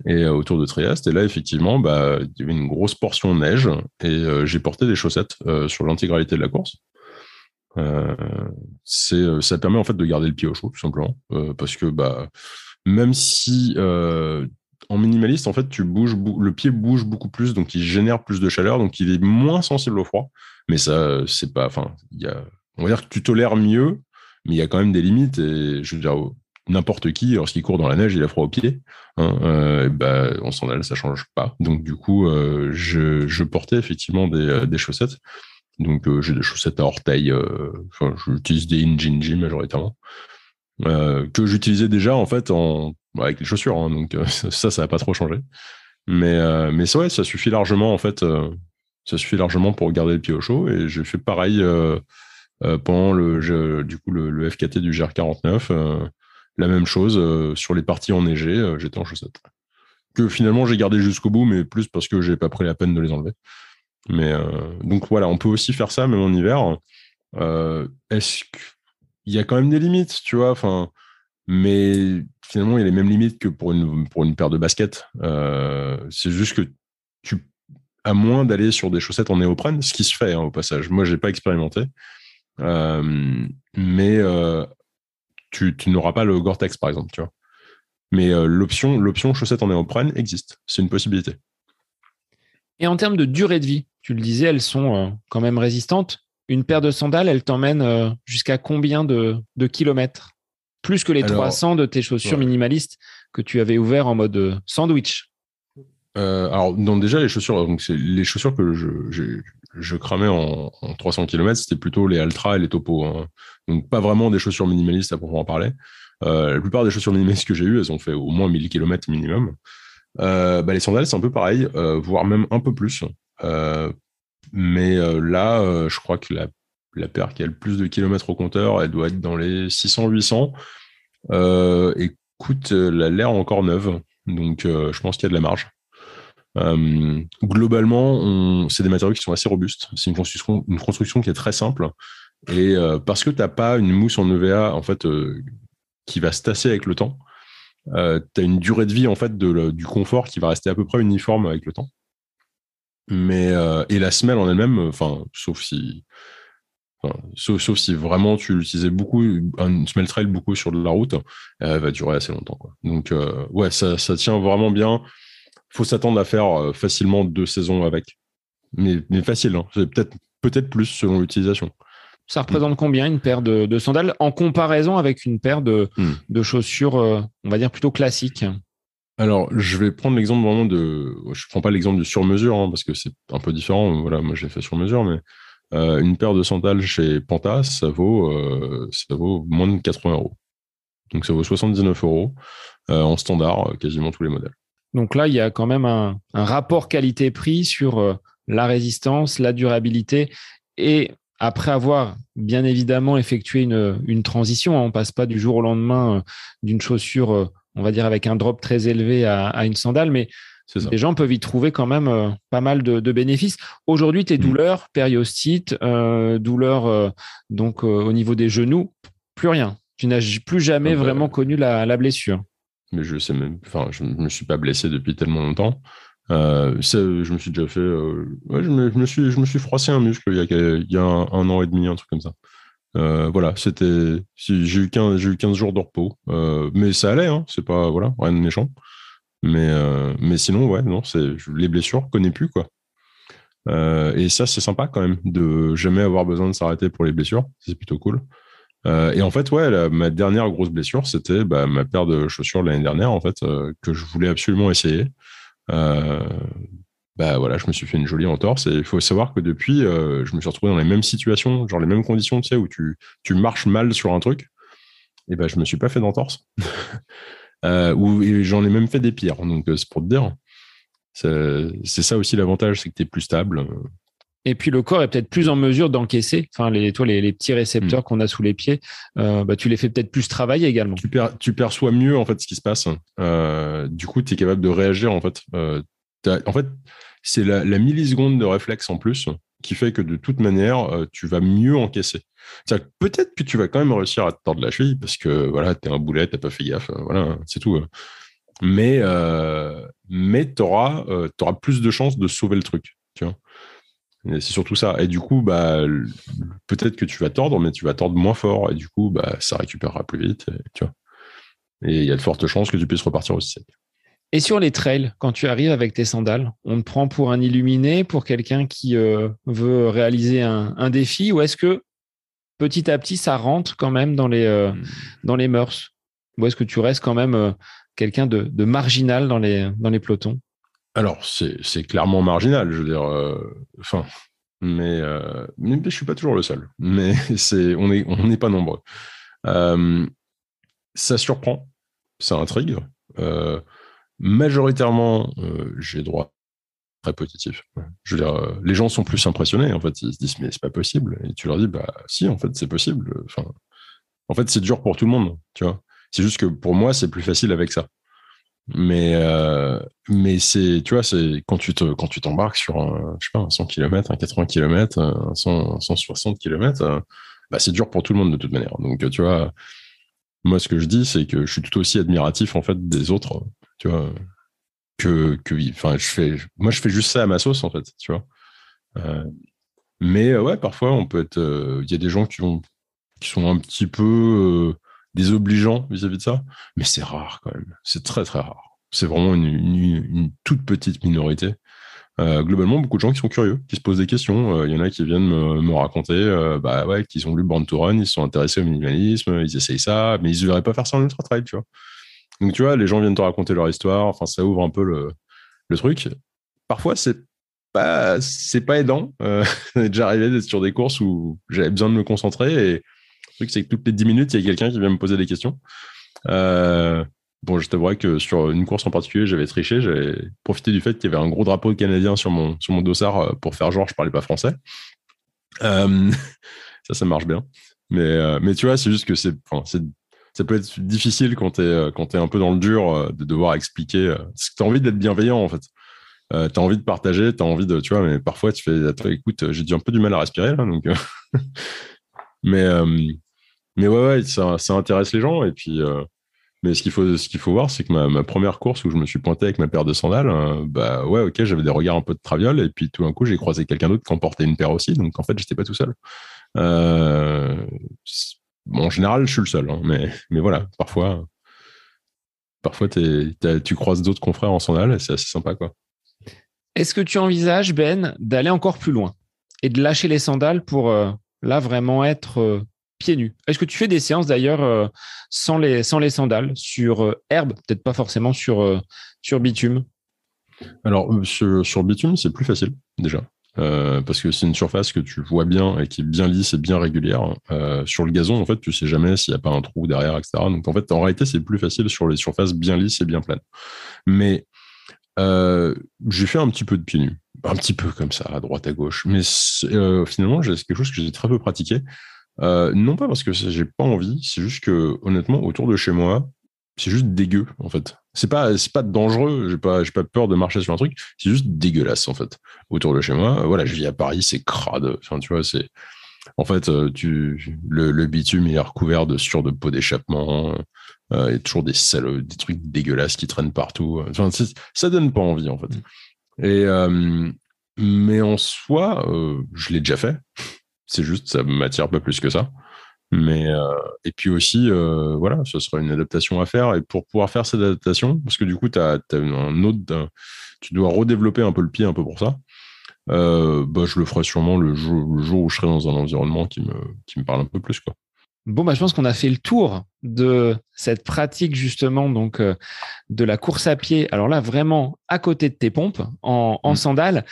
B: et autour de Trieste. Et là, effectivement, bah, il y avait une grosse portion de neige et j'ai porté des chaussettes sur l'intégralité de la course. ça permet en fait de garder le pied au chaud, tout simplement, parce que bah, même si en minimaliste, en fait, tu bouges, le pied bouge beaucoup plus, donc il génère plus de chaleur, donc il est moins sensible au froid. Mais ça, c'est pas, enfin, on va dire que tu tolères mieux, mais il y a quand même des limites. Et je veux dire, n'importe qui, lorsqu'il court dans la neige, il a froid aux pieds. Hein, euh, bah, en sandales, ça change pas. Donc du coup, euh, je, portais effectivement des, euh, chaussettes. Donc j'ai des chaussettes à orteils. Enfin, j'utilise des Injinji majoritairement. Que j'utilisais déjà en fait avec les chaussures, hein, donc euh, ça, ça n'a pas trop changé. Mais, euh, mais ça, ouais, ça suffit largement, en fait, euh, ça suffit largement pour garder le pied au chaud. Et j'ai fait pareil pendant le, du coup, le, FKT du GR49. la même chose sur les parties enneigées, j'étais en chaussettes. Que finalement, j'ai gardé jusqu'au bout, mais plus parce que j'ai pas pris la peine de les enlever. Mais donc voilà, on peut aussi faire ça, même en hiver. Est-ce qu'il y a quand même des limites, tu vois Enfin, mais finalement, il y a les mêmes limites que pour une, pour une paire de baskets. Euh, c'est juste que tu as moins d'aller sur des chaussettes en néoprène, ce qui se fait hein, au passage. Moi, je n'ai pas expérimenté. Euh, mais euh, tu, n'auras pas le Gore-Tex, par exemple. Tu vois. Mais l'option, l'option chaussettes en néoprène existe. C'est une possibilité.
A: Et en termes de durée de vie, tu le disais, elles sont quand même résistantes. Une paire de sandales, elle t'emmène jusqu'à combien de, de kilomètres? Plus que les 300 de tes chaussures minimalistes que tu avais ouvert en mode euh, sandwich.
B: Euh, alors, donc déjà, les chaussures, donc c'est les chaussures que je, je, cramais en, 300 km, c'était plutôt les Altra et les Topo. Hein. Donc, pas vraiment des chaussures minimalistes à proprement parler. Euh, la plupart des chaussures minimalistes que j'ai eues, elles ont fait au moins 1000 km minimum. bah, les sandales, c'est un peu pareil, voire même un peu plus. Mais là, je crois que la la paire qui a le plus de kilomètres au compteur, elle doit être dans les 600-800. Euh, écoute, elle a l'air encore neuve, donc euh, je pense qu'il y a de la marge. Euh, globalement, c'est des matériaux qui sont assez robustes. C'est une construction, qui est très simple. Et parce que tu n'as pas une mousse en EVA en fait, qui va se tasser avec le temps, tu as une durée de vie en fait, du confort qui va rester à peu près uniforme avec le temps. Mais, et la semelle en elle-même, enfin, sauf si sauf, si vraiment tu l'utilisais beaucoup, un smell trail beaucoup sur de la route, elle va durer assez longtemps. Donc, euh, ouais, ça, tient vraiment bien. faut s'attendre à faire euh, facilement deux saisons avec. Mais, mais facile, hein. c'est peut-être peut-être plus selon l'utilisation.
A: Ça représente combien une paire de, sandales en comparaison avec une paire de, hmm. chaussures, euh, on va dire plutôt classiques?
B: Alors, je vais prendre l'exemple vraiment de. Je prends pas l'exemple du sur-mesure hein, parce que c'est un peu différent. Voilà, moi, je l'ai fait sur mesure, mais euh, une paire de sandales chez Panta, ça vaut, euh, ça vaut moins de 80 euros. Donc ça vaut 79 euros euh, en standard, quasiment tous les modèles.
A: Donc là, il y a quand même un, rapport qualité-prix sur la résistance, la durabilité et après avoir bien évidemment effectué une, transition, hein, on passe pas du jour au lendemain d'une chaussure, on va dire avec un drop très élevé à, à une sandale, mais les gens peuvent y trouver quand même euh, pas mal de, bénéfices. Aujourd'hui, tes mm. douleurs, périostite, euh, douleurs euh, donc au niveau des genoux, plus rien. Tu n'as plus jamais vraiment connu la, blessure.
B: Mais je sais même, enfin, je me suis pas blessé depuis tellement longtemps. je me suis déjà fait, je, me, suis, je me suis froissé un muscle il y a, il y a un, an et demi, un truc comme ça. Voilà, c'était, j'ai eu 15, j'ai eu 15 jours de repos, mais ça allait, hein, c'est pas, voilà, rien de méchant. Mais, euh, sinon, ouais, non, les blessures, je connais plus quoi. Euh, et ça, c'est sympa quand même de jamais avoir besoin de s'arrêter pour les blessures. C'est plutôt cool. Euh, et en fait, ouais, ma dernière grosse blessure, c'était bah, ma paire de chaussures l'année dernière, en fait, que je voulais absolument essayer. Bah voilà, je me suis fait une jolie entorse. Et il faut savoir que depuis, je me suis retrouvé dans les mêmes situations, genre les mêmes conditions, tu sais, où tu, tu marches mal sur un truc. Et ben, je me suis pas fait d'entorse. euh, où j'en ai même fait des pires. Donc, euh, c'est pour te dire. C'est ça aussi l'avantage, c'est que tu es plus stable.
A: Et puis le corps est peut-être plus en mesure d'encaisser. Enfin, les, toi, les, petits récepteurs mm. qu'on a sous les pieds, euh, bah, tu les fais peut-être plus travailler également.
B: Tu, tu, perçois mieux en fait ce qui se passe. Euh, du coup, tu es capable de réagir en fait. en fait, c'est la, milliseconde de réflexe en plus qui fait que de toute manière, tu vas mieux encaisser. Peut-être que tu vas quand même réussir à te tordre la cheville parce que voilà, t'es un boulet, t'as pas fait gaffe, voilà, c'est tout. Mais, mais tu auras, plus de chances de sauver le truc. C'est surtout ça. Et du coup, bah, peut-être que tu vas tordre, mais tu vas tordre moins fort. Et du coup, bah, ça récupérera plus vite. Et il y a de fortes chances que tu puisses repartir aussi sec.
A: Et sur les trails, quand tu arrives avec tes sandales, on te prend pour un illuminé, pour quelqu'un qui euh, veut réaliser un, défi, ou est-ce que petit à petit ça rentre quand même dans les, euh, hmm. dans les mœurs? Ou est-ce que tu restes quand même euh, quelqu'un de, de, marginal dans les, dans les pelotons?
B: Alors, c'est clairement marginal, je veux dire. Enfin, mais, mais je suis pas toujours le seul. Mais c'est, on n'est on pas nombreux. Ça surprend, ça intrigue. Majoritairement, j'ai droit très positif. Je veux dire, les gens sont plus impressionnés. En fait, ils se disent mais c'est pas possible. Et tu leur dis bah si, en fait, c'est possible. Enfin, en fait, c'est dur pour tout le monde. Tu vois. C'est juste que pour moi, c'est plus facile avec ça. Mais, euh, mais c'est, tu vois, c'est quand tu te, quand tu t'embarques sur un, je sais pas, un 100 km, un 80 km, un, 160 km, euh, bah, c'est dur pour tout le monde de toute manière. Donc, tu vois, moi, ce que je dis, c'est que je suis tout aussi admiratif, en fait, des autres, tu vois, que, que, enfin, je fais, moi, je fais juste ça à ma sauce, en fait, tu vois. Euh, mais ouais, parfois, on peut être, il y a des gens qui qui sont un petit peu, désobligeant vis-à-vis de ça, mais c'est rare quand même. C'est très très rare. C'est vraiment une, toute petite minorité. Euh, globalement, beaucoup de gens qui sont curieux, qui se posent des questions. Il euh, y en a qui viennent me, raconter euh, bah ouais, qu'ils ont lu Born to Run, ils sont intéressés au minimalisme, ils essayent ça, mais ils ne verraient pas faire ça en ultra trail, tu vois. Donc, tu vois, les gens viennent te raconter leur histoire, enfin, ça ouvre un peu le, le truc. Parfois, c'est pas, c'est pas aidant. Euh, déjà arrivé d'être sur des courses où j'avais besoin de me concentrer et truc, c'est que toutes les 10 minutes, il y a quelqu'un qui vient me poser des questions. Euh, bon, je t'avouerais que sur une course en particulier, j'avais triché. J'avais profité du fait qu'il y avait un gros drapeau canadien sur mon, sur mon dossard euh, pour faire genre je parlais pas français. Euh, ça, ça marche bien. Mais, mais tu vois, c'est juste que c'est, ça peut être difficile quand tu es, quand es un peu dans le dur de devoir expliquer. Parce que tu as envie d'être bienveillant, en fait. Euh, tu as envie de partager, tu as envie de, tu vois, mais parfois tu fais, écoute, j'ai un peu du mal à respirer là, donc. mais, mais ouais, ouais ça, ça, intéresse les gens. Et puis, euh, mais ce qu'il faut, ce qu'il faut voir, c'est que ma, ma, première course où je me suis pointé avec ma paire de sandales, euh, bah ouais, ok, j'avais des regards un peu de traviole. Et puis tout d'un coup, j'ai croisé quelqu'un d'autre qui en portait une paire aussi. Donc en fait, j'étais pas tout seul. Euh, bon, en général, je suis le seul. Hein, mais, mais voilà, parfois, parfois tu croises d'autres confrères en sandales et c'est assez sympa, quoi.
A: Est-ce que tu envisages, Ben, d'aller encore plus loin et de lâcher les sandales pour là vraiment être pieds nus? Est-ce que tu fais des séances d'ailleurs euh, sans, les, sans les sandales, sur euh, herbe, peut-être pas forcément sur, euh, sur bitume
B: Alors, sur, sur bitume, c'est plus facile déjà. Parce que c'est une surface que tu vois bien et qui est bien lisse et bien régulière. sur le gazon, en fait, tu sais jamais s'il n'y a pas un trou derrière, etc. Donc, en fait, en réalité, c'est plus facile sur les surfaces bien lisses et bien pleines. Mais j'ai fait un petit peu de pieds nus, un petit peu comme ça, à droite, à gauche. Mais finalement, c'est quelque chose que j'ai très peu pratiqué. Euh, non pas parce que j'ai pas envie, c'est juste que honnêtement autour de chez moi, c'est juste dégueu en fait. C'est pas c'est pas dangereux, j'ai pas j'ai pas peur de marcher sur un truc, c'est juste dégueulasse en fait. Autour de chez moi, voilà, je vis à Paris, c'est crade. Enfin tu vois, c'est en fait euh, tu le, bitume il est recouvert de sur de peau d'échappement, euh, il y a toujours des des trucs dégueulasses qui traînent partout. Enfin, ça donne pas envie en fait. Mm. Et mais en soi, je l'ai déjà fait. C'est juste, ça m'attire pas plus que ça. Mais euh, et puis aussi, euh, voilà, ce sera une adaptation à faire. Et pour pouvoir faire cette adaptation, parce que du coup, tu as, un autre, tu dois redévelopper un peu le pied un peu pour ça. Euh, bah, je le ferai sûrement le jour, où je serai dans un environnement qui me, qui me parle un peu plus. Quoi.
A: Bon, bah, je pense qu'on a fait le tour de cette pratique justement donc de la course à pied. Alors là, vraiment à côté de tes pompes, en, en mmh. sandales.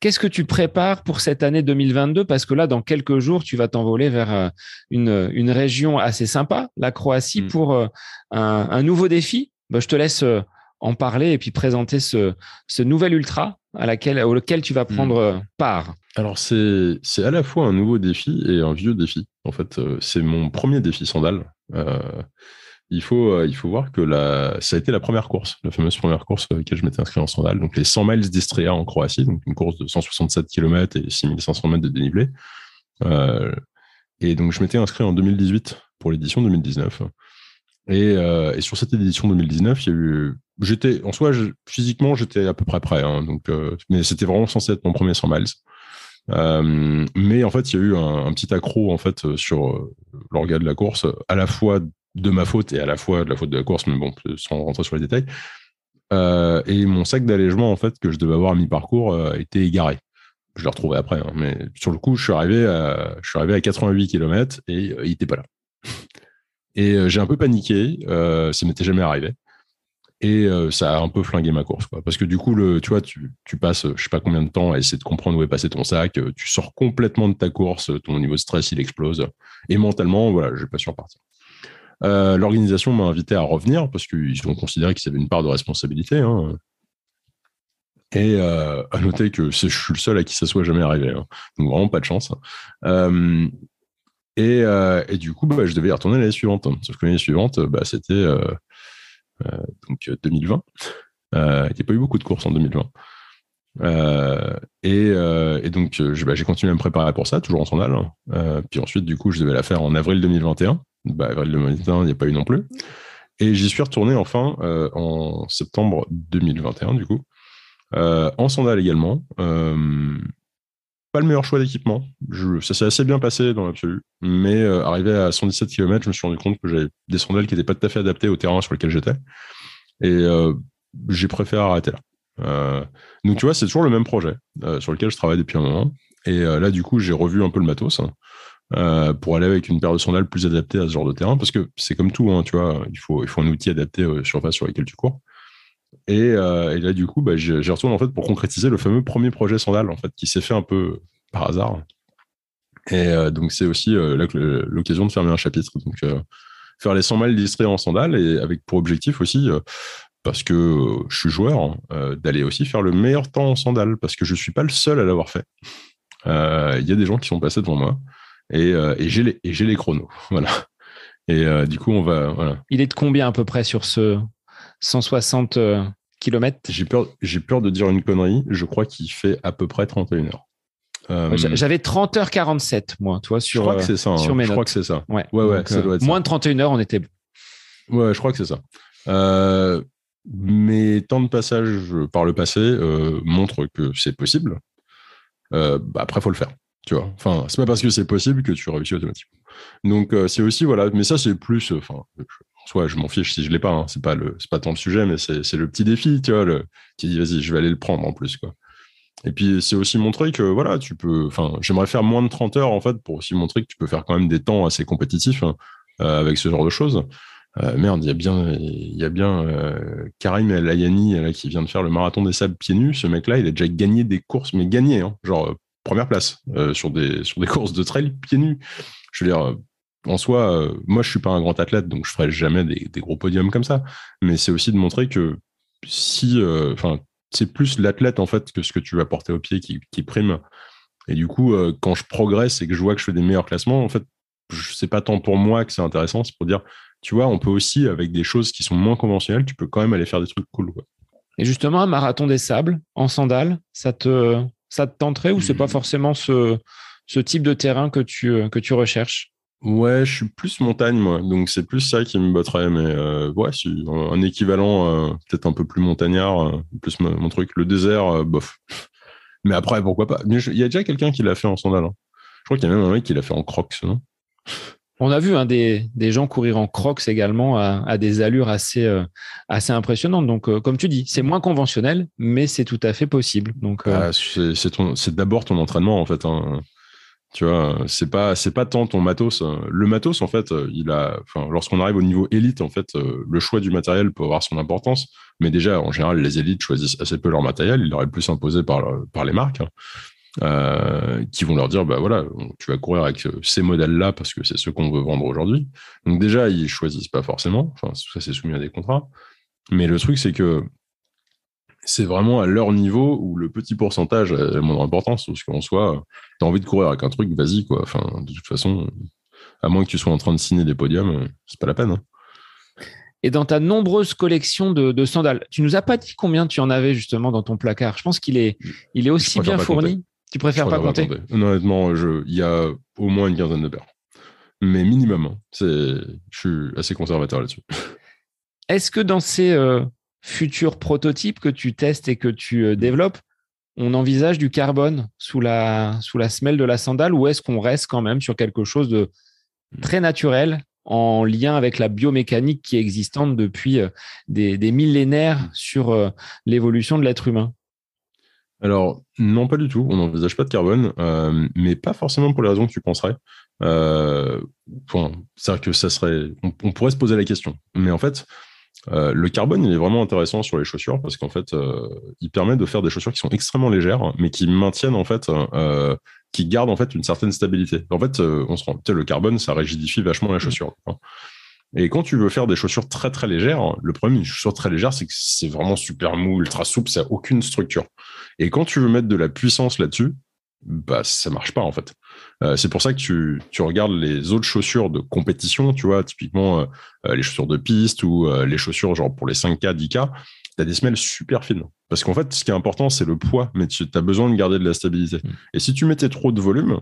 A: Qu'est-ce que tu prépares pour cette année 2022 Parce que là, dans quelques jours, tu vas t'envoler vers euh, une, une, région assez sympa, la Croatie, mm. pour euh, un, nouveau défi. Bah, je te laisse euh, en parler et puis présenter ce, ce nouvel ultra à laquelle, auquel tu vas mm. prendre part.
B: Alors, c'est à la fois un nouveau défi et un vieux défi. En fait, c'est mon premier défi sandal il faut, euh, il faut voir que la, ça a été la première course, la fameuse première course à laquelle je m'étais inscrit en sandal, donc les 100 miles d'Istria en Croatie, donc une course de 167 km et 6500 mètres de dénivelé. Euh, et donc je m'étais inscrit en 2018 pour l'édition 2019. Et, et, sur cette édition 2019, il y a eu. J'étais, en soi, physiquement, j'étais à peu près prêt. Hein, donc, mais c'était vraiment censé être mon premier 100 miles. Euh, mais en fait, il y a eu un, petit accro en fait sur l'organe de la course, à la fois de ma faute et à la fois de la faute de la course, mais bon, sans rentrer sur les détails. Euh, et mon sac d'allègement en fait que je devais avoir à mi-parcours euh, était égaré. Je l'ai retrouvé après, hein, mais sur le coup, je suis arrivé à, je suis arrivé à 88 km et il était pas là. Et j'ai un peu paniqué, ça m'était jamais arrivé et euh, ça a un peu flingué ma course parce que du coup le tu vois tu, passes je sais pas combien de temps à essayer de comprendre où est passé ton sac euh, tu sors complètement de ta course ton niveau de stress il explose et mentalement voilà j'ai pas su repartir euh, l'organisation m'a invité à revenir parce qu'ils ont considéré qu'ils avaient une part de responsabilité hein. et euh, à noter que je suis le seul à qui ça soit jamais arrivé hein. donc vraiment pas de chance euh, et, du coup bah, je devais y retourner l'année suivante sauf que l'année suivante bah, c'était donc 2020. Euh, il n'y a pas eu beaucoup de courses en 2020. Euh, et, donc, bah, j'ai continué à me préparer pour ça, toujours en sandales. Hein. puis ensuite, du coup, je devais la faire en avril 2021. Bah, avril 2021, il n'y a pas eu non plus. Et j'y suis retourné enfin en septembre 2021, du coup, en sandales également pas le meilleur choix d'équipement. Ça s'est assez bien passé dans l'absolu. Mais euh, arrivé à 117 km, je me suis rendu compte que j'avais des sandales qui n'étaient pas tout à fait adaptées au terrain sur lequel j'étais. Et euh, j'ai préféré arrêter là. Euh, donc tu vois, c'est toujours le même projet sur lequel je travaille depuis un moment. Et là, du coup, j'ai revu un peu le matos pour aller avec une paire de sandales plus adaptée à ce genre de terrain. Parce que c'est comme tout, hein, tu vois, il faut, il faut un outil adapté aux surfaces sur lesquelles tu cours. Euh, et, là, du coup, bah, j'y retourne en fait pour concrétiser le fameux premier projet Sandal en fait, qui s'est fait un peu par hasard. Et euh, donc, c'est aussi euh, là l'occasion de fermer un chapitre. Donc, faire les 100 miles distraits en sandales et avec pour objectif aussi, parce que je suis joueur, d'aller aussi faire le meilleur temps en sandales, parce que je ne suis pas le seul à l'avoir fait. Il y a des gens qui sont passés devant moi et, et j'ai les, les chronos. Voilà. Et du coup, on va. Voilà.
A: Il est de combien à peu près sur ce, 160 euh, km.
B: J'ai peur, peur de dire une connerie. Je crois qu'il fait à peu près 31 heures.
A: Euh, j'avais 30h47, moi, toi, sur,
B: je crois que c'est ça, hein.
A: sur mes
B: Je crois que c'est ça.
A: Ouais, ouais, ouais ça doit être Moins de 31 heures, on était
B: Ouais, je crois que c'est ça. Euh, mes temps de passage par le passé montrent que c'est possible. Bah, après, il faut le faire. Tu vois. Enfin, c'est pas parce que c'est possible que tu réussis automatiquement. Donc, c'est aussi, voilà, mais ça, c'est plus, enfin, soit je m'en fiche si je l'ai pas, hein. c'est pas pas tant le sujet, mais c'est, le petit défi, tu vois, le, qui dit vas-y, je vais aller le prendre en plus, quoi. Et puis c'est aussi montrer que voilà, tu peux, enfin, j'aimerais faire moins de 30 heures en fait pour aussi montrer que tu peux faire quand même des temps assez compétitifs hein, euh, avec ce genre de choses. Euh, merde, il y a bien, il y a bien euh, Karim El Ayani là, qui vient de faire le marathon des sables pieds nus. Ce mec-là, il a déjà gagné des courses, mais gagné, hein, genre première place sur des sur des courses de trail pieds nus. Je veux dire, en soi, euh, moi, je suis pas un grand athlète, donc je ferai jamais des, gros podiums comme ça. Mais c'est aussi de montrer que si, euh, enfin, c'est plus l'athlète en fait que ce que tu vas porter au pied qui, prime. Et du coup, euh, quand je progresse et que je vois que je fais des meilleurs classements, en fait, c'est pas tant pour moi que c'est intéressant, c'est pour dire, tu vois, on peut aussi avec des choses qui sont moins conventionnelles, tu peux quand même aller faire des trucs cool.
A: Et justement, un marathon des sables en sandales, ça te, ça te tenterait ou c'est pas mmh. forcément ce, ce type de terrain que tu, que tu recherches?
B: Ouais, je suis plus montagne, moi. Donc, c'est plus ça qui me botterait. Mais euh, ouais, un équivalent, euh, peut-être un peu plus montagnard, euh, plus mon, truc. Le désert, bof. Mais après, pourquoi pas? Il y a déjà quelqu'un qui l'a fait en sandales. Hein. Je crois qu'il y a même un mec qui l'a fait en crocs, non?
A: On a vu hein, des, gens courir en crocs également à, des allures assez, assez impressionnantes. Donc, comme tu dis, c'est moins conventionnel, mais c'est tout à fait possible. Donc,
B: ah, c'est d'abord ton entraînement, en fait. Hein. Tu vois, c'est pas c'est pas tant ton matos. Hein. Le matos, en fait, il a, lorsqu'on arrive au niveau élite, en fait, euh, le choix du matériel peut avoir son importance. Mais déjà, en général, les élites choisissent assez peu leur matériel. Ils leur est plus imposé par par les marques, hein. Euh, qui vont leur dire, bah voilà, tu vas courir avec euh, ces modèles-là parce que c'est ce qu'on veut vendre aujourd'hui. Donc déjà, ils choisissent pas forcément. Enfin, ça c'est soumis à des contrats. Mais le truc, c'est que c'est vraiment à leur niveau où le petit pourcentage a la moindre importance. Parce qu'en soi, tu as envie de courir avec un truc, vas-y, quoi. Enfin, de toute façon, à moins que tu sois en train de signer des podiums, c'est pas la peine. Hein.
A: Et dans ta nombreuse collection de, sandales, tu nous as pas dit combien tu en avais justement dans ton placard? Je pense qu'il est, il est aussi bien fourni. Tu préfères pas compter
B: Honnêtement, il y a au moins une quinzaine de paires. mais minimum. Hein. Je suis assez conservateur là-dessus.
A: Est-ce que dans ces euh, futurs prototypes que tu testes et que tu euh, développes, on envisage du carbone sous la, sous la semelle de la sandale ou est-ce qu'on reste quand même sur quelque chose de très naturel en lien avec la biomécanique qui est existante depuis euh, des, des millénaires sur l'évolution de l'être humain?
B: Alors, non, pas du tout. On n'envisage pas de carbone, euh, mais pas forcément pour les raisons que tu penserais. Euh, C'est-à-dire que ça serait. On, pourrait se poser la question. Mais en fait, euh, le carbone, il est vraiment intéressant sur les chaussures parce qu'en fait, il permet de faire des chaussures qui sont extrêmement légères, mais qui maintiennent, en fait, qui gardent, en fait, une certaine stabilité. En fait, on se rend. Le carbone, ça rigidifie vachement la chaussure. Et quand tu veux faire des chaussures très très légères, le problème d'une chaussure très légère, c'est que c'est vraiment super mou, ultra souple, ça n'a aucune structure. Et quand tu veux mettre de la puissance là-dessus, bah ça marche pas en fait. Euh, c'est pour ça que tu, tu, regardes les autres chaussures de compétition, tu vois, typiquement euh, euh, les chaussures de piste ou les chaussures genre pour les 5K, 10K, tu as des semelles super fines. Parce qu'en fait, ce qui est important, c'est le poids, mais tu as besoin de garder de la stabilité. Mmh. Et si tu mettais trop de volume,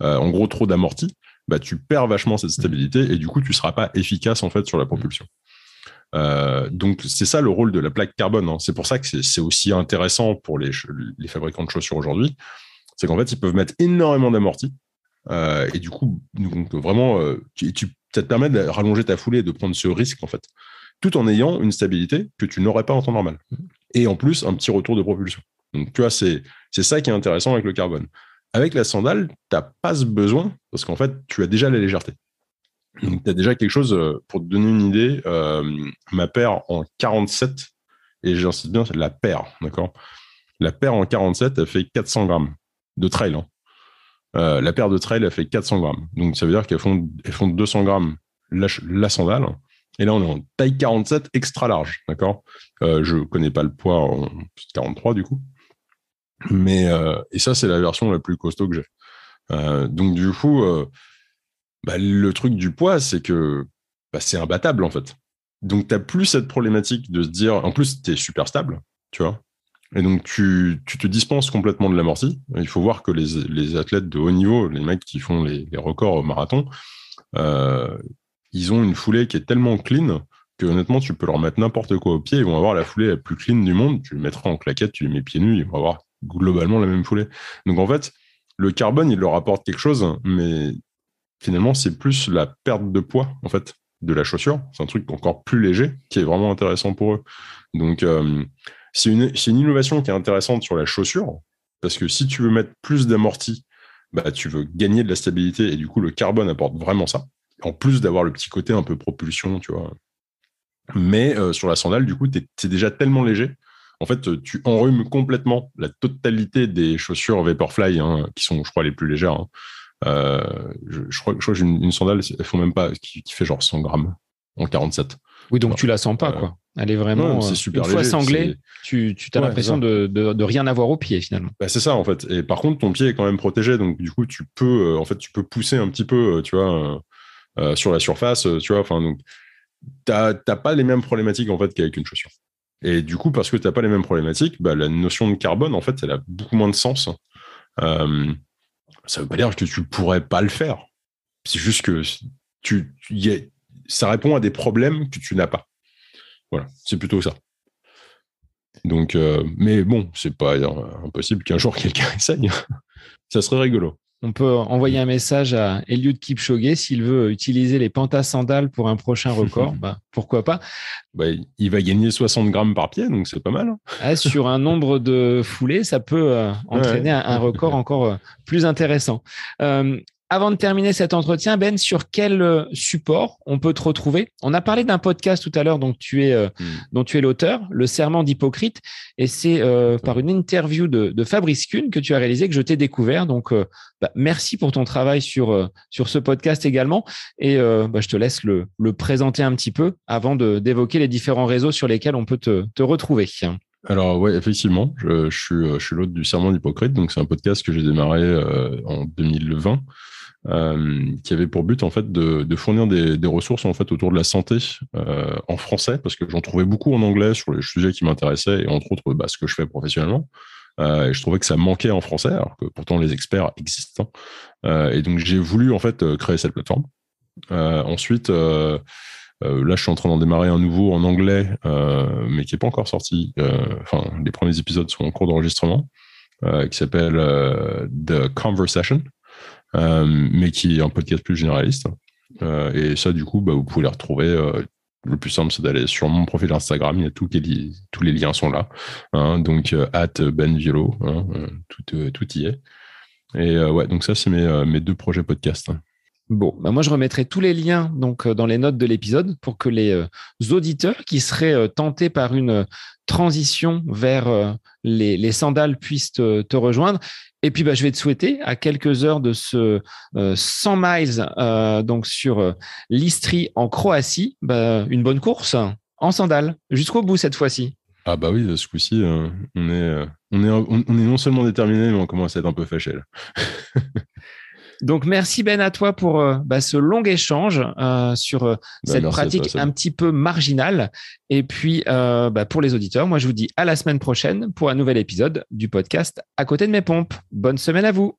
B: en gros trop d'amorti, bah, tu perds vachement cette stabilité et du coup, tu seras pas efficace en fait sur la propulsion. Euh, donc c'est ça le rôle de la plaque carbone. Hein. C'est pour ça que c'est aussi intéressant pour les, les fabricants de chaussures aujourd'hui. C'est qu'en fait, ils peuvent mettre énormément d'amortis. Euh, et du coup, donc, vraiment, euh, tu, ça te permet de rallonger ta foulée et de prendre ce risque, en fait, tout en ayant une stabilité que tu n'aurais pas en temps normal. Et en plus, un petit retour de propulsion. Donc, tu vois, c'est ça qui est intéressant avec le carbone. Avec la sandale, tu n'as pas ce besoin parce qu'en fait, tu as déjà la légèreté. Tu as déjà quelque chose, euh, pour te donner une idée, euh, ma paire en 47, et j'insiste bien, c'est la paire, d'accord? La paire en 47, elle fait 400 grammes de trail. Hein. Euh, la paire de trail, elle fait 400 grammes. Donc, ça veut dire qu'elles font, elles font 200 grammes la, la, sandale. Et là, on est en taille 47 extra large, d'accord? Je connais pas le poids en 43, du coup. Mais, euh, et ça, c'est la version la plus costaud que j'ai. Euh, donc, du coup, euh, bah, le truc du poids, c'est que bah, c'est imbattable, en fait. Donc, tu n'as plus cette problématique de se dire, en plus, tu es super stable, tu vois. Et donc, tu, te dispenses complètement de l'amorti. Il faut voir que les, athlètes de haut niveau, les mecs qui font les, records au marathon, ils ont une foulée qui est tellement clean que honnêtement, tu peux leur mettre n'importe quoi au pied, ils vont avoir la foulée la plus clean du monde. Tu les mettras en claquette, tu les mets pieds nus, ils vont avoir globalement la même foulée. Donc en fait, le carbone, il leur apporte quelque chose, mais finalement, c'est plus la perte de poids, en fait, de la chaussure. C'est un truc encore plus léger qui est vraiment intéressant pour eux. Donc, euh, c'est une, une, innovation qui est intéressante sur la chaussure, parce que si tu veux mettre plus d'amorti, bah, tu veux gagner de la stabilité, et du coup, le carbone apporte vraiment ça. En plus d'avoir le petit côté un peu propulsion, tu vois. Mais euh, sur la sandale, du coup, c'est déjà tellement léger en fait, tu enrhumes complètement la totalité des chaussures Vaporfly, hein, qui sont, je crois, les plus légères. Hein. Euh, je, crois, que j'ai une, sandale, elles font même pas, qui, fait genre 100 grammes en 47.
A: Oui, donc tu la sens pas, euh, quoi. Elle est vraiment.
B: c'est euh, super
A: une fois sanglée, tu, tu as l'impression de, de, rien avoir au pied finalement.
B: Bah, c'est ça en fait. Et par contre, ton pied est quand même protégé, donc du coup, tu peux, en fait, tu peux pousser un petit peu, tu vois, sur la surface, tu vois. Enfin, donc, t'as pas les mêmes problématiques en fait qu'avec une chaussure. Et du coup, parce que tu n'as pas les mêmes problématiques, bah, la notion de carbone, en fait, elle a beaucoup moins de sens. Euh, ça ne veut pas dire que tu ne pourrais pas le faire. C'est juste que tu, ça répond à des problèmes que tu n'as pas. Voilà, c'est plutôt ça. Donc, euh, mais bon, c'est pas impossible qu'un jour quelqu'un essaye. ça serait rigolo.
A: On peut envoyer un message à Eliud Kipchoge s'il veut utiliser les pentasandales pour un prochain record. bah, pourquoi pas?
B: Bah, Il va gagner 60 grammes par pied, donc c'est pas mal. Hein.
A: Ah, sur un nombre de foulées, ça peut euh, entraîner un, record encore euh, plus intéressant. Euh, avant de terminer cet entretien, Ben, sur quel euh, support on peut te retrouver? On a parlé d'un podcast tout à l'heure dont tu es, euh, hmm. dont tu es l'auteur, Le Serment d'Hypocrite, et c'est euh, par une interview de, Fabrice Kuhn que tu as réalisé que je t'ai découvert. Donc, bah, merci pour ton travail sur, sur ce podcast également. Et bah, je te laisse le, le, présenter un petit peu avant d'évoquer les différents réseaux sur lesquels on peut te, te retrouver.
B: Alors ouais, effectivement, je, je suis, je suis l'hôte du Serment d'Hypocrite, donc c'est un podcast que j'ai démarré en 2020 euh, qui avait pour but en fait de, fournir des, ressources en fait autour de la santé euh, en français parce que j'en trouvais beaucoup en anglais sur les sujets qui m'intéressaient et entre autres bah, ce que je fais professionnellement. et je trouvais que ça manquait en français, alors que pourtant les experts existent. Hein. et donc j'ai voulu en fait créer cette plateforme. ensuite, là, je suis en train d'en démarrer un nouveau en anglais, mais qui n'est pas encore sorti. Enfin, les premiers épisodes sont en cours d'enregistrement, qui s'appelle The Conversation, mais qui est un podcast plus généraliste. et ça, du coup, bah, vous pouvez les retrouver le plus simple, c'est d'aller sur mon profil Instagram. Il y a tous les liens sont là. Hein, donc, euh, at hein, euh, tout, euh, y est. Et ouais, donc ça, c'est mes, deux projets podcast.
A: Bon, bah moi je remettrai tous les liens donc dans les notes de l'épisode pour que les auditeurs qui seraient tentés par une transition vers les, sandales puissent te rejoindre. Et puis, bah, je vais te souhaiter à quelques heures de ce 100 euh, miles euh, donc sur euh, l'Istrie en Croatie, bah, une bonne course en sandales jusqu'au bout cette fois-ci.
B: Ah bah oui, ce coup-ci, on, est, on, est, on, est non seulement déterminé, mais on commence à être un peu fâché.
A: Donc merci Ben à toi pour euh, bah, ce long échange euh, sur euh, bah, cette pratique un petit peu marginale. Et puis bah, pour les auditeurs, moi je vous dis à la semaine prochaine pour un nouvel épisode du podcast À côté de mes pompes. Bonne semaine à vous.